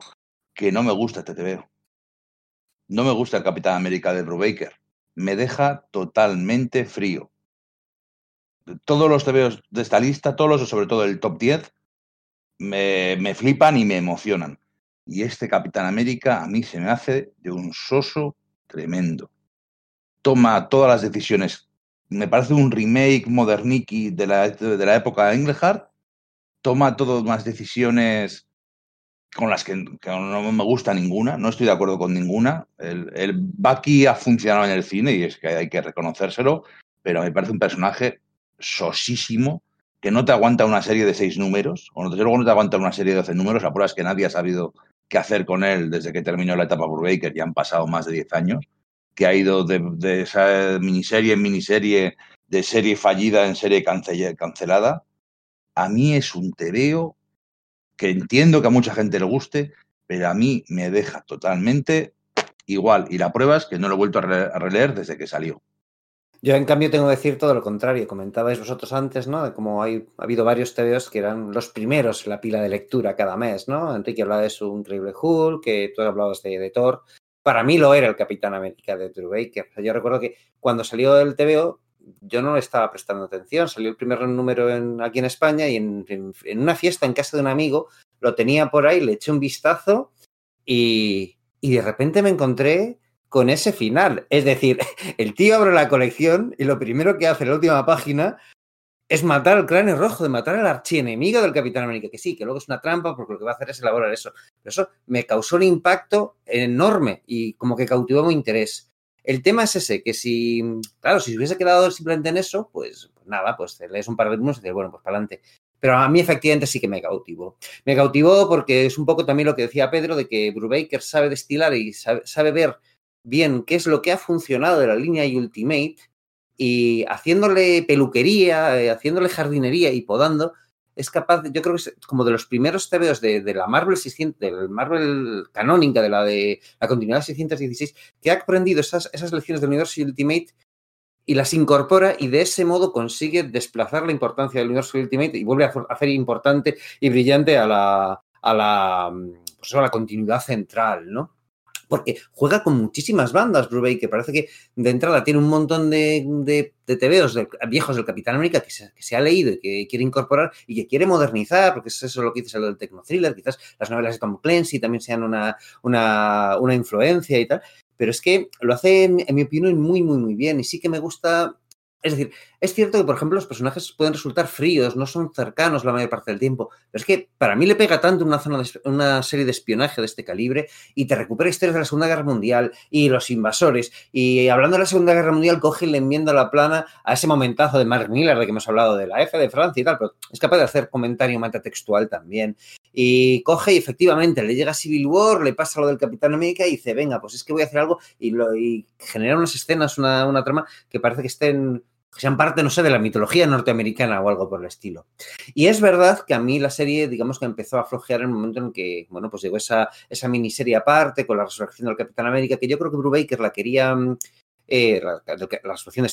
Que no me gusta este TVO. No me gusta el Capitán América de Brubaker. Me deja totalmente frío. Todos los TVOs de esta lista, todos los, sobre todo el top 10, me, me flipan y me emocionan. Y este Capitán América a mí se me hace de un soso tremendo. Toma todas las decisiones. Me parece un remake moderniki de la, de la época de Engelhardt. Toma todas las decisiones con las que, no me gusta ninguna, no estoy de acuerdo con ninguna. El, el Bucky ha funcionado en el cine y es que hay que reconocérselo, pero me parece un personaje sosísimo que no te aguanta una serie de seis números, o no, luego no te aguanta una serie de doce números, la prueba es que nadie ha sabido qué hacer con él desde que terminó la etapa Baker, ya han pasado más de diez años, que ha ido de, de, esa miniserie en miniserie, de serie fallida en serie cancelada. A mí es un tebeo que entiendo que a mucha gente le guste, pero a mí me deja totalmente igual. Y la prueba es que no lo he vuelto a, releer desde que salió. Yo, en cambio, tengo que decir todo lo contrario. Comentabais vosotros antes, ¿no? De cómo hay, ha habido varios TVOs que eran los primeros en la pila de lectura cada mes, ¿no? Enrique hablaba de su increíble Hulk, que tú hablabas de, de Thor. Para mí lo era el Capitán América de Drew Baker. Yo recuerdo que cuando salió el TVO, yo no estaba prestando atención. Salió el primer número en, aquí en España y en, una fiesta en casa de un amigo lo tenía por ahí, le eché un vistazo y, y de repente me encontré con ese final. Es decir, el tío abre la colección y lo primero que hace en la última página es matar al cráneo rojo, de matar al archienemigo del Capitán América, que sí, que luego es una trampa porque lo que va a hacer es elaborar eso. Eso me causó un impacto enorme y como que cautivó mi interés. El tema es ese, que si, claro, si se hubiese quedado simplemente en eso, pues, nada, pues lees un par de números y dices, bueno, pues para adelante. Pero a mí efectivamente sí que me cautivó. Me cautivó porque es un poco también lo que decía Pedro, de que Brubaker sabe destilar y sabe, ver bien qué es lo que ha funcionado de la línea Ultimate y haciéndole peluquería, eh, haciéndole jardinería y podando, es capaz, yo creo que es como de los primeros TVOs de, de la Marvel 600, del Marvel canónica, de la de la continuidad 616, que ha aprendido esas, esas lecciones del universo Ultimate y las incorpora y de ese modo consigue desplazar la importancia del universo Ultimate y vuelve a hacer importante y brillante a la, a la, pues a la continuidad central, ¿no? Porque juega con muchísimas bandas, Brubaker. Parece que de entrada tiene un montón de, de, de de, viejos del Capitán América que se, que ha leído y que quiere incorporar y que quiere modernizar, porque es eso lo que dices el del Tecno-Thriller. Quizás las novelas de Tom Clancy también sean una, una, una influencia y tal. Pero es que lo hace, en mi opinión, muy, muy, muy bien. Y sí que me gusta es decir, es cierto que, por ejemplo, los personajes pueden resultar fríos, no son cercanos la mayor parte del tiempo, pero es que para mí le pega tanto una, zona de, una serie de espionaje de este calibre y te recupera historias de la Segunda Guerra Mundial y los invasores. Y hablando de la Segunda Guerra Mundial, coge y le enmienda la plana a ese momentazo de Mark Miller, de que hemos hablado de la F de Francia y tal, pero es capaz de hacer comentario metatextual también. Y coge y efectivamente le llega Civil War, le pasa lo del Capitán América y dice, venga, pues es que voy a hacer algo y, lo, y genera unas escenas, una, una trama que parece que estén sean parte, no sé, de la mitología norteamericana o algo por el estilo. Y es verdad que a mí la serie, digamos que empezó a flojear en el momento en que, bueno, pues llegó esa, esa miniserie aparte con la resurrección del Capitán América, que yo creo que Brubaker la quería eh, la, la, situación de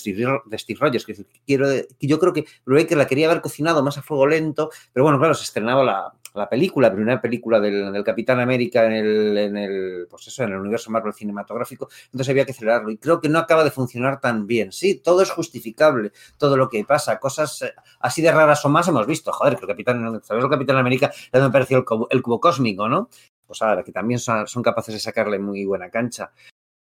Steve, Rogers, que, quiero, yo creo que Brubaker la quería haber cocinado más a fuego lento, pero bueno, claro, se estrenaba la, la película, la primera película del, Capitán América en el, en el, pues eso, en el universo Marvel cinematográfico, entonces había que acelerarlo y creo que no acaba de funcionar tan bien. Sí, todo es justificable, todo lo que pasa, cosas eh, así de raras o más hemos visto, joder, que el Capitán, ¿sabes? El Capitán América le me pareció el cubo, el cubo cósmico, ¿no? Pues ahora, que también son, capaces de sacarle muy buena cancha.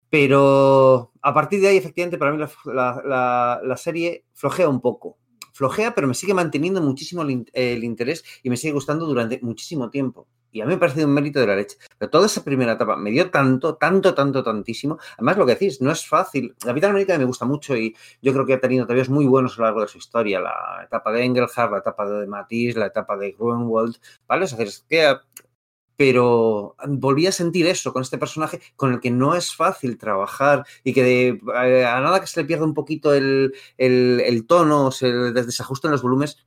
Pero a partir de ahí, efectivamente, para mí la, la, la serie flojea un poco. Flojea, pero me sigue manteniendo muchísimo el, interés y me sigue gustando durante muchísimo tiempo. Y a mí me ha parecido un mérito de la leche. Pero toda esa primera etapa me dio tanto, tanto, tanto, tantísimo. Además, lo que decís, no es fácil. La vida América me gusta mucho y yo creo que ha tenido todavía muy buenos a lo largo de su historia. La etapa de Engelhardt, la etapa de Matisse, la etapa de Grunwald, ¿vale? Es decir, es que pero volví a sentir eso con este personaje con el que no es fácil trabajar y que de, eh, a nada que se le pierda un poquito el, el, el tono, se desajuste en los volúmenes,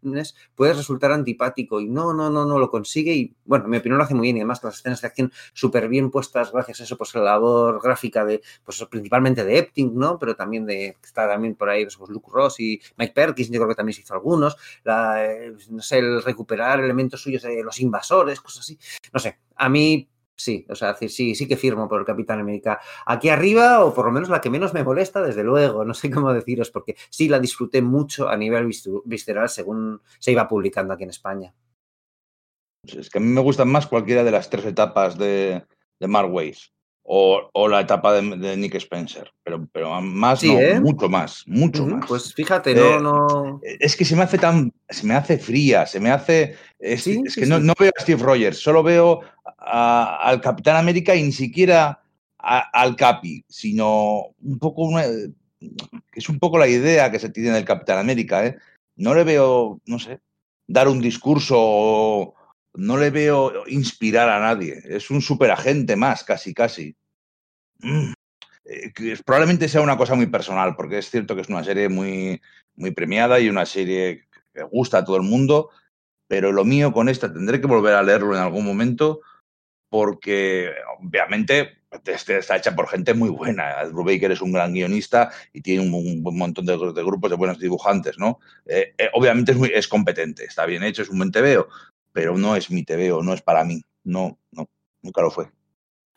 puede resultar antipático y no, no, no, no lo consigue y bueno, en mi opinión lo hace muy bien y además las escenas de acción súper bien puestas gracias a eso, pues la labor gráfica de, pues principalmente de Epting, ¿no? Pero también de, está también por ahí, pues Luke Ross y Mike Perkins, yo creo que también se hizo algunos, la, eh, no sé, el recuperar elementos suyos de los invasores, cosas así, no sé, a mí sí, o sea, sí, sí que firmo por el Capitán América. Aquí arriba, o por lo menos la que menos me molesta, desde luego, no sé cómo deciros, porque sí la disfruté mucho a nivel visceral según se iba publicando aquí en España. Es que a mí me gustan más cualquiera de las tres etapas de, de Mark Ways o, la etapa de, Nick Spencer, pero, pero más, no, ¿eh? mucho más, mucho más. Pues fíjate, no, eh, no. Es que se me hace tan, se me hace fría, se me hace. Es, que No, no, veo a Steve Rogers, solo veo al Capitán América y ni siquiera al Capi, sino un poco una, es un poco la idea que se tiene del Capitán América, ¿eh? No le veo, no sé, dar un discurso no le veo inspirar a nadie. Es un superagente más, casi, casi. Mm. Eh, probablemente sea una cosa muy personal, porque es cierto que es una serie muy, muy premiada y una serie que gusta a todo el mundo, pero lo mío con esta tendré que volver a leerlo en algún momento, porque obviamente este está hecha por gente muy buena. Drew Baker es un gran guionista y tiene un, montón de, grupos de buenos dibujantes, ¿no? Eh, eh, obviamente es, es competente, está bien hecho, es un buen TVO, pero no es mi TVO, no es para mí. No, no, nunca lo fue.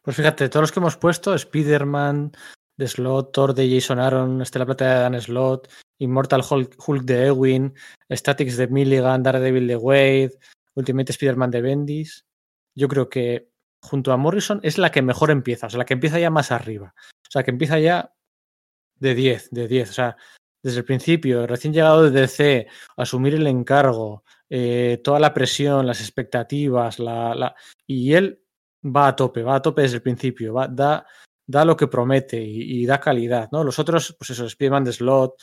Pues fíjate, todos los que hemos puesto, Spider-Man, de Slot, Thor de Jason Aaron, Estela Plata de Dan Slot, Immortal Hulk, de Ewing, Statics de Milligan, Daredevil de Wade, Ultimate Spider-Man de Bendis. Yo creo que junto a Morrison es la que mejor empieza, o sea, la que empieza ya más arriba. O sea, que empieza ya de 10, de 10. O sea, desde el principio, recién llegado de DC, asumir el encargo, eh, toda la presión, las expectativas, la, y él va a tope, va a tope desde el principio, va, da, da lo que promete y, da calidad, ¿no? Los otros, pues eso, Spider-Man de Slot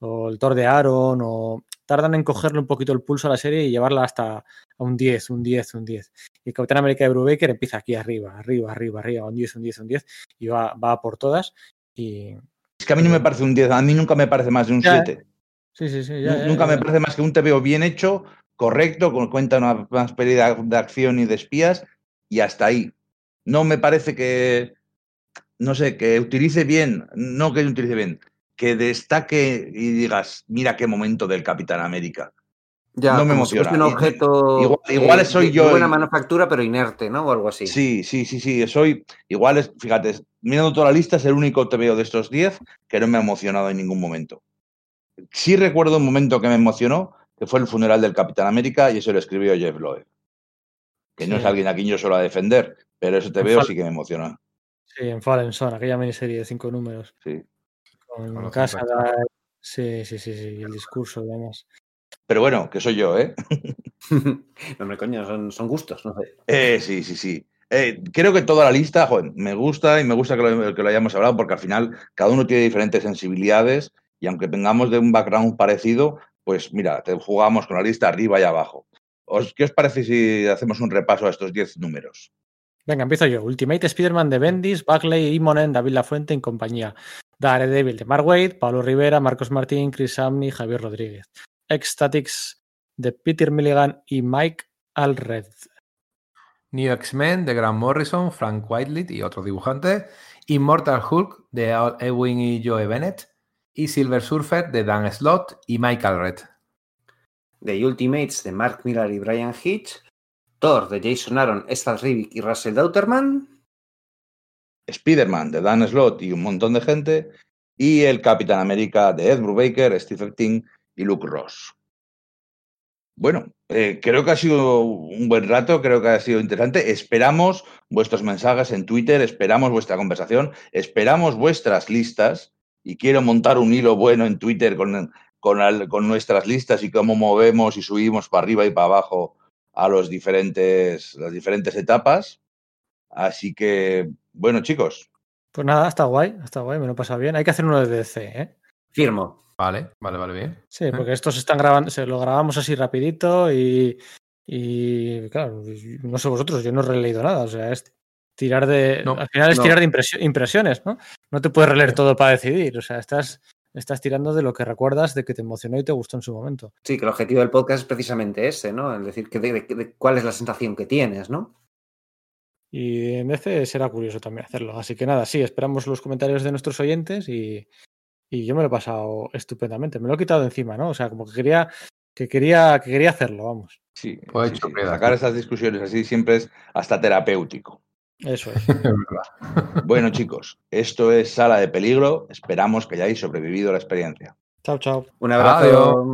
o el Thor de Aaron o tardan en cogerle un poquito el pulso a la serie y llevarla hasta a un 10, un 10, un 10. Y Capitán América de Brubaker empieza aquí arriba, arriba, arriba, arriba, un 10, un 10, un 10 y va, va por todas y, es que a mí no me parece un 10, a mí nunca me parece más de un 7. Sí, sí, sí. nunca me parece más que un TVO bien hecho, correcto, con cuenta una, más pérdida de acción y de espías, y hasta ahí. No me parece que, no sé, que utilice bien, no que utilice bien, que destaque y digas, mira qué momento del Capitán América no me emociona. Es un objeto. Igual, soy yo. buena manufactura, pero inerte, ¿no? O algo así. Sí, sí, sí, sí. Soy. Igual es, fíjate, mirando toda la lista, es el único te veo de estos 10 que no me ha emocionado en ningún momento. Sí recuerdo un momento que me emocionó, que fue el funeral del Capitán América, y eso lo escribió Jeff Loeb. Que no es alguien a quien yo suelo defender, pero eso te veo sí que me emociona. Sí, en Fallen Son, aquella miniserie de cinco números. Sí. Con casa. Sí, sí, sí, sí, el discurso y demás. Pero bueno, que soy yo, ¿eh? no me coño, son, gustos, no sé. Eh, sí, sí, sí. Eh, creo que toda la lista, joder, me gusta y me gusta que lo, hayamos hablado porque al final cada uno tiene diferentes sensibilidades y aunque tengamos de un background parecido, pues mira, te jugamos con la lista arriba y abajo. ¿Qué os parece si hacemos un repaso a estos 10 números? Venga, empiezo yo. Ultimate Spider-Man de Bendis, Buckley, Imonen, David Lafuente en compañía. Daredevil de Mark Wade, Pablo Rivera, Marcos Martín, Chris Amni, Javier Rodríguez. Ecstatics de Peter Milligan y Mike Alred. New X-Men de Grant Morrison, Frank Whiteley y otros dibujantes. Immortal Hulk de Ewing y Joe Bennett. Y Silver Surfer de Dan Slott y Mike Alred. The Ultimates de Mark Millar y Brian Hitch. Thor de Jason Aaron, Stan Rivik y Russell Dauterman. Spider-Man de Dan Slott y un montón de gente. Y el Capitán América de Ed Brubaker, Stephen King y Luke Ross. Bueno, eh, creo que ha sido un buen rato, creo que ha sido interesante. Esperamos vuestros mensajes en Twitter, esperamos vuestra conversación, esperamos vuestras listas y quiero montar un hilo bueno en Twitter con, con, nuestras listas y cómo movemos y subimos para arriba y para abajo a los diferentes, las diferentes etapas. Así que, bueno, chicos. Pues nada, está guay, está guay, me lo pasa bien. Hay que hacer uno de DC, ¿eh? Firmo. Vale, vale, vale, bien. Sí, porque estos están grabando, se lo grabamos así rapidito y, y claro, no sé vosotros, yo no he releído nada, o sea, es tirar de, al final es tirar de impresiones, ¿no? No te puedes releer todo para decidir, o sea, estás, estás tirando de lo que recuerdas, de que te emocionó y te gustó en su momento. Sí, que el objetivo del podcast es precisamente ese, ¿no? Es decir, que de, cuál es la sensación que tienes, ¿no? Y en DC será curioso también hacerlo. Así que nada, sí, esperamos los comentarios de nuestros oyentes y, y yo me lo he pasado estupendamente. Me lo he quitado encima, ¿no? O sea, como que quería, que quería, que quería hacerlo, vamos. Sí, pues sacar esas discusiones así siempre es hasta terapéutico. Eso es. bueno, chicos, esto es Sala de Peligro. Esperamos que hayáis sobrevivido a la experiencia. Chao, chao. Un abrazo.